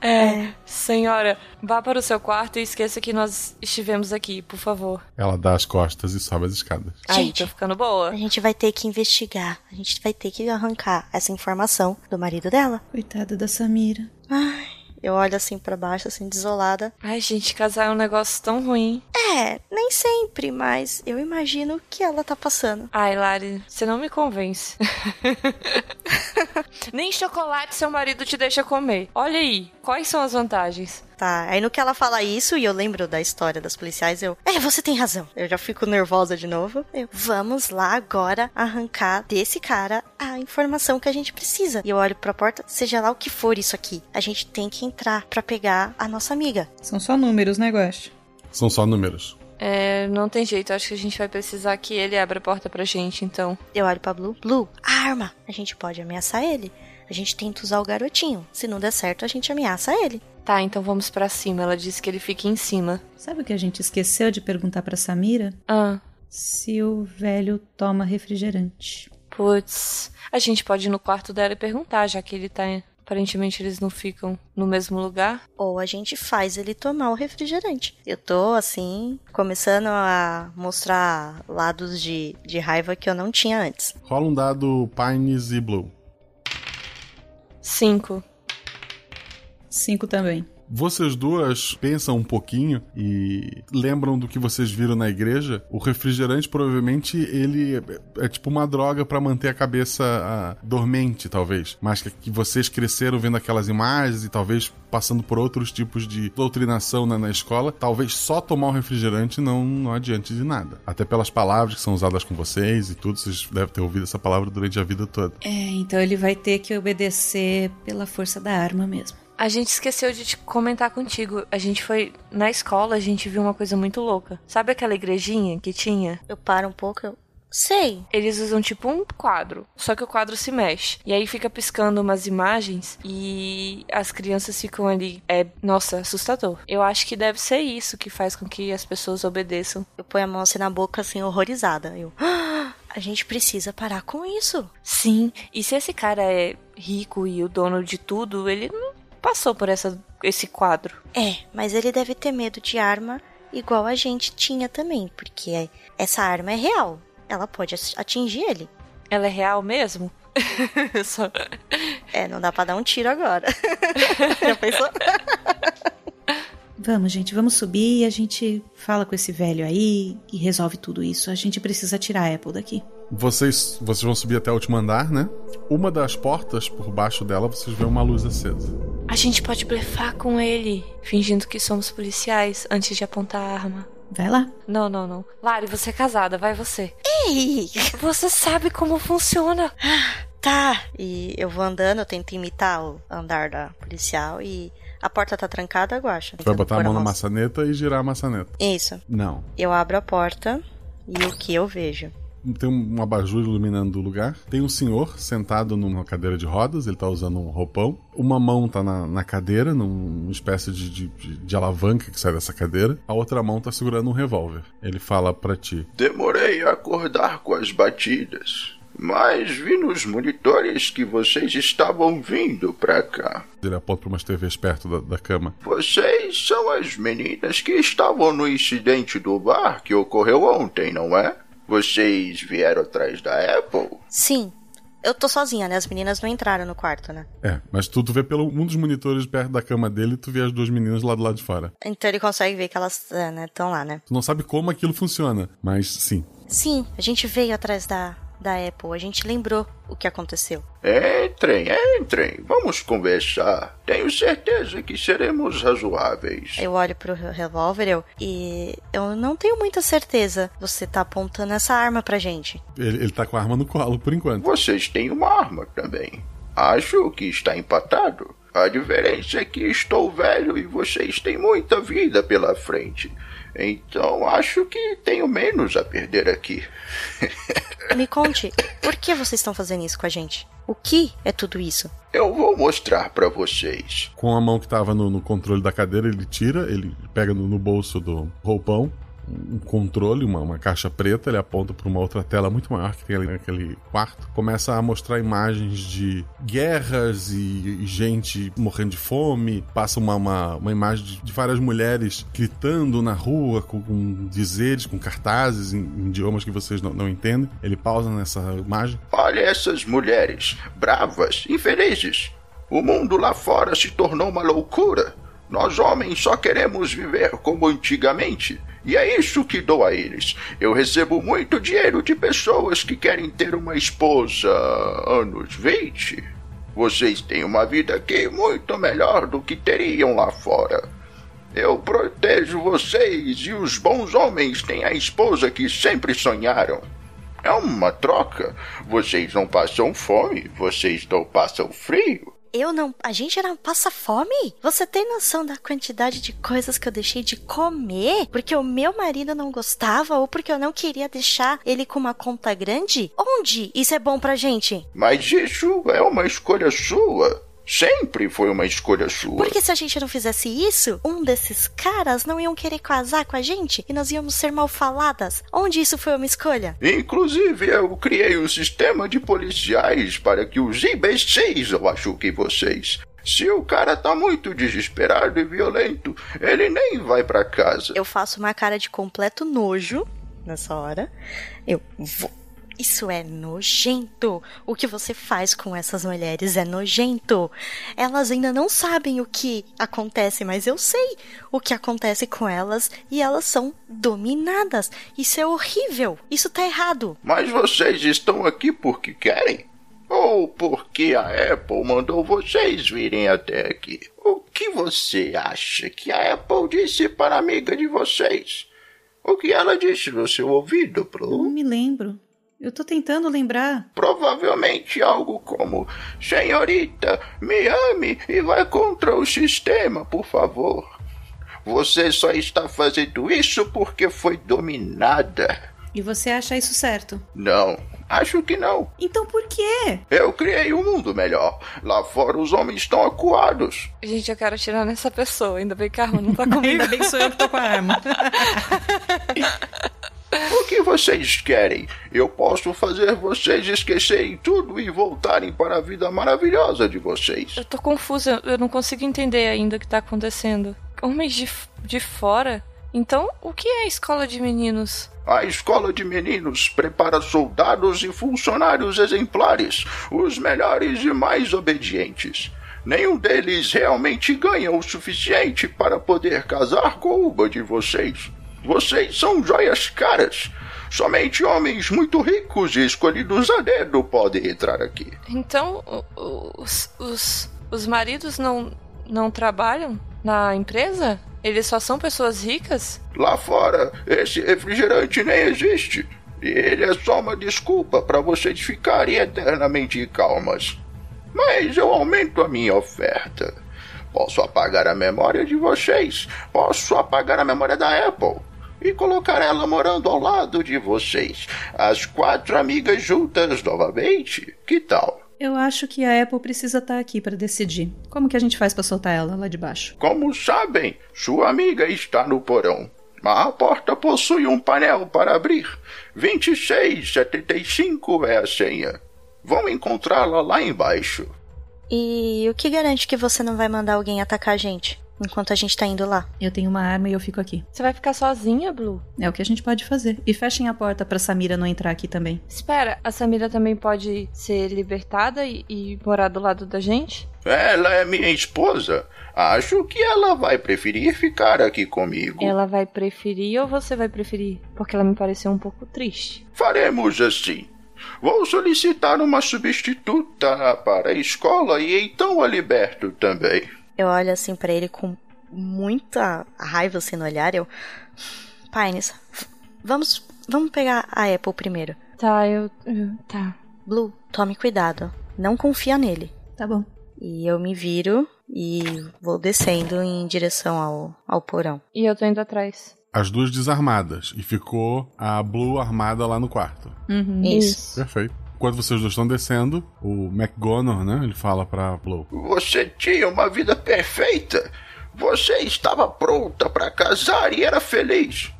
É, senhora, vá para o seu quarto e esqueça que nós estivemos aqui, por favor. Ela dá as costas e sobe as escadas. Aí, Gente. tô ficando boa. A gente vai ter que investigar. A gente vai ter que arrancar essa informação do marido dela. Coitada da Samira. Ai, eu olho assim pra baixo, assim, desolada. Ai, gente, casar é um negócio tão ruim. É, nem sempre, mas eu imagino o que ela tá passando. Ai, Lari, você não me convence. Nem chocolate seu marido te deixa comer. Olha aí, quais são as vantagens? Tá, aí no que ela fala isso, e eu lembro da história das policiais, eu. É, você tem razão. Eu já fico nervosa de novo. Eu, vamos lá agora arrancar desse cara a informação que a gente precisa. E eu olho pra porta, seja lá o que for isso aqui. A gente tem que entrar pra pegar a nossa amiga. São só números, né, Guache? São só números. É, não tem jeito, acho que a gente vai precisar que ele abra a porta pra gente, então. Eu olho pra Blue. Blue, a arma. A gente pode ameaçar ele. A gente tenta usar o garotinho. Se não der certo, a gente ameaça ele. Tá, então vamos pra cima. Ela disse que ele fica em cima. Sabe o que a gente esqueceu de perguntar pra Samira? Ah, Se o velho toma refrigerante. putz. A gente pode ir no quarto dela e perguntar, já que ele tá. Aparentemente eles não ficam no mesmo lugar. Ou a gente faz ele tomar o refrigerante. Eu tô, assim, começando a mostrar lados de, de raiva que eu não tinha antes. Rola um dado Pines e Blue. Cinco. Cinco também. Vocês duas pensam um pouquinho e lembram do que vocês viram na igreja. O refrigerante provavelmente ele é, é tipo uma droga pra manter a cabeça ah, dormente, talvez. Mas que, que vocês cresceram vendo aquelas imagens e talvez passando por outros tipos de doutrinação na, na escola, talvez só tomar o refrigerante não, não adiante de nada. Até pelas palavras que são usadas com vocês e tudo, vocês devem ter ouvido essa palavra durante a vida toda. É, então ele vai ter que obedecer pela força da arma mesmo. A gente esqueceu de te comentar contigo. A gente foi na escola, a gente viu uma coisa muito louca. Sabe aquela igrejinha que tinha? Eu paro um pouco, eu. Sei. Eles usam tipo um quadro, só que o quadro se mexe. E aí fica piscando umas imagens e as crianças ficam ali. É, nossa, assustador. Eu acho que deve ser isso que faz com que as pessoas obedeçam. Eu ponho a mão assim na boca, assim, horrorizada. Eu. "Ah, A gente precisa parar com isso. Sim, e se esse cara é rico e o dono de tudo, ele não passou por essa, esse quadro. É, mas ele deve ter medo de arma igual a gente tinha também, porque essa arma é real. Ela pode atingir ele. Ela é real mesmo? Só... É, não dá pra dar um tiro agora. Já pensou? Vamos, gente, vamos subir e a gente fala com esse velho aí e resolve tudo isso. A gente precisa tirar a Apple daqui. Vocês, vocês vão subir até o último andar, né? Uma das portas, por baixo dela, vocês vêem uma luz acesa. A gente pode blefar com ele, fingindo que somos policiais antes de apontar a arma. Vai lá. Não, não, não. Lari, você é casada, vai você. Ei! Você sabe como funciona. Tá. E eu vou andando, eu tento imitar o andar da policial e a porta tá trancada, eu acho. Vai botar a mão na maçaneta e girar a maçaneta. Isso. Não. Eu abro a porta e o que eu vejo? Tem um abajur iluminando o lugar. Tem um senhor sentado numa cadeira de rodas, ele tá usando um roupão. Uma mão tá na, na cadeira, numa espécie de, de, de, alavanca que sai dessa cadeira. A outra mão tá segurando um revólver. Ele fala para ti: Demorei a acordar com as batidas. Mas vi nos monitores que vocês estavam vindo pra cá. Ele aponta para umas TVs perto da, da, cama. Vocês são as meninas que estavam no incidente do bar que ocorreu ontem, não é? Vocês vieram atrás da Apple? Sim. Eu tô sozinha, né? As meninas não entraram no quarto, né? É, mas tu, tu vê pelo um dos monitores perto da cama dele, tu vê as duas meninas lá do lado de fora. Então ele consegue ver que elas estão né, lá, né? Tu não sabe como aquilo funciona, mas sim. Sim, a gente veio atrás da, da Apple. A gente lembrou o que aconteceu. Entrem, entrem. Vamos conversar. Tenho certeza que seremos razoáveis. Eu olho pro revólver eu, e eu não tenho muita certeza. Você tá apontando essa arma pra gente. Ele, ele tá com a arma no colo por enquanto. Vocês têm uma arma também. Acho que está empatado. A diferença é que estou velho e vocês têm muita vida pela frente. Então acho que tenho menos a perder aqui. Me conte, por que vocês estão fazendo isso com a gente? O que é tudo isso? Eu vou mostrar para vocês. Com a mão que tava no, no, controle da cadeira, ele tira, ele pega no, no bolso do roupão um controle, uma, uma caixa preta, ele aponta para uma outra tela muito maior que tem ali naquele quarto, começa a mostrar imagens de guerras e, e gente morrendo de fome, passa uma, uma, uma imagem de, de, várias mulheres gritando na rua com, com dizeres, com cartazes em, em, idiomas que vocês não, não entendem. Ele pausa nessa imagem. Olha essas mulheres, bravas, infelizes. O mundo lá fora se tornou uma loucura. Nós homens só queremos viver como antigamente. E é isso que dou a eles. Eu recebo muito dinheiro de pessoas que querem ter uma esposa anos 20. Vocês têm uma vida aqui muito melhor do que teriam lá fora. Eu protejo vocês e os bons homens têm a esposa que sempre sonharam. É uma troca. Vocês não passam fome, vocês não passam frio. Eu não. A gente não passa fome? Você tem noção da quantidade de coisas que eu deixei de comer? Porque o meu marido não gostava ou porque eu não queria deixar ele com uma conta grande? Onde isso é bom pra gente? Mas isso é uma escolha sua. Sempre foi uma escolha sua. Porque se a gente não fizesse isso, um desses caras não iam querer casar com a gente e nós íamos ser mal faladas. Onde isso foi uma escolha? Inclusive, eu criei um sistema de policiais para que os imbecis machuquem vocês. Se o cara tá muito desesperado e violento, ele nem vai para casa. Eu faço uma cara de completo nojo nessa hora. Eu vou isso é nojento. O que você faz com essas mulheres é nojento. Elas ainda não sabem o que acontece, mas eu sei o que acontece com elas e elas são dominadas. Isso é horrível. Isso tá errado. Mas vocês estão aqui porque querem? Ou porque a Apple mandou vocês virem até aqui? O que você acha que a Apple disse para a amiga de vocês? O que ela disse no seu ouvido, Pro? Não me lembro. Eu tô tentando lembrar. Provavelmente algo como: Senhorita, me ame e vai contra o sistema, por favor. Você só está fazendo isso porque foi dominada. E você acha isso certo? Não, acho que não. Então por quê? Eu criei um mundo melhor. Lá fora os homens estão acuados. Gente, eu quero atirar nessa pessoa. Ainda bem que a arma não tá comigo. Ainda bem que sou eu que tô com a arma. O que vocês querem? Eu posso fazer vocês esquecerem tudo e voltarem para a vida maravilhosa de vocês. Eu tô confusa, eu não consigo entender ainda o que tá acontecendo. Homens de, de fora? Então, o que é a escola de meninos? A escola de meninos prepara soldados e funcionários exemplares, os melhores e mais obedientes. Nenhum deles realmente ganha o suficiente para poder casar com uma de vocês. Vocês são joias caras. Somente homens muito ricos e escolhidos a dedo podem entrar aqui. Então, os, os, os maridos não, não trabalham na empresa? Eles só são pessoas ricas? Lá fora, esse refrigerante nem existe. E ele é só uma desculpa para vocês ficarem eternamente calmas. Mas eu aumento a minha oferta. Posso apagar a memória de vocês. Posso apagar a memória da Apple e colocar ela morando ao lado de vocês. As quatro amigas juntas novamente. Que tal? Eu acho que a Apple precisa estar aqui para decidir. Como que a gente faz para soltar ela lá de baixo? Como sabem, sua amiga está no porão. A porta possui um painel para abrir. 2675 é a senha. Vão encontrá-la lá embaixo. E o que garante que você não vai mandar alguém atacar a gente? Enquanto a gente tá indo lá. Eu tenho uma arma e eu fico aqui. Você vai ficar sozinha, Blue? É o que a gente pode fazer. E fechem a porta pra Samira não entrar aqui também. Espera, a Samira também pode ser libertada e, e morar do lado da gente? Ela é minha esposa. Acho que ela vai preferir ficar aqui comigo. Ela vai preferir ou você vai preferir? Porque ela me pareceu um pouco triste. Faremos assim. Vou solicitar uma substituta para a escola e então a liberto também. Eu olho assim para ele com muita raiva assim no olhar. Eu. Pines, vamos, vamos pegar a Apple primeiro. Tá, eu. eu tá. Blue, tome cuidado. Não confia nele. Tá bom. E eu me viro e vou descendo em direção ao, ao porão. E eu tô indo atrás. As duas desarmadas. E ficou a Blue armada lá no quarto. Uhum. Isso. Perfeito. Enquanto vocês dois estão descendo, o McGonagall, né? Ele fala pra Blue. Você tinha uma vida perfeita. Você estava pronta para casar e era feliz.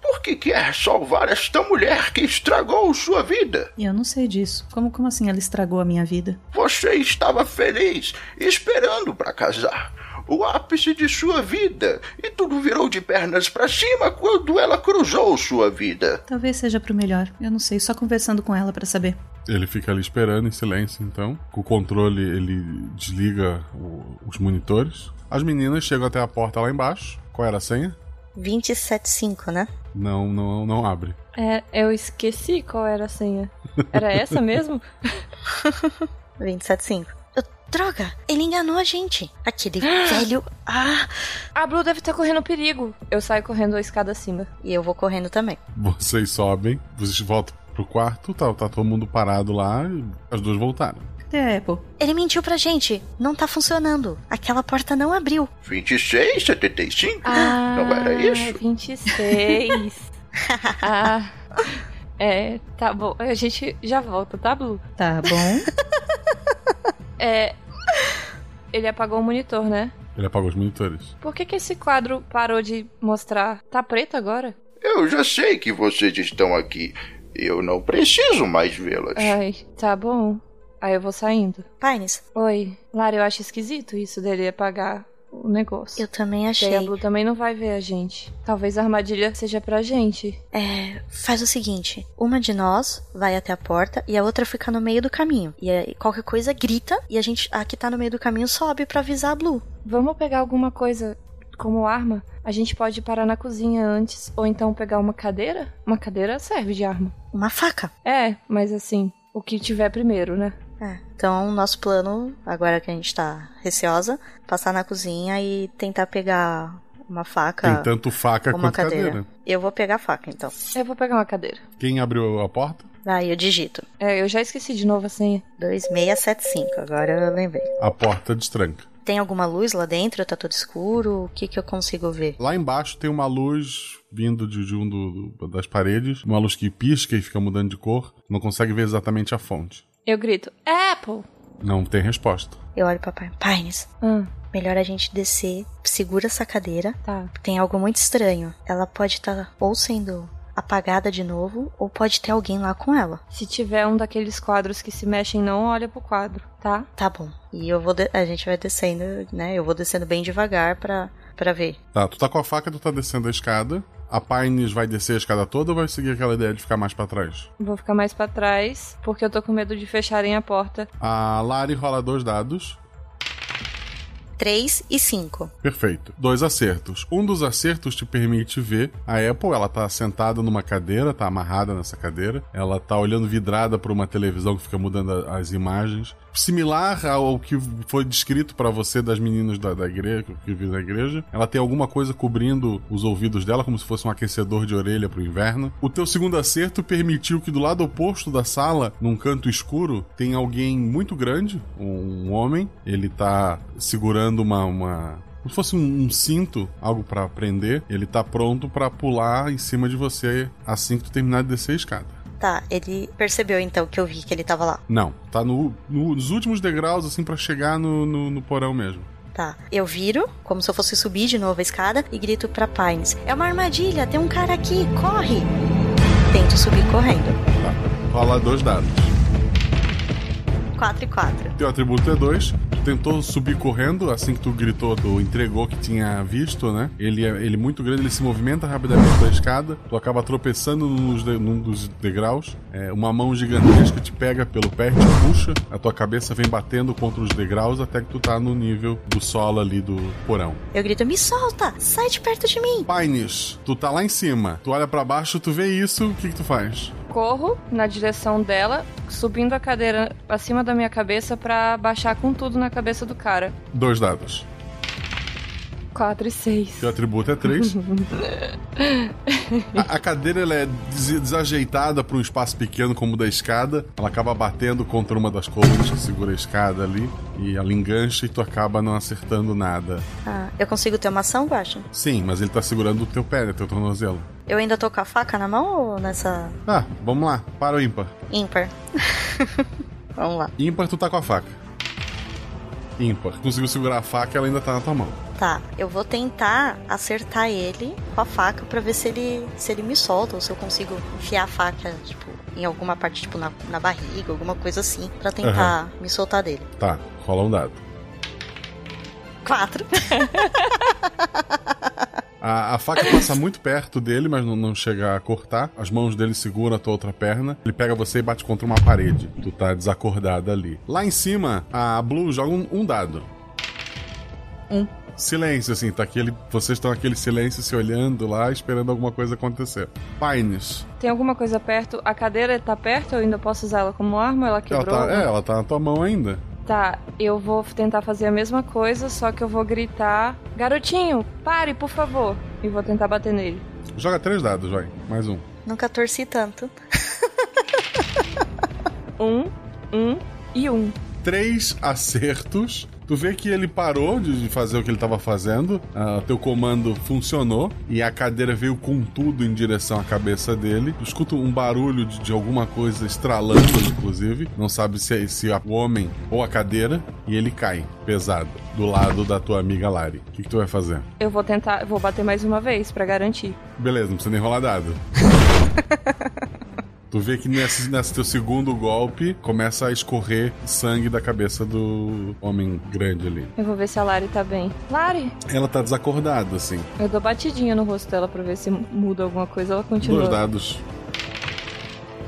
Por que quer salvar esta mulher que estragou sua vida? Eu não sei disso. Como, como assim ela estragou a minha vida? Você estava feliz, esperando para casar. O ápice de sua vida. E tudo virou de pernas para cima quando ela cruzou sua vida. Talvez seja pro melhor. Eu não sei, só conversando com ela para saber. Ele fica ali esperando em silêncio, então. Com o controle, ele desliga o- os monitores. As meninas chegam até a porta lá embaixo. Qual era a senha? 275, né? Não, não, não abre. É, eu esqueci qual era a senha. Era essa mesmo? 275. Droga, ele enganou a gente. Aquele velho. Ah! A Blue deve estar correndo perigo. Eu saio correndo a escada acima. E eu vou correndo também. Vocês sobem, vocês voltam pro quarto, tá, tá todo mundo parado lá e as duas voltaram. Cadê a Apple? Ele mentiu pra gente. Não tá funcionando. Aquela porta não abriu. 26, 75? Ah, Não era isso? 26. ah. É, tá bom. A gente já volta, tá, Blue? Tá bom. É. Ele apagou o monitor, né? Ele apagou os monitores. Por que, que esse quadro parou de mostrar? Tá preto agora? Eu já sei que vocês estão aqui. Eu não preciso mais vê-las. Ai, tá bom. Aí eu vou saindo. Pines. Oi. Lara, eu acho esquisito isso dele apagar o negócio. Eu também achei. Blue também não vai ver a gente. Talvez a armadilha seja pra gente. É, faz o seguinte: uma de nós vai até a porta e a outra fica no meio do caminho. E aí qualquer coisa grita e a gente, a que tá no meio do caminho, sobe pra avisar a Blue. Vamos pegar alguma coisa como arma? A gente pode parar na cozinha antes, ou então pegar uma cadeira? Uma cadeira serve de arma. Uma faca. É, mas assim, o que tiver primeiro, né? É. Então, nosso plano, agora que a gente tá receosa, passar na cozinha e tentar pegar uma faca. Tem tanto faca uma quanto cadeira. cadeira. Eu vou pegar a faca, então. Eu vou pegar uma cadeira. Quem abriu a porta? Aí eu digito. É, eu já esqueci de novo a senha. 2675, agora eu lembrei. A porta destranca. Tem alguma luz lá dentro? Tá tudo escuro? O que que eu consigo ver? Lá embaixo tem uma luz vindo de, de um do- do- das paredes, uma luz que pisca e fica mudando de cor. Não consegue ver exatamente a fonte. Eu grito, Apple! Não tem resposta. Eu olho pra Pai- Pines. Ah, Melhor a gente descer, segura essa cadeira. tá. Tem algo muito estranho. Ela pode estar ou sendo apagada de novo, ou pode ter alguém lá com ela. Se tiver um daqueles quadros que se mexem, não olha pro quadro, tá? Tá bom. E eu vou de- a gente vai descendo, né? Eu vou descendo bem devagar pra, pra ver. Tá, tu tá com a faca, tu tá descendo a escada. A Pines vai descer a escada toda ou vai seguir aquela ideia de ficar mais pra trás? Vou ficar mais pra trás, porque eu tô com medo de fecharem a porta. A Lari rola dois dados. 3 e 5. Perfeito. Dois acertos. Um dos acertos te permite ver a Apple, ela tá sentada numa cadeira, tá amarrada nessa cadeira. Ela tá olhando vidrada para uma televisão que fica mudando as imagens. Similar ao que foi descrito para você das meninas da, da igreja, que vive na igreja. Ela tem alguma coisa cobrindo os ouvidos dela, como se fosse um aquecedor de orelha pro inverno. O teu segundo acerto permitiu que do lado oposto da sala, num canto escuro, tem alguém muito grande, um homem. Ele tá segurando uma. uma como se fosse um, um cinto, algo pra prender. Ele tá pronto pra pular em cima de você assim que tu terminar de descer a escada. Tá, ele percebeu então que eu vi que ele tava lá. Não, tá no, no- nos últimos degraus, assim, pra chegar no, no, porão mesmo. Tá, eu viro, como se eu fosse subir de novo a escada, e grito pra Pines: É uma armadilha, tem um cara aqui, corre! Tento subir correndo. Rola dois dados. 4 e 4. Teu atributo é 2. Tu tentou subir correndo, assim que tu gritou, tu entregou que tinha visto, né? Ele é ele é muito grande, ele se movimenta rapidamente da escada. Tu acaba tropeçando nos de- num dos degraus. É, uma mão gigantesca te pega pelo pé, te puxa. A tua cabeça vem batendo contra os degraus até que tu tá no nível do solo ali do porão. Eu grito: Me solta! Sai de perto de mim! Pines, tu tá lá em cima. Tu olha pra baixo, tu vê isso, o que que tu faz? Corro na direção dela, subindo a cadeira acima da minha cabeça pra baixar com tudo na cabeça do cara. Dois dados. 4 e 6. Seu atributo é 3. A, a cadeira ela é des- desajeitada para um espaço pequeno como o da escada. Ela acaba batendo contra uma das colunas que segura a escada ali. E ela engancha e tu acaba não acertando nada. Ah, eu consigo ter uma ação, Guaxa? Sim, mas ele tá segurando o teu pé, né, teu tornozelo. Eu ainda tô com a faca na mão ou nessa Ah, vamos lá. Para o ímpar. ímpar? Vamos lá. Ímpar, tu tá com a faca. Ímpar. Conseguiu segurar a faca e ela ainda tá na tua mão. Tá, eu vou tentar acertar ele com a faca pra ver se ele, se ele me solta ou se eu consigo enfiar a faca, tipo, em alguma parte, tipo, na, na barriga, alguma coisa assim, pra tentar me soltar dele. Tá, rola um dado. Quatro. A, a faca passa muito perto dele, mas não, não chega a cortar. As mãos dele seguram a tua outra perna. Ele pega você e bate contra uma parede. Tu tá desacordada ali. Lá em cima, a Blue joga um, um dado. Um. Silêncio, assim, tá aquele. Vocês estão naquele silêncio se olhando lá, esperando alguma coisa acontecer. Pines. Tem alguma coisa perto? A cadeira tá perto? Eu ainda posso usar ela como arma? Ela Ela quebrou? tá, é, ela tá na tua mão ainda. Tá, eu vou tentar fazer a mesma coisa, só que eu vou gritar: Garotinho, pare, por favor. E vou tentar bater nele. Joga três dados, vai. Mais um. Nunca torci tanto. Um, um e um. três acertos. Tu vê que ele parou de fazer o que ele estava fazendo, ah, teu comando funcionou e a cadeira veio com tudo em direção à cabeça dele. Tu escuta um barulho de, de alguma coisa estralando, inclusive. Não sabe se é se é o homem ou a cadeira. E ele cai, pesado, do lado da tua amiga Lari. O que, que tu vai fazer? Eu vou tentar, vou bater mais uma vez pra garantir. Beleza, não precisa nem rolar dado. Tu vê que nesse, nesse teu segundo golpe começa a escorrer sangue da cabeça do homem grande ali. Eu vou ver se a Lari tá bem. Lari! Ela tá desacordada, assim. Eu dou batidinha no rosto dela pra ver se muda alguma coisa. Ela continua. Dois dados.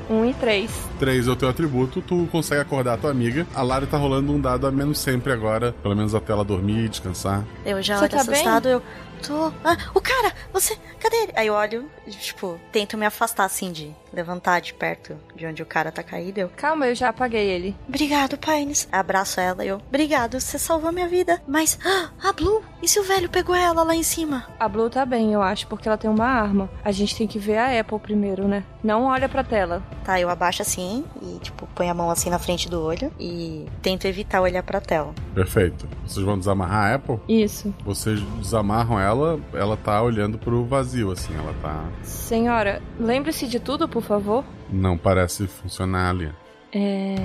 Um e três. Três é o teu atributo, tu consegue acordar a tua amiga. A Lari tá rolando um dado a menos sempre agora, pelo menos até ela dormir e descansar. Eu já Você olho tá bem? assustado, eu tô. Ah, o cara! Você. Cadê ele? Aí eu olho, e, tipo, tento me afastar assim de levantar de perto de onde o cara tá caído. Eu. Calma, eu já apaguei ele. Obrigado, Pines. Abraço ela eu. Obrigado, você salvou minha vida. Mas. ah, a Blue! E se o velho pegou ela lá em cima? A Blue tá bem, eu acho, porque ela tem uma arma. A gente tem que ver a Apple primeiro, né? Não olha pra tela. Tá, eu abaixo assim e, tipo, ponho a mão assim na frente do olho e tento evitar olhar pra tela. Perfeito. Vocês vão desamarrar a Apple? Isso. Vocês desamarram ela, ela tá olhando pro vazio, assim, ela tá. Senhora, lembre-se de tudo, por favor. Não parece funcionar ali. É.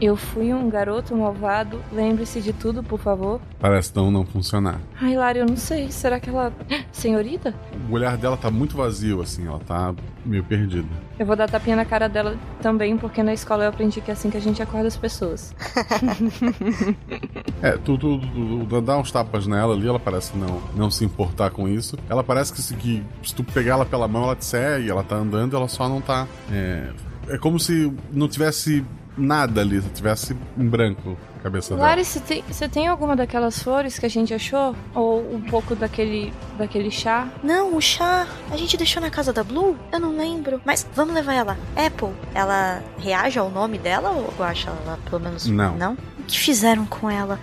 Eu fui um garoto malvado. Lembre-se de tudo, por favor. Parece não não funcionar. Ai, Lari, eu não sei. Será que ela. Senhorita? O olhar dela tá muito vazio, assim, ela tá meio perdida. Eu vou dar tapinha na cara dela também, porque na escola eu aprendi que é assim que a gente acorda as pessoas. É, tu, tu, tu- tu dá uns tapas nela ali, ela parece não, não se importar com isso. Ela parece que se, que se tu pegar ela pela mão, ela te segue, ela tá andando, ela só não tá. É, é como se não tivesse nada ali, se tivesse em branco a cabeça dela. Lari, você tem, você tem alguma daquelas flores que a gente achou? Ou um pouco daquele, daquele chá? Não, o chá. A gente deixou na casa da Blue? Eu não lembro. Mas vamos levar ela. Apple, ela reage ao nome dela ou eu acho ela pelo menos. Não. Não? O que fizeram com ela?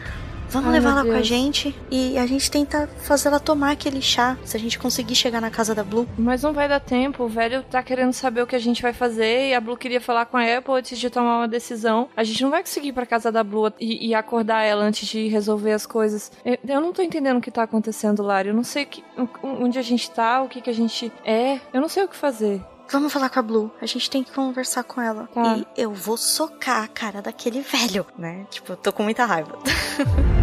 Vamos Ai, levar ela com a Deus. gente e a gente tenta fazer ela tomar aquele chá. Se a gente conseguir chegar na casa da Blue. Mas não vai dar tempo, o velho tá querendo saber o que a gente vai fazer e a Blue queria falar com a Apple antes de tomar uma decisão. A gente não vai conseguir ir pra casa da Blue e, e acordar ela antes de resolver as coisas. Eu, eu não tô entendendo o que tá acontecendo, Lari. Eu não sei que- onde a gente tá, o que, que a gente é. Eu não sei o que fazer. Vamos falar com a Blue. A gente tem que conversar com ela. Tá. E eu vou socar a cara daquele velho, né? Tipo, eu tô com muita raiva.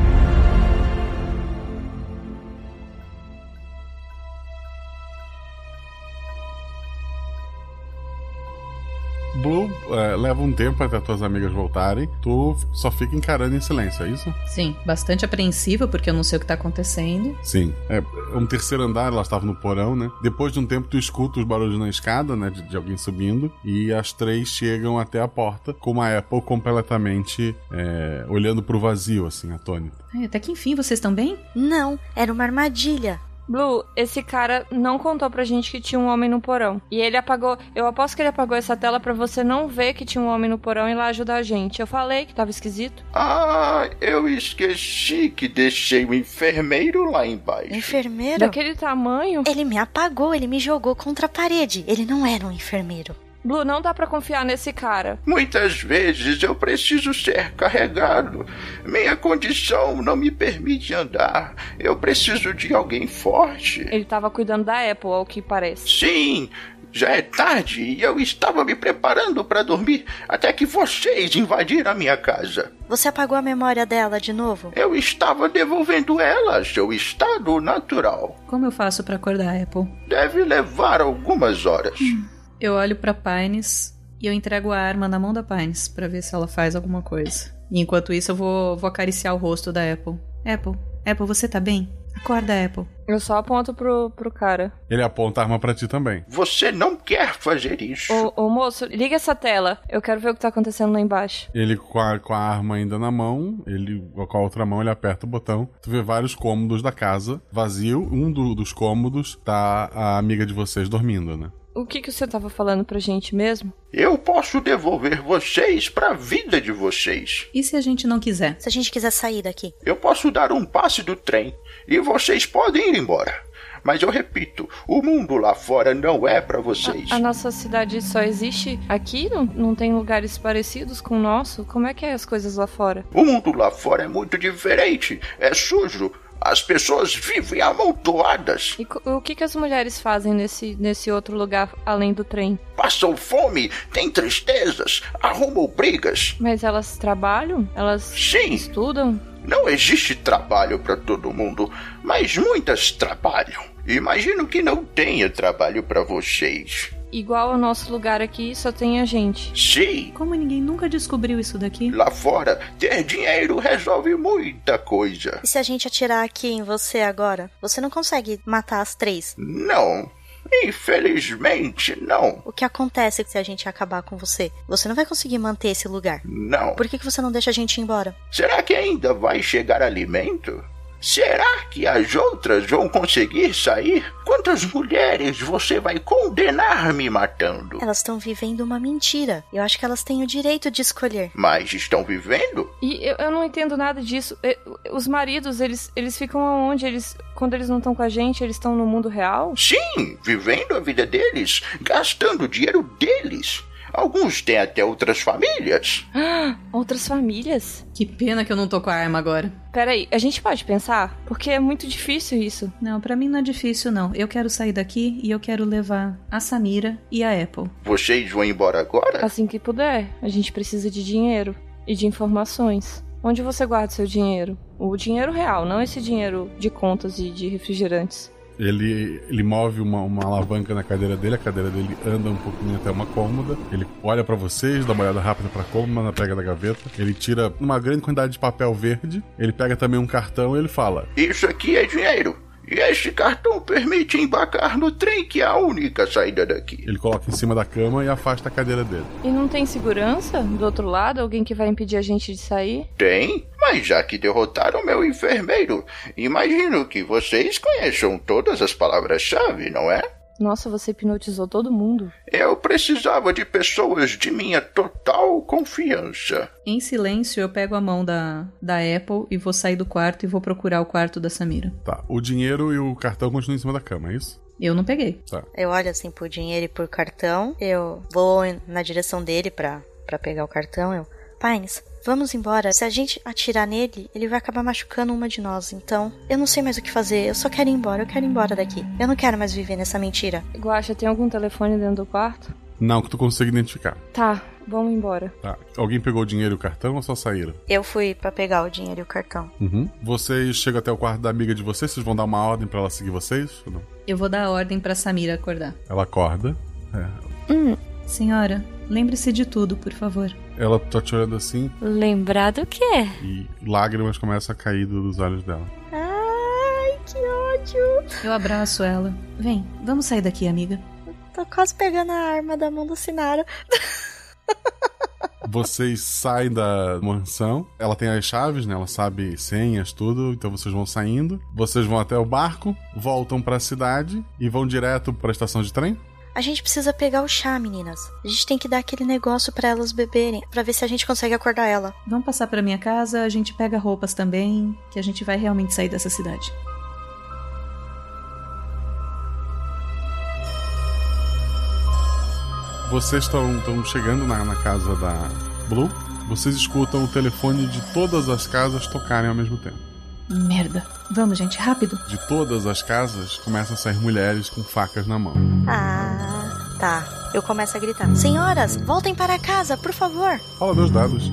Blue é, leva um tempo até tuas amigas voltarem. Tu só fica encarando em silêncio, é isso? Sim, bastante apreensiva, porque eu não sei o que tá acontecendo. Sim. É um terceiro andar, elas estavam no porão, né? Depois de um tempo, tu escuta os barulhos na escada, né? De, de alguém subindo. E as três chegam até a porta, com a Apple completamente é, olhando pro vazio, assim, atônita. Ai, até que enfim, vocês estão bem? Não, era uma armadilha. Blue, esse cara não contou pra gente que tinha um homem no porão. E ele apagou. Eu aposto que ele apagou essa tela pra você não ver que tinha um homem no porão e lá ajudar a gente. Eu falei que tava esquisito. Ah, eu esqueci que deixei o enfermeiro lá embaixo. Enfermeiro? Daquele tamanho? Ele me apagou, ele me jogou contra a parede. Ele não era um enfermeiro. Blue, não dá pra confiar nesse cara. Muitas vezes eu preciso ser carregado. Minha condição não me permite andar. Eu preciso de alguém forte. Ele tava cuidando da Apple, ao que parece. Sim, já é tarde e eu estava me preparando para dormir até que vocês invadiram a minha casa. Você apagou a memória dela de novo? Eu estava devolvendo ela ao seu estado natural. Como eu faço para acordar a Apple? Deve levar algumas horas. Eu olho pra Pines e eu entrego a arma na mão da Pines para ver se ela faz alguma coisa. E enquanto isso, eu vou, vou acariciar o rosto da Apple. Apple, Apple, você tá bem? Acorda, Apple. Eu só aponto pro, pro cara. Ele aponta a arma pra ti também. Você não quer fazer isso. Ô, ô, moço, liga essa tela. Eu quero ver o que tá acontecendo lá embaixo. Ele com a, com a arma ainda na mão, ele com a outra mão ele aperta o botão. Tu vê vários cômodos da casa, vazio. Um do- dos cômodos tá a amiga de vocês dormindo, né? O que, que você tava falando pra gente mesmo? Eu posso devolver vocês para a vida de vocês. E se a gente não quiser? Se a gente quiser sair daqui? Eu posso dar um passe do trem e vocês podem ir embora. Mas eu repito, o mundo lá fora não é para vocês. A nossa cidade só existe aqui? Não, não tem lugares parecidos com o nosso? Como é que é as coisas lá fora? O mundo lá fora é muito diferente. É sujo. As pessoas vivem amontoadas. E o que, que as mulheres fazem nesse, nesse outro lugar além do trem? Passam fome, têm tristezas, arrumam brigas. Mas elas trabalham? Elas Sim. estudam? Não existe trabalho para todo mundo, mas muitas trabalham. Imagino que não tenha trabalho para vocês. Igual ao nosso lugar aqui, só tem a gente. Sim, Como ninguém nunca descobriu isso daqui? lá fora, ter dinheiro resolve muita coisa. E se a gente atirar aqui em você agora? Você não consegue matar as três. Não, infelizmente não. O que acontece se a gente acabar com você? Você não vai conseguir manter esse lugar. Não. Por que, que você não deixa a gente ir embora? Será que ainda vai chegar alimento? Será que as outras vão conseguir sair? Quantas mulheres você vai condenar me matando? Elas estão vivendo uma mentira. Eu acho que elas têm o direito de escolher. Mas estão vivendo? E eu, eu não entendo nada disso. Os maridos, eles, eles ficam aonde? Eles, quando eles não estão com a gente, eles estão no mundo real? Sim, vivendo a vida deles, gastando o dinheiro deles. Alguns têm até outras famílias. Ah, Outras famílias? Que pena que eu não tô com a arma agora. Peraí, a gente pode pensar? Porque é muito difícil isso. Não, pra mim não é difícil não. Eu quero sair daqui e eu quero levar a Samira e a Apple. Vocês vão embora agora? Assim que puder. A gente precisa de dinheiro e de informações. Onde você guarda seu dinheiro? O dinheiro real, não esse dinheiro de contas e de refrigerantes. Ele, ele move uma, uma alavanca na cadeira dele, a cadeira dele anda um pouquinho até uma cômoda. Ele olha pra vocês, dá uma olhada rápida pra cômoda, pega da gaveta. Ele tira uma grande quantidade de papel verde. Ele pega também um cartão e ele fala: Isso aqui é dinheiro. E este cartão permite embarcar no trem que é a única saída daqui. Ele coloca em cima da cama e afasta a cadeira dele. E não tem segurança do outro lado? Alguém que vai impedir a gente de sair? Tem, mas já que derrotaram meu enfermeiro, imagino que vocês conheçam todas as palavras-chave, não é? Nossa, você hipnotizou todo mundo. Eu precisava de pessoas de minha total confiança. Em silêncio, eu pego a mão da, da Apple e vou sair do quarto e vou procurar o quarto da Samira. Tá, o dinheiro e o cartão continuam em cima da cama, é isso? Eu não peguei. Tá. Eu olho assim por dinheiro e por cartão. Eu vou na direção dele pra, pra pegar o cartão. Eu, Pines, vamos embora. Se a gente atirar nele, ele vai acabar machucando uma de nós. Então, eu não sei mais o que fazer. Eu só quero ir embora. Eu quero ir embora daqui. Eu não quero mais viver nessa mentira. Guaxa, tem algum telefone dentro do quarto? Não, que tu consiga identificar. Tá, vamos embora. Tá. Alguém pegou o dinheiro e o cartão ou só saíram? Eu fui pra pegar o dinheiro e o cartão. Uhum. Vocês chegam até o quarto da amiga de vocês, vocês vão dar uma ordem pra ela seguir vocês? Ou não? Eu vou dar a ordem pra Samira acordar. Ela acorda. É. Hum, senhora, lembre-se de tudo, por favor. Ela tá te olhando assim Lembrar do quê? e lágrimas começam a cair dos olhos dela. Ai, que ódio. Eu abraço ela. Vem, vamos sair daqui, amiga. Tô quase pegando a arma da mão do Sinara. Vocês saem da mansão. Ela tem as chaves, né? Ela sabe senhas, tudo. Então vocês vão saindo. Vocês vão até o barco, voltam pra cidade e vão direto pra estação de trem. A gente precisa pegar o chá, meninas. A gente tem que dar aquele negócio para elas beberem, para ver se a gente consegue acordar ela. Vamos passar para minha casa, a gente pega roupas também, que a gente vai realmente sair dessa cidade. Vocês estão chegando na, na casa da Blue. Vocês escutam o telefone de todas as casas tocarem ao mesmo tempo. Merda. Vamos, gente, rápido. De todas as casas começam a sair mulheres com facas na mão. Ah, tá. Eu começo a gritar: Senhoras, voltem para casa, por favor. Fala meus dados.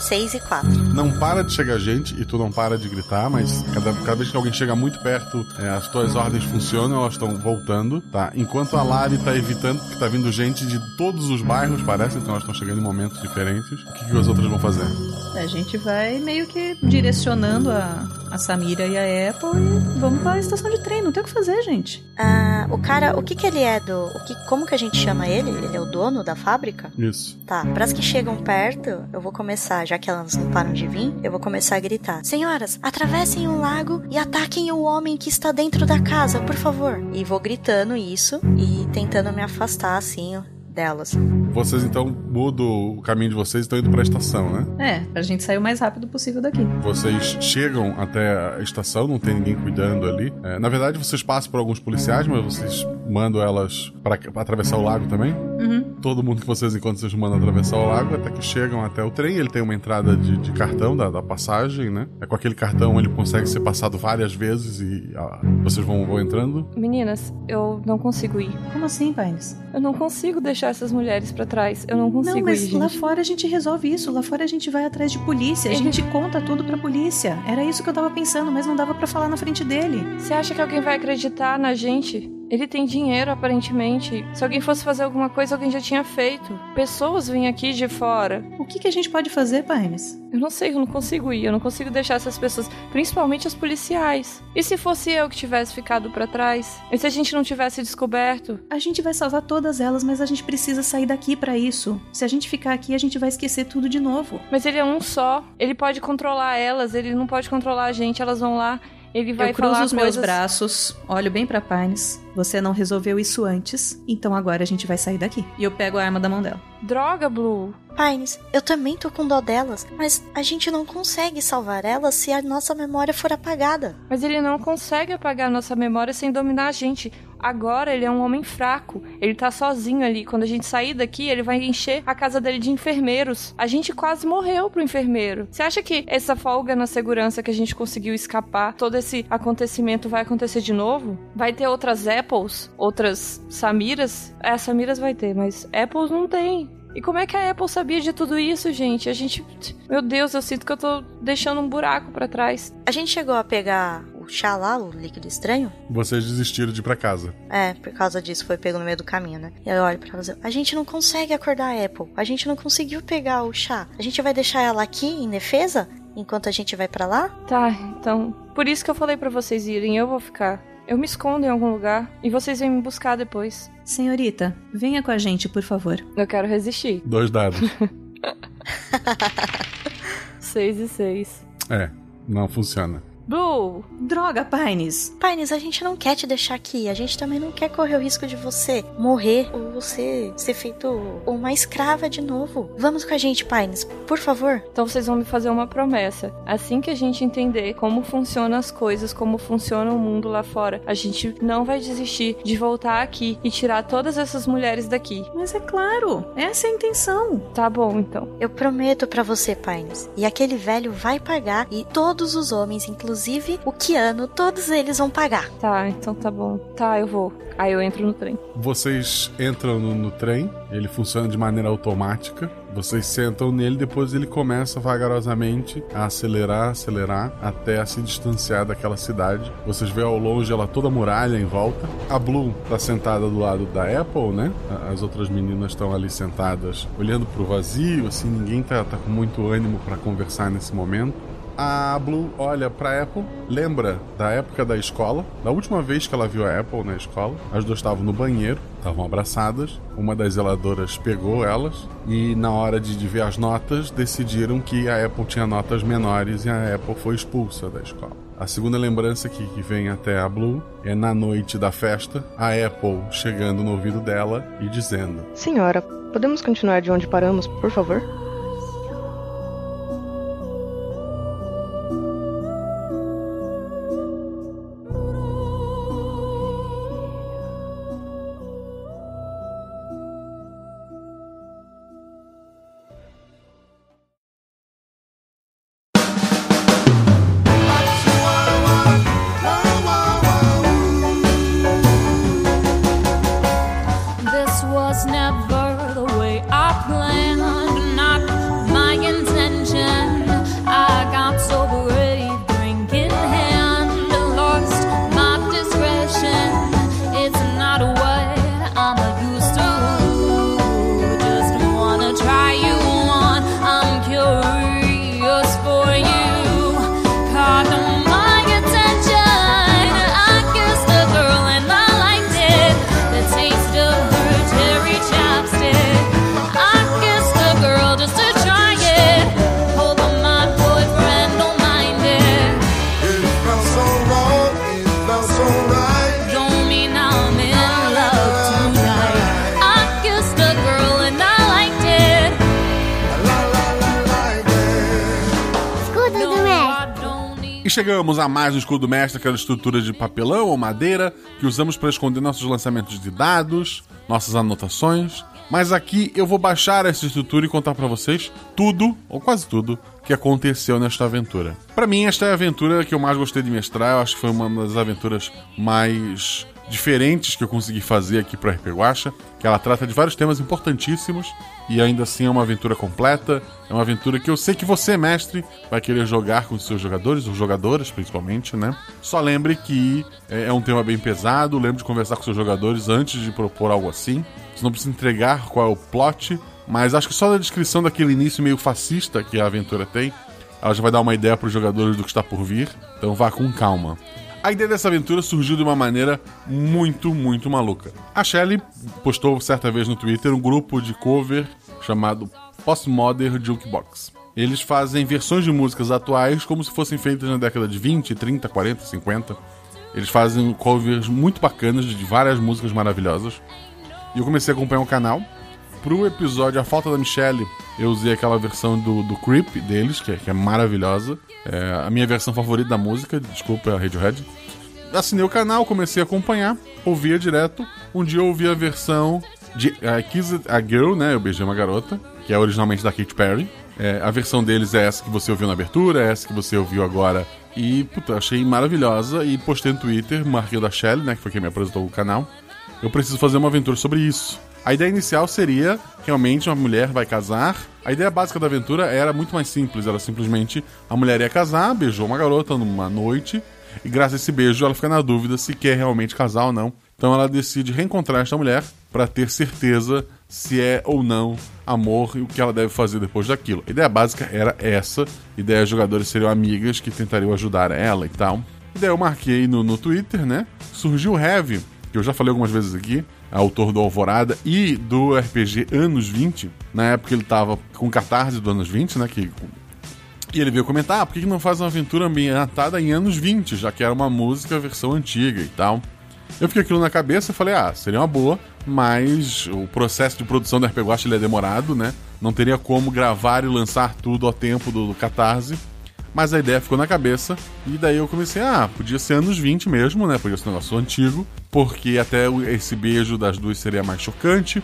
6 e 4. Não para de chegar gente e tu não para de gritar, mas cada, cada vez que alguém chega muito perto, é, as tuas ordens funcionam, elas estão voltando, tá? Enquanto a Lari tá evitando, que tá vindo gente de todos os bairros, parece, então elas estão chegando em momentos diferentes. O que, que as outras vão fazer? A gente vai meio que direcionando a, a Samira e a Apple e vamos pra estação de trem, não tem o que fazer, gente. Ah, o cara, o que que ele é do. O que, como que a gente chama ele? Ele é o dono da fábrica? Isso. Tá, pras que chegam perto, eu vou começar, já que elas não param de vir, eu vou começar a gritar: Senhoras, atravessem o lago e ataquem o homem que está dentro da casa, por favor. E vou gritando isso e tentando me afastar assim delas. Vocês então mudam o caminho de vocês e estão indo pra estação, né? É, pra gente sair o mais rápido possível daqui. Vocês chegam até a estação, não tem ninguém cuidando ali. É, na verdade, vocês passam por alguns policiais, mas vocês mandam elas para atravessar o lago também. Uhum. Todo mundo que vocês encontram, vocês mandam atravessar o lago até que chegam até o trem. Ele tem uma entrada de, de cartão da, da, passagem, né? É com aquele cartão ele consegue ser passado várias vezes e ah, vocês vão, vão entrando. Meninas, eu não consigo ir. Como assim, Pines? Eu não consigo deixar essas mulheres para trás. Eu não consigo não, mas ir, lá fora a gente resolve isso. Lá fora a gente vai atrás de polícia. A Ele- gente conta tudo pra polícia. Era isso que eu tava pensando, mas não dava pra falar na frente dele. Você acha que alguém vai acreditar na gente? Ele tem dinheiro, aparentemente. Se alguém fosse fazer alguma coisa, alguém já tinha feito. Pessoas vêm aqui de fora. O que, que a gente pode fazer, Pines? Eu não sei, eu não consigo ir. Eu não consigo deixar essas pessoas, principalmente as policiais. E se fosse eu que tivesse ficado pra trás? E se a gente não tivesse descoberto? A gente vai salvar todas elas, mas a gente precisa sair daqui pra isso. Se a gente ficar aqui, a gente vai esquecer tudo de novo. Mas ele é um só. Ele pode controlar elas, ele não pode controlar a gente. Elas vão lá, ele vai eu cruzo falar os meus coisas... braços, olho bem pra Pines. Você não resolveu isso antes, então agora a gente vai sair daqui. E eu pego a arma da mão dela. Droga, Blue. Pines, eu também tô com dó delas, mas a gente não consegue salvar elas se a nossa memória for apagada. Mas ele não consegue apagar a nossa memória sem dominar a gente. Agora ele é um homem fraco. Ele tá sozinho ali. Quando a gente sair daqui, ele vai encher a casa dele de enfermeiros. A gente quase morreu pro enfermeiro. Você acha que essa folga na segurança que a gente conseguiu escapar, todo esse acontecimento vai acontecer de novo? Vai ter outras Apples? Outras Samiras? É, Samiras vai ter, mas Apples não tem. E como é que a Apple sabia de tudo isso, gente? A gente. Meu Deus, eu sinto que eu tô deixando um buraco pra trás. A gente chegou a pegar o chá lá, o líquido estranho? Vocês desistiram de ir pra casa. É, por causa disso foi pego no meio do caminho, né? E aí eu olho pra elas e a gente não consegue acordar a Apple. A gente não conseguiu pegar o chá. A gente vai deixar ela aqui em defesa enquanto a gente vai pra lá? Tá, então. Por isso que eu falei pra vocês irem, eu vou ficar. Eu me escondo em algum lugar e vocês vêm me buscar depois. Senhorita, venha com a gente, por favor. Eu quero resistir. Dois dados. Seis e seis. é, não funciona. Blue! Droga, Pines! Pines, a gente não quer te deixar aqui. A gente também não quer correr o risco de você morrer ou você ser feito uma escrava de novo. Vamos com a gente, Pines, por favor. Então vocês vão me fazer uma promessa. Assim que a gente entender como funcionam as coisas, como funciona o mundo lá fora, a gente não vai desistir de voltar aqui e tirar todas essas mulheres daqui. Mas é claro, essa é a intenção. Tá bom, então. Eu prometo pra você, Pines. E aquele velho vai pagar e todos os homens, inclusive o Keanu, todos eles vão pagar. Tá, então tá bom. Tá, eu vou. Aí eu entro no trem. Vocês entram no, no trem, ele funciona de maneira automática. Vocês sentam nele, depois ele começa vagarosamente a acelerar, acelerar, até a se distanciar daquela cidade. Vocês vê ao longe ela toda muralha em volta. A Blue tá sentada do lado da Apple, né? As outras meninas estão ali sentadas, olhando pro vazio, assim, ninguém tá, tá com muito ânimo para conversar nesse momento. A Blue olha pra Apple, lembra da época da escola, da última vez que ela viu a Apple na escola. As duas estavam no banheiro, estavam abraçadas. Uma das zeladoras pegou elas e, na hora de, ver as notas, decidiram que a Apple tinha notas menores e a Apple foi expulsa da escola. A segunda lembrança que vem até a Blue é na noite da festa, a Apple chegando no ouvido dela e dizendo: Senhora, podemos continuar de onde paramos, por favor? Chegamos a mais um escudo mestre, aquela estrutura de papelão ou madeira que usamos para esconder nossos lançamentos de dados, nossas anotações. Mas aqui eu vou baixar essa estrutura e contar para vocês tudo, ou quase tudo, que aconteceu nesta aventura. Para mim, esta é a aventura que eu mais gostei de mestrar. Eu acho que foi uma das aventuras mais diferentes que eu consegui fazer aqui para RP Guacha, que ela trata de vários temas importantíssimos e ainda assim é uma aventura completa. É uma aventura que eu sei que você, mestre, vai querer jogar com seus jogadores, ou jogadoras principalmente, né? Só lembre que é é um tema bem pesado, lembre de conversar com seus jogadores antes de propor algo assim. Você não precisa entregar qual é o plot, mas acho que só da descrição daquele início meio fascista que a aventura tem, ela já vai dar uma ideia para os jogadores do que está por vir. Então vá com calma. A ideia dessa aventura surgiu de uma maneira muito, muito maluca. A Shelley postou certa vez no Twitter um grupo de cover chamado Postmodern Jukebox. Eles fazem versões de músicas atuais como se fossem feitas na década de 20, 30, 40, 50. Eles fazem covers muito bacanas de várias músicas maravilhosas. E eu comecei a acompanhar o canal. Pro episódio A Falta da Michelle, eu usei aquela versão do, do Creep deles, que é, que é maravilhosa. É a minha versão favorita da música, desculpa a Radiohead. Assinei o canal, comecei a acompanhar, ouvia direto. Um dia eu ouvi a versão de I Kissed a Girl, né? Eu beijei uma garota, que é originalmente da Katy Perry. É, a versão deles é essa que você ouviu na abertura, é essa que você ouviu agora. E, puta, achei maravilhosa e postei no Twitter, marquei da Shelly, né? Que foi quem me apresentou o canal. Eu preciso fazer uma aventura sobre isso. A ideia inicial seria realmente uma mulher vai casar. A ideia básica da aventura era muito mais simples, era simplesmente a mulher ia casar, beijou uma garota numa noite, e graças a esse beijo ela fica na dúvida se quer realmente casar ou não. Então ela decide reencontrar esta mulher para ter certeza se é ou não amor e o que ela deve fazer depois daquilo. A ideia básica era essa. A ideia dos jogadores seriam amigas que tentariam ajudar ela e tal. E daí eu marquei no, no Twitter, né? Surgiu o Heavy, que eu já falei algumas vezes aqui, autor do Alvorada e do RPG Anos 20. Na época ele tava com catarse do Anos 20, né? Que e ele veio comentar, ah, por que não faz uma aventura ambientada em anos 20, já que era uma música versão antiga e tal. Eu fiquei aquilo na cabeça e falei, ah, seria uma boa, mas o processo de produção do RPG Watch ele é demorado, né? Não teria como gravar e lançar tudo ao tempo do, do Catarse. Mas a ideia ficou na cabeça, e daí eu comecei, ah, podia ser anos 20 mesmo, né? Podia ser um negócio antigo, porque até esse beijo das duas seria mais chocante.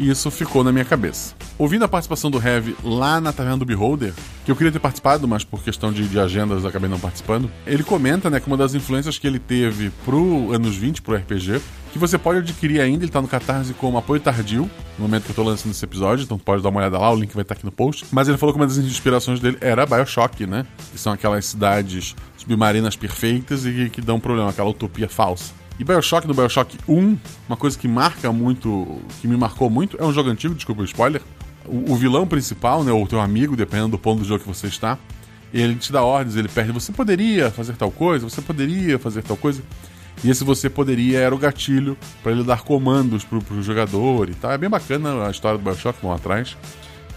E isso ficou na minha cabeça. Ouvindo a participação do Heavy lá na Taverna do Beholder, que eu queria ter participado, mas por questão de, de agendas acabei não participando, ele comenta né, que uma das influências que ele teve pro anos 20, pro RPG, que você pode adquirir ainda, ele tá no Catarse como apoio tardio, no momento que eu tô lançando esse episódio, então pode dar uma olhada lá, o link vai estar aqui no post. Mas ele falou que uma das inspirações dele era Bioshock, né? Que são aquelas cidades submarinas perfeitas e que dão problema, aquela utopia falsa. E Bioshock no Bioshock 1, uma coisa que marca muito, que me marcou muito, é um jogo antigo, desculpa o spoiler. O, o vilão principal, né, ou teu amigo, dependendo do ponto do jogo que você está, ele te dá ordens, ele pede, você poderia fazer tal coisa, você poderia fazer tal coisa. E esse você poderia era o gatilho para ele dar comandos pro, pro jogador e tal. É bem bacana a história do Bioshock, vão atrás.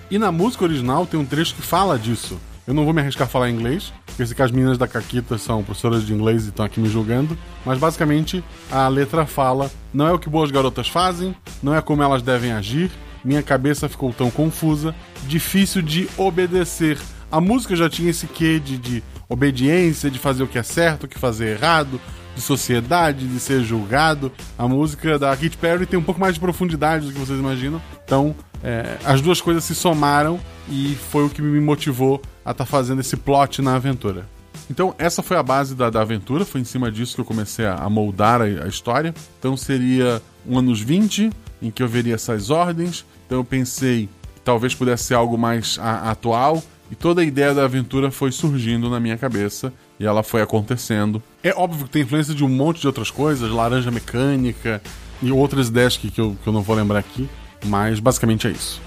E na música original tem um trecho que fala disso. Eu não vou me arriscar a falar inglês, porque que as meninas da Caquita são professoras de inglês e estão aqui me julgando. Mas basicamente a letra fala: Não é o que boas garotas fazem, não é como elas devem agir. Minha cabeça ficou tão confusa, difícil de obedecer. A música já tinha esse quê de, de obediência, de fazer o que é certo, o que fazer errado, de sociedade, de ser julgado. A música da Katy Perry tem um pouco mais de profundidade do que vocês imaginam. Então, é, as duas coisas se somaram e foi o que me motivou a estar tá fazendo esse plot na aventura. Então, essa foi a base da, da aventura, foi em cima disso que eu comecei a, a moldar a, a, história. Então, seria um anos 20, em que eu veria essas ordens. Então, eu pensei que talvez pudesse ser algo mais a, atual. E toda a ideia da aventura foi surgindo na minha cabeça e ela foi acontecendo. É óbvio que tem influência de um monte de outras coisas, laranja mecânica e outras ideias que, que, eu, que eu não vou lembrar aqui, mas basicamente é isso.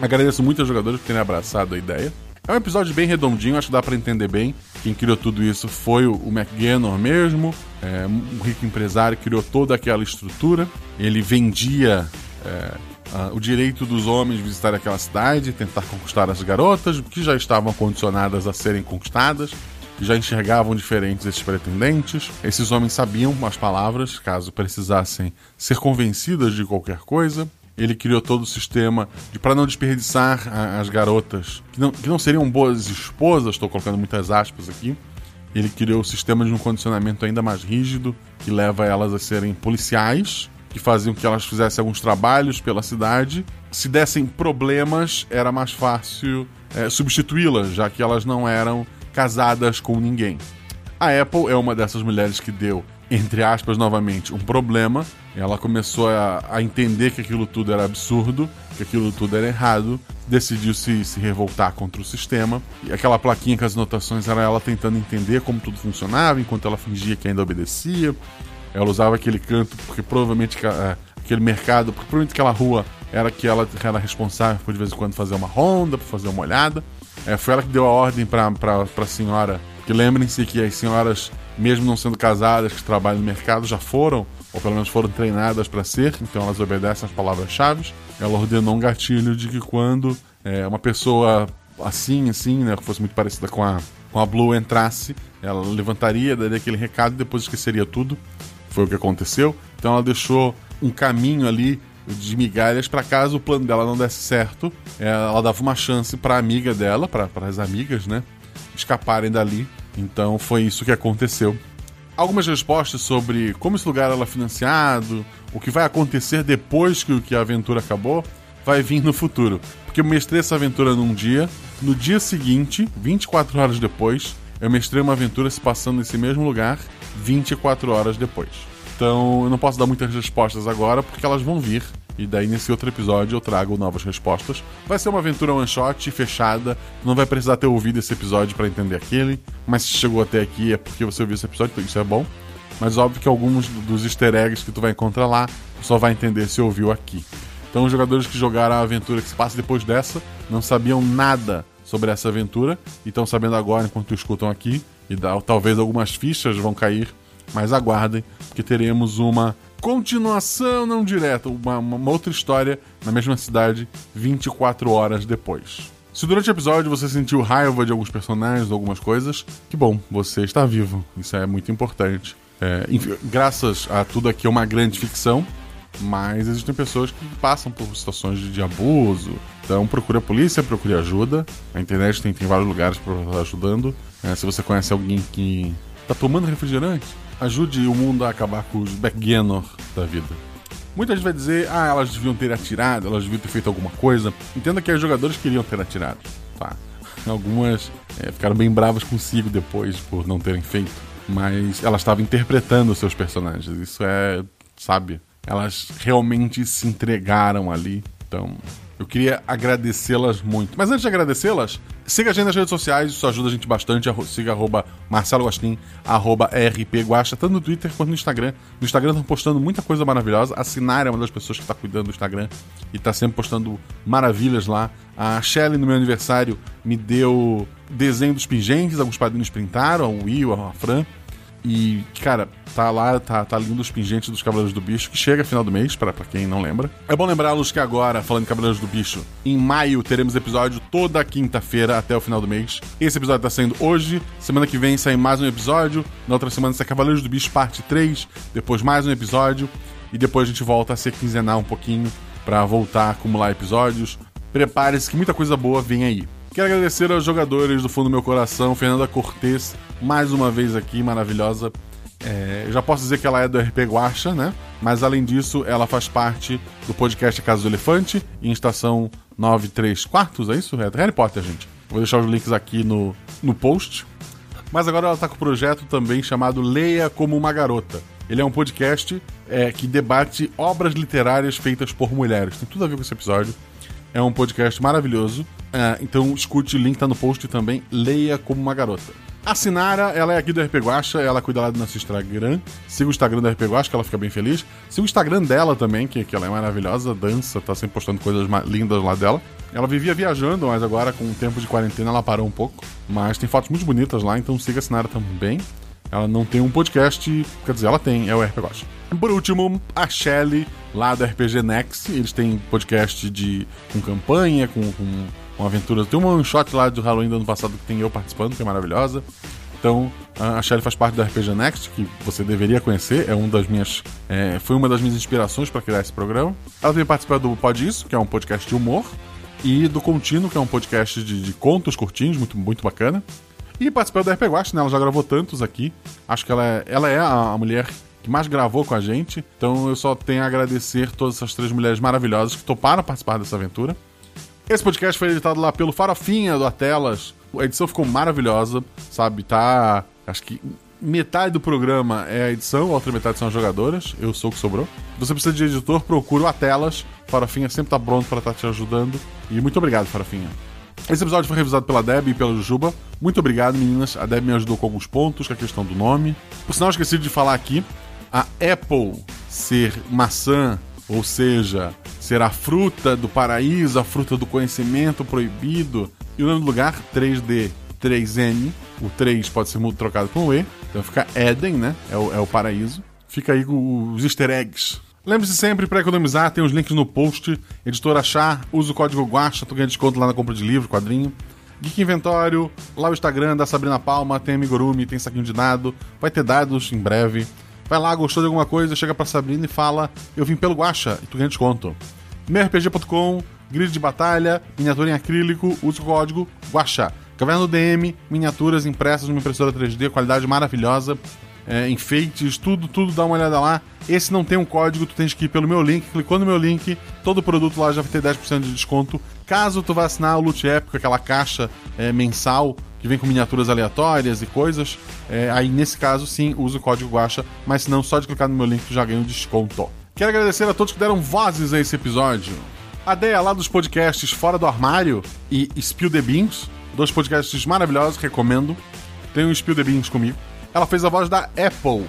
Agradeço muito aos jogadores por terem abraçado a ideia. É um episódio bem redondinho, acho que dá para entender bem. Quem criou tudo isso foi o, McGannon mesmo, é, um rico empresário, criou toda aquela estrutura. Ele vendia é, o direito dos homens visitar aquela cidade, tentar conquistar as garotas, que já estavam condicionadas a serem conquistadas, já enxergavam diferentes esses pretendentes. Esses homens sabiam as palavras, caso precisassem ser convencidas de qualquer coisa. Ele criou todo o sistema de para não desperdiçar a, as garotas, que não, que não seriam boas esposas, estou colocando muitas aspas aqui. Ele criou o sistema de um condicionamento ainda mais rígido, que leva elas a serem policiais, que faziam que elas fizessem alguns trabalhos pela cidade. Se dessem problemas, era mais fácil é, substituí-las, já que elas não eram casadas com ninguém. A Apple é uma dessas mulheres que deu, entre aspas, novamente, um problema. Ela começou a, a entender que aquilo tudo era absurdo, que aquilo tudo era errado, decidiu se, se revoltar contra o sistema. E aquela plaquinha com as anotações era ela tentando entender como tudo funcionava, enquanto ela fingia que ainda obedecia. Ela usava aquele canto porque provavelmente aquele mercado, porque provavelmente aquela rua era que ela era responsável por de vez em quando fazer uma ronda, por fazer uma olhada. É, foi ela que deu a ordem para a senhora. Que lembrem-se que as senhoras, mesmo não sendo casadas, que trabalham no mercado, já foram, ou pelo menos foram treinadas para ser, então elas obedecem as palavras-chave. Ela ordenou um gatilho de que quando é, uma pessoa assim, assim, né, que fosse muito parecida com a, com a Blue entrasse, ela levantaria, daria aquele recado e depois esqueceria tudo. Foi o que aconteceu. Então ela deixou um caminho ali de migalhas para caso o plano dela não desse certo. Ela dava uma chance para amiga dela, para as amigas, né, escaparem dali. Então foi isso que aconteceu. Algumas respostas sobre como esse lugar era financiado, o que vai acontecer depois que, que a aventura acabou, vai vir no futuro. Porque eu mestrei essa aventura num dia, no dia seguinte, 24 horas depois, eu mestrei uma aventura se passando nesse mesmo lugar 24 horas depois. Então eu não posso dar muitas respostas agora porque elas vão vir. E daí nesse outro episódio eu trago novas respostas. Vai ser uma aventura one shot fechada. Não vai precisar ter ouvido esse episódio para entender aquele. Mas se chegou até aqui é porque você ouviu esse episódio, então isso é bom. Mas óbvio que alguns dos easter eggs que tu vai encontrar lá só vai entender se ouviu aqui. Então os jogadores que jogaram a aventura que se passa depois dessa não sabiam nada sobre essa aventura e estão sabendo agora enquanto escutam aqui. E dá, talvez algumas fichas vão cair, mas aguardem, que teremos uma continuação não direta, uma, uma, outra história na mesma cidade 24 horas depois. Se durante o episódio você sentiu raiva de alguns personagens, algumas coisas, que bom, você está vivo. Isso é muito importante. É, enfim, graças a tudo aqui é uma grande ficção, mas existem pessoas que passam por situações de, de abuso. Então procure a polícia, procure ajuda. A internet tem, tem vários lugares para estar ajudando. É, se você conhece alguém que está tomando refrigerante, ajude o mundo a acabar com os backgammon da vida. Muita gente vai dizer, ah, elas deviam ter atirado, elas deviam ter feito alguma coisa. Entenda que os jogadores queriam ter atirado, tá? Algumas é, ficaram bem bravas consigo depois por não terem feito. Mas elas estavam interpretando os seus personagens. Isso é, sabe? Elas realmente se entregaram ali. Então, eu queria agradecê-las muito. Mas antes de agradecê-las, Siga a gente nas redes sociais, isso ajuda a gente bastante. Siga arroba Marcelo Guastin, arroba RP Guaxa, tanto no Twitter quanto no Instagram. No Instagram estão postando muita coisa maravilhosa. A Sinara é uma das pessoas que está cuidando do Instagram e está sempre postando maravilhas lá. A Shelly, no meu aniversário, me deu desenho dos pingentes, alguns padrinhos printaram, o Will, a Fran. E, cara, tá lá, tá, tá lindo os pingentes dos Cavaleiros do Bicho, que chega final do mês, pra quem não lembra. É bom lembrá-los que agora, falando de Cavaleiros do Bicho, em maio teremos episódio toda quinta-feira até o final do mês. Esse episódio tá saindo hoje, semana que vem sai mais um episódio, na outra semana sai Cavaleiros do Bicho parte 3, depois mais um episódio, e depois a gente volta a ser quinzenal um pouquinho, pra voltar a acumular episódios. Prepare-se que muita coisa boa vem aí. Quero agradecer aos jogadores do fundo do meu coração, Fernanda Cortez, mais uma vez aqui, maravilhosa. É, já posso dizer que ela é do RP Guacha, né? Mas além disso, ela faz parte do podcast Casa do Elefante, em estação 93 quartos, é isso? É Harry Potter, gente. Vou deixar os links aqui no, no post. Mas agora ela está com um projeto também chamado Leia como uma Garota. Ele é um podcast é, que debate obras literárias feitas por mulheres. Tem tudo a ver com esse episódio. É um podcast maravilhoso. É, então escute, o link tá no post também. Leia como uma garota. A Sinara, ela é aqui do RP Guacha, ela cuida lá do nosso Instagram. Siga o Instagram do RP Guacha, que ela fica bem feliz. Siga o Instagram dela também, que, que ela é maravilhosa, dança, tá sempre postando coisas lindas lá dela. Ela vivia viajando, mas agora com o tempo de quarentena ela parou um pouco. Mas tem fotos muito bonitas lá, então siga a Sinara também. Ela não tem um podcast, quer dizer, ela tem, é o RP Guacha. Por último, a Shelly, lá do RPG Next. Eles têm podcast de, com campanha, com, com, com aventuras. Tem um one shot lá do Halloween do ano passado que tem eu participando, que é maravilhosa. Então, a Shelly faz parte do RPG Next, que você deveria conhecer. É um das minhas, é, foi uma das minhas inspirações para criar esse programa. Ela também participa do Pod Isso, que é um podcast de humor. E do Contínuo, que é um podcast de, de contos curtinhos, muito, muito bacana. E participou do RP Guacha, né? Ela já gravou tantos aqui. Acho que ela é, ela é a, a mulher que mais gravou com a gente. Então eu só tenho a agradecer todas essas três mulheres maravilhosas que toparam participar dessa aventura. Esse podcast foi editado lá pelo Farofinha do Atelas. A edição ficou maravilhosa, sabe? Tá. Acho que metade do programa é a edição, a outra metade são as jogadoras. Eu sou o que sobrou. Se você precisa de editor, procura o Atelas. Farofinha sempre tá pronto para estar te ajudando. E muito obrigado, Farofinha. Esse episódio foi revisado pela Deb e pela Jujuba. Muito obrigado, meninas. A Deb me ajudou com alguns pontos, com a questão do nome. Por sinal, esqueci de falar aqui: a Apple ser maçã, ou seja, ser a fruta do paraíso, a fruta do conhecimento proibido. E o nome do lugar, 3D, 3N. O 3 pode ser muito trocado com o E. Então fica Éden, né? É o, é o paraíso. Fica aí os easter eggs. Lembre-se sempre, para economizar, tem os links no post. Editor Achar, usa o código GUACHA, tu ganha desconto lá na compra de livro, quadrinho. Geek Inventório, lá o Instagram da Sabrina Palma, tem Amigurumi, tem saquinho de dado. Vai ter dados em breve. Vai lá, gostou de alguma coisa, chega pra Sabrina e fala: Eu vim pelo Guacha e tu ganha desconto. MeuRPG.com, grid de batalha, miniatura em acrílico, usa o código GUACHA. Caverna do DM, miniaturas impressas numa impressora 3D, qualidade maravilhosa. É, enfeites, tudo, tudo, dá uma olhada lá. Esse não tem um código, tu tens que ir pelo meu link. Clicou no meu link, todo produto lá já vai ter 10% de desconto. Caso tu vá assinar o Loot Épico, aquela caixa é, mensal que vem com miniaturas aleatórias e coisas, é, aí nesse caso sim, usa o código Guacha, mas se não, só de clicar no meu link tu já ganha um desconto. Quero agradecer a todos que deram vozes a esse episódio. A Deia lá dos podcasts Fora do Armário e Spill the Beans, dois podcasts maravilhosos, recomendo. Tem um Spill the Beans comigo. Ela fez a voz da Apple.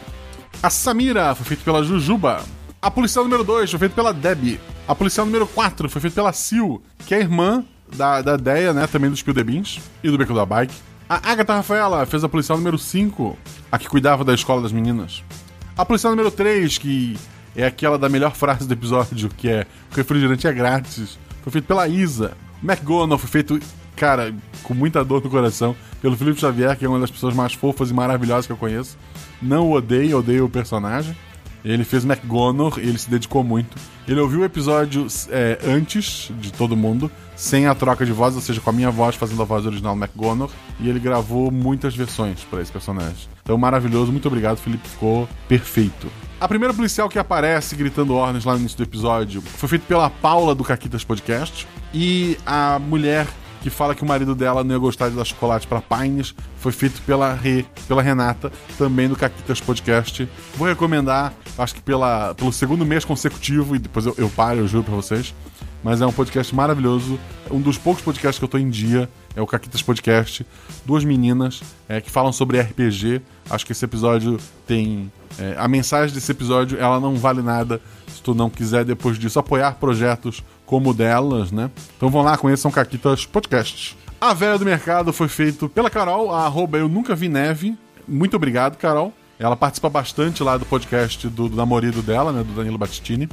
A Samira foi feita pela Jujuba. A policial número 2 foi feita pela Debbie. A policial número 4 foi feita pela Sil, que é irmã da, da Deia, né? Também do Spill the Beans e do Beco da Bike. A Agatha Rafaela fez a policial número 5, a que cuidava da escola das meninas. A policial número 3, que é aquela da melhor frase do episódio, que é refrigerante é grátis, foi feito pela Isa. McGonagall foi feito, cara, com muita dor no coração, pelo Felipe Xavier, que é uma das pessoas mais fofas e maravilhosas que eu conheço. Não odeio, odeio o personagem. Ele fez McGonagall ele se dedicou muito. Ele ouviu o episódio é, antes de todo mundo, sem a troca de voz, ou seja, com a minha voz fazendo a voz original McGonagall, e ele gravou muitas versões para esse personagem. Então, maravilhoso, muito obrigado, Felipe, ficou perfeito. A primeira policial que aparece gritando ordens lá no início do episódio foi feita pela Paula do Caquitas Podcast, e a mulher que fala que o marido dela não ia gostar de dar chocolate para Pines, foi feito pela Rê, pela Renata, também do Caquitas Podcast. Vou recomendar, acho que pela, pelo segundo mês consecutivo, e depois eu, eu paro, eu juro pra vocês. Mas é um podcast maravilhoso, um dos poucos podcasts que eu tô em dia. É o Caquitas Podcast. Duas meninas é, que falam sobre RPG. Acho que esse episódio tem. é, a mensagem desse episódio ela não vale nada se tu não quiser, depois disso, apoiar projetos como o delas, né? Então vão lá, conheçam Caquitas Podcast. A Velha do Mercado foi feito pela Carol, a arroba eu nunca vi neve. Muito obrigado, Carol. Ela participa bastante lá do podcast do, do namorado dela, né? Do Danilo Battistini.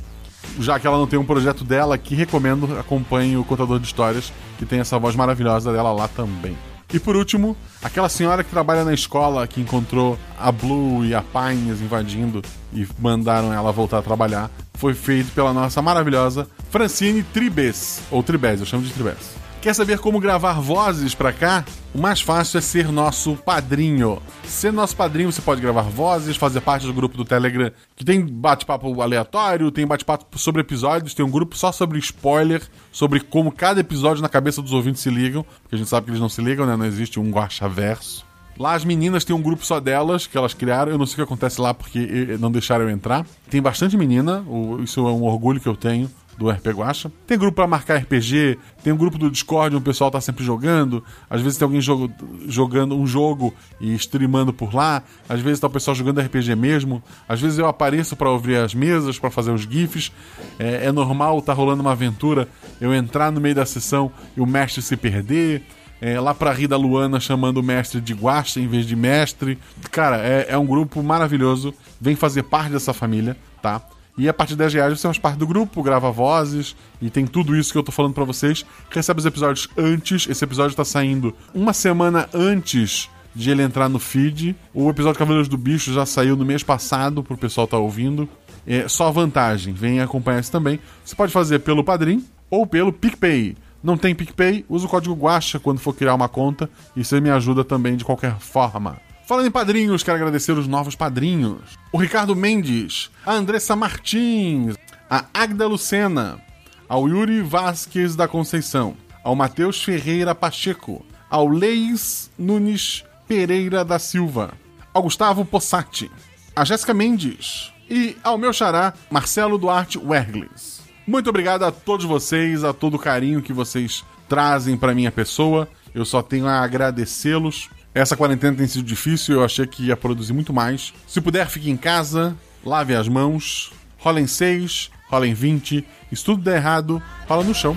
Já que ela não tem um projeto dela aqui, recomendo, acompanhe o Contador de Histórias, que tem essa voz maravilhosa dela lá também. E por último, aquela senhora que trabalha na escola que encontrou a Blue e a Pines invadindo e mandaram ela voltar a trabalhar, foi feito pela nossa maravilhosa Francine Tribes, ou Tribes, eu chamo de Tribes. Quer saber como gravar vozes pra cá? O mais fácil é ser nosso padrinho. Ser nosso padrinho, você pode gravar vozes, fazer parte do grupo do Telegram, que tem bate-papo aleatório, tem bate-papo sobre episódios, tem um grupo só sobre spoiler, sobre como cada episódio na cabeça dos ouvintes se ligam, porque a gente sabe que eles não se ligam, né? Não existe um guachaverso. Lá as meninas têm um grupo só delas, que elas criaram. Eu não sei o que acontece lá porque eh, não deixaram eu entrar. Tem bastante menina, isso é um orgulho que eu tenho do RP Guacha. Tem grupo pra marcar RPG, tem um grupo do Discord onde o pessoal tá sempre jogando. Às vezes tem alguém jogo- jogando um jogo e streamando por lá. Às vezes tá o pessoal jogando RPG mesmo. Às vezes eu apareço pra ouvir as mesas, pra fazer os GIFs. É, é normal, tá rolando uma aventura, eu entrar no meio da sessão e o mestre se perder. É, lá pra rir da Luana chamando o mestre de Guacha em vez de mestre. Cara, é, é um grupo maravilhoso. Vem fazer parte dessa família, tá? E a partir de 10 reais você faz parte do grupo, grava vozes e tem tudo isso que eu tô falando pra vocês. Recebe os episódios antes. Esse episódio tá saindo uma semana antes de ele entrar no feed. O episódio Cavaleiros do Bicho já saiu no mês passado pro pessoal tá ouvindo. É só vantagem, vem acompanhar isso também. Você pode fazer pelo Padrim ou pelo PicPay. Não tem PicPay? Usa o código Guacha quando for criar uma conta e você me ajuda também de qualquer forma. Falando em padrinhos, quero agradecer os novos padrinhos. O Ricardo Mendes, a Andressa Martins, a Agda Lucena, ao Yuri Vasquez da Conceição, ao Matheus Ferreira Pacheco, ao Leis Nunes Pereira da Silva, ao Gustavo Possati, a Jéssica Mendes e ao meu xará, Marcelo Duarte Wergles. Muito obrigado a todos vocês, a todo o carinho que vocês trazem para minha pessoa. Eu só tenho a agradecê-los. Essa quarentena tem sido difícil, eu achei que ia produzir muito mais. Se puder, fique em casa, lave as mãos, rola em 6, rola em 20. E se tudo der errado, rola no chão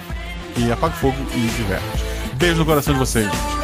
e apaga o fogo e diverte. Beijo no coração de vocês.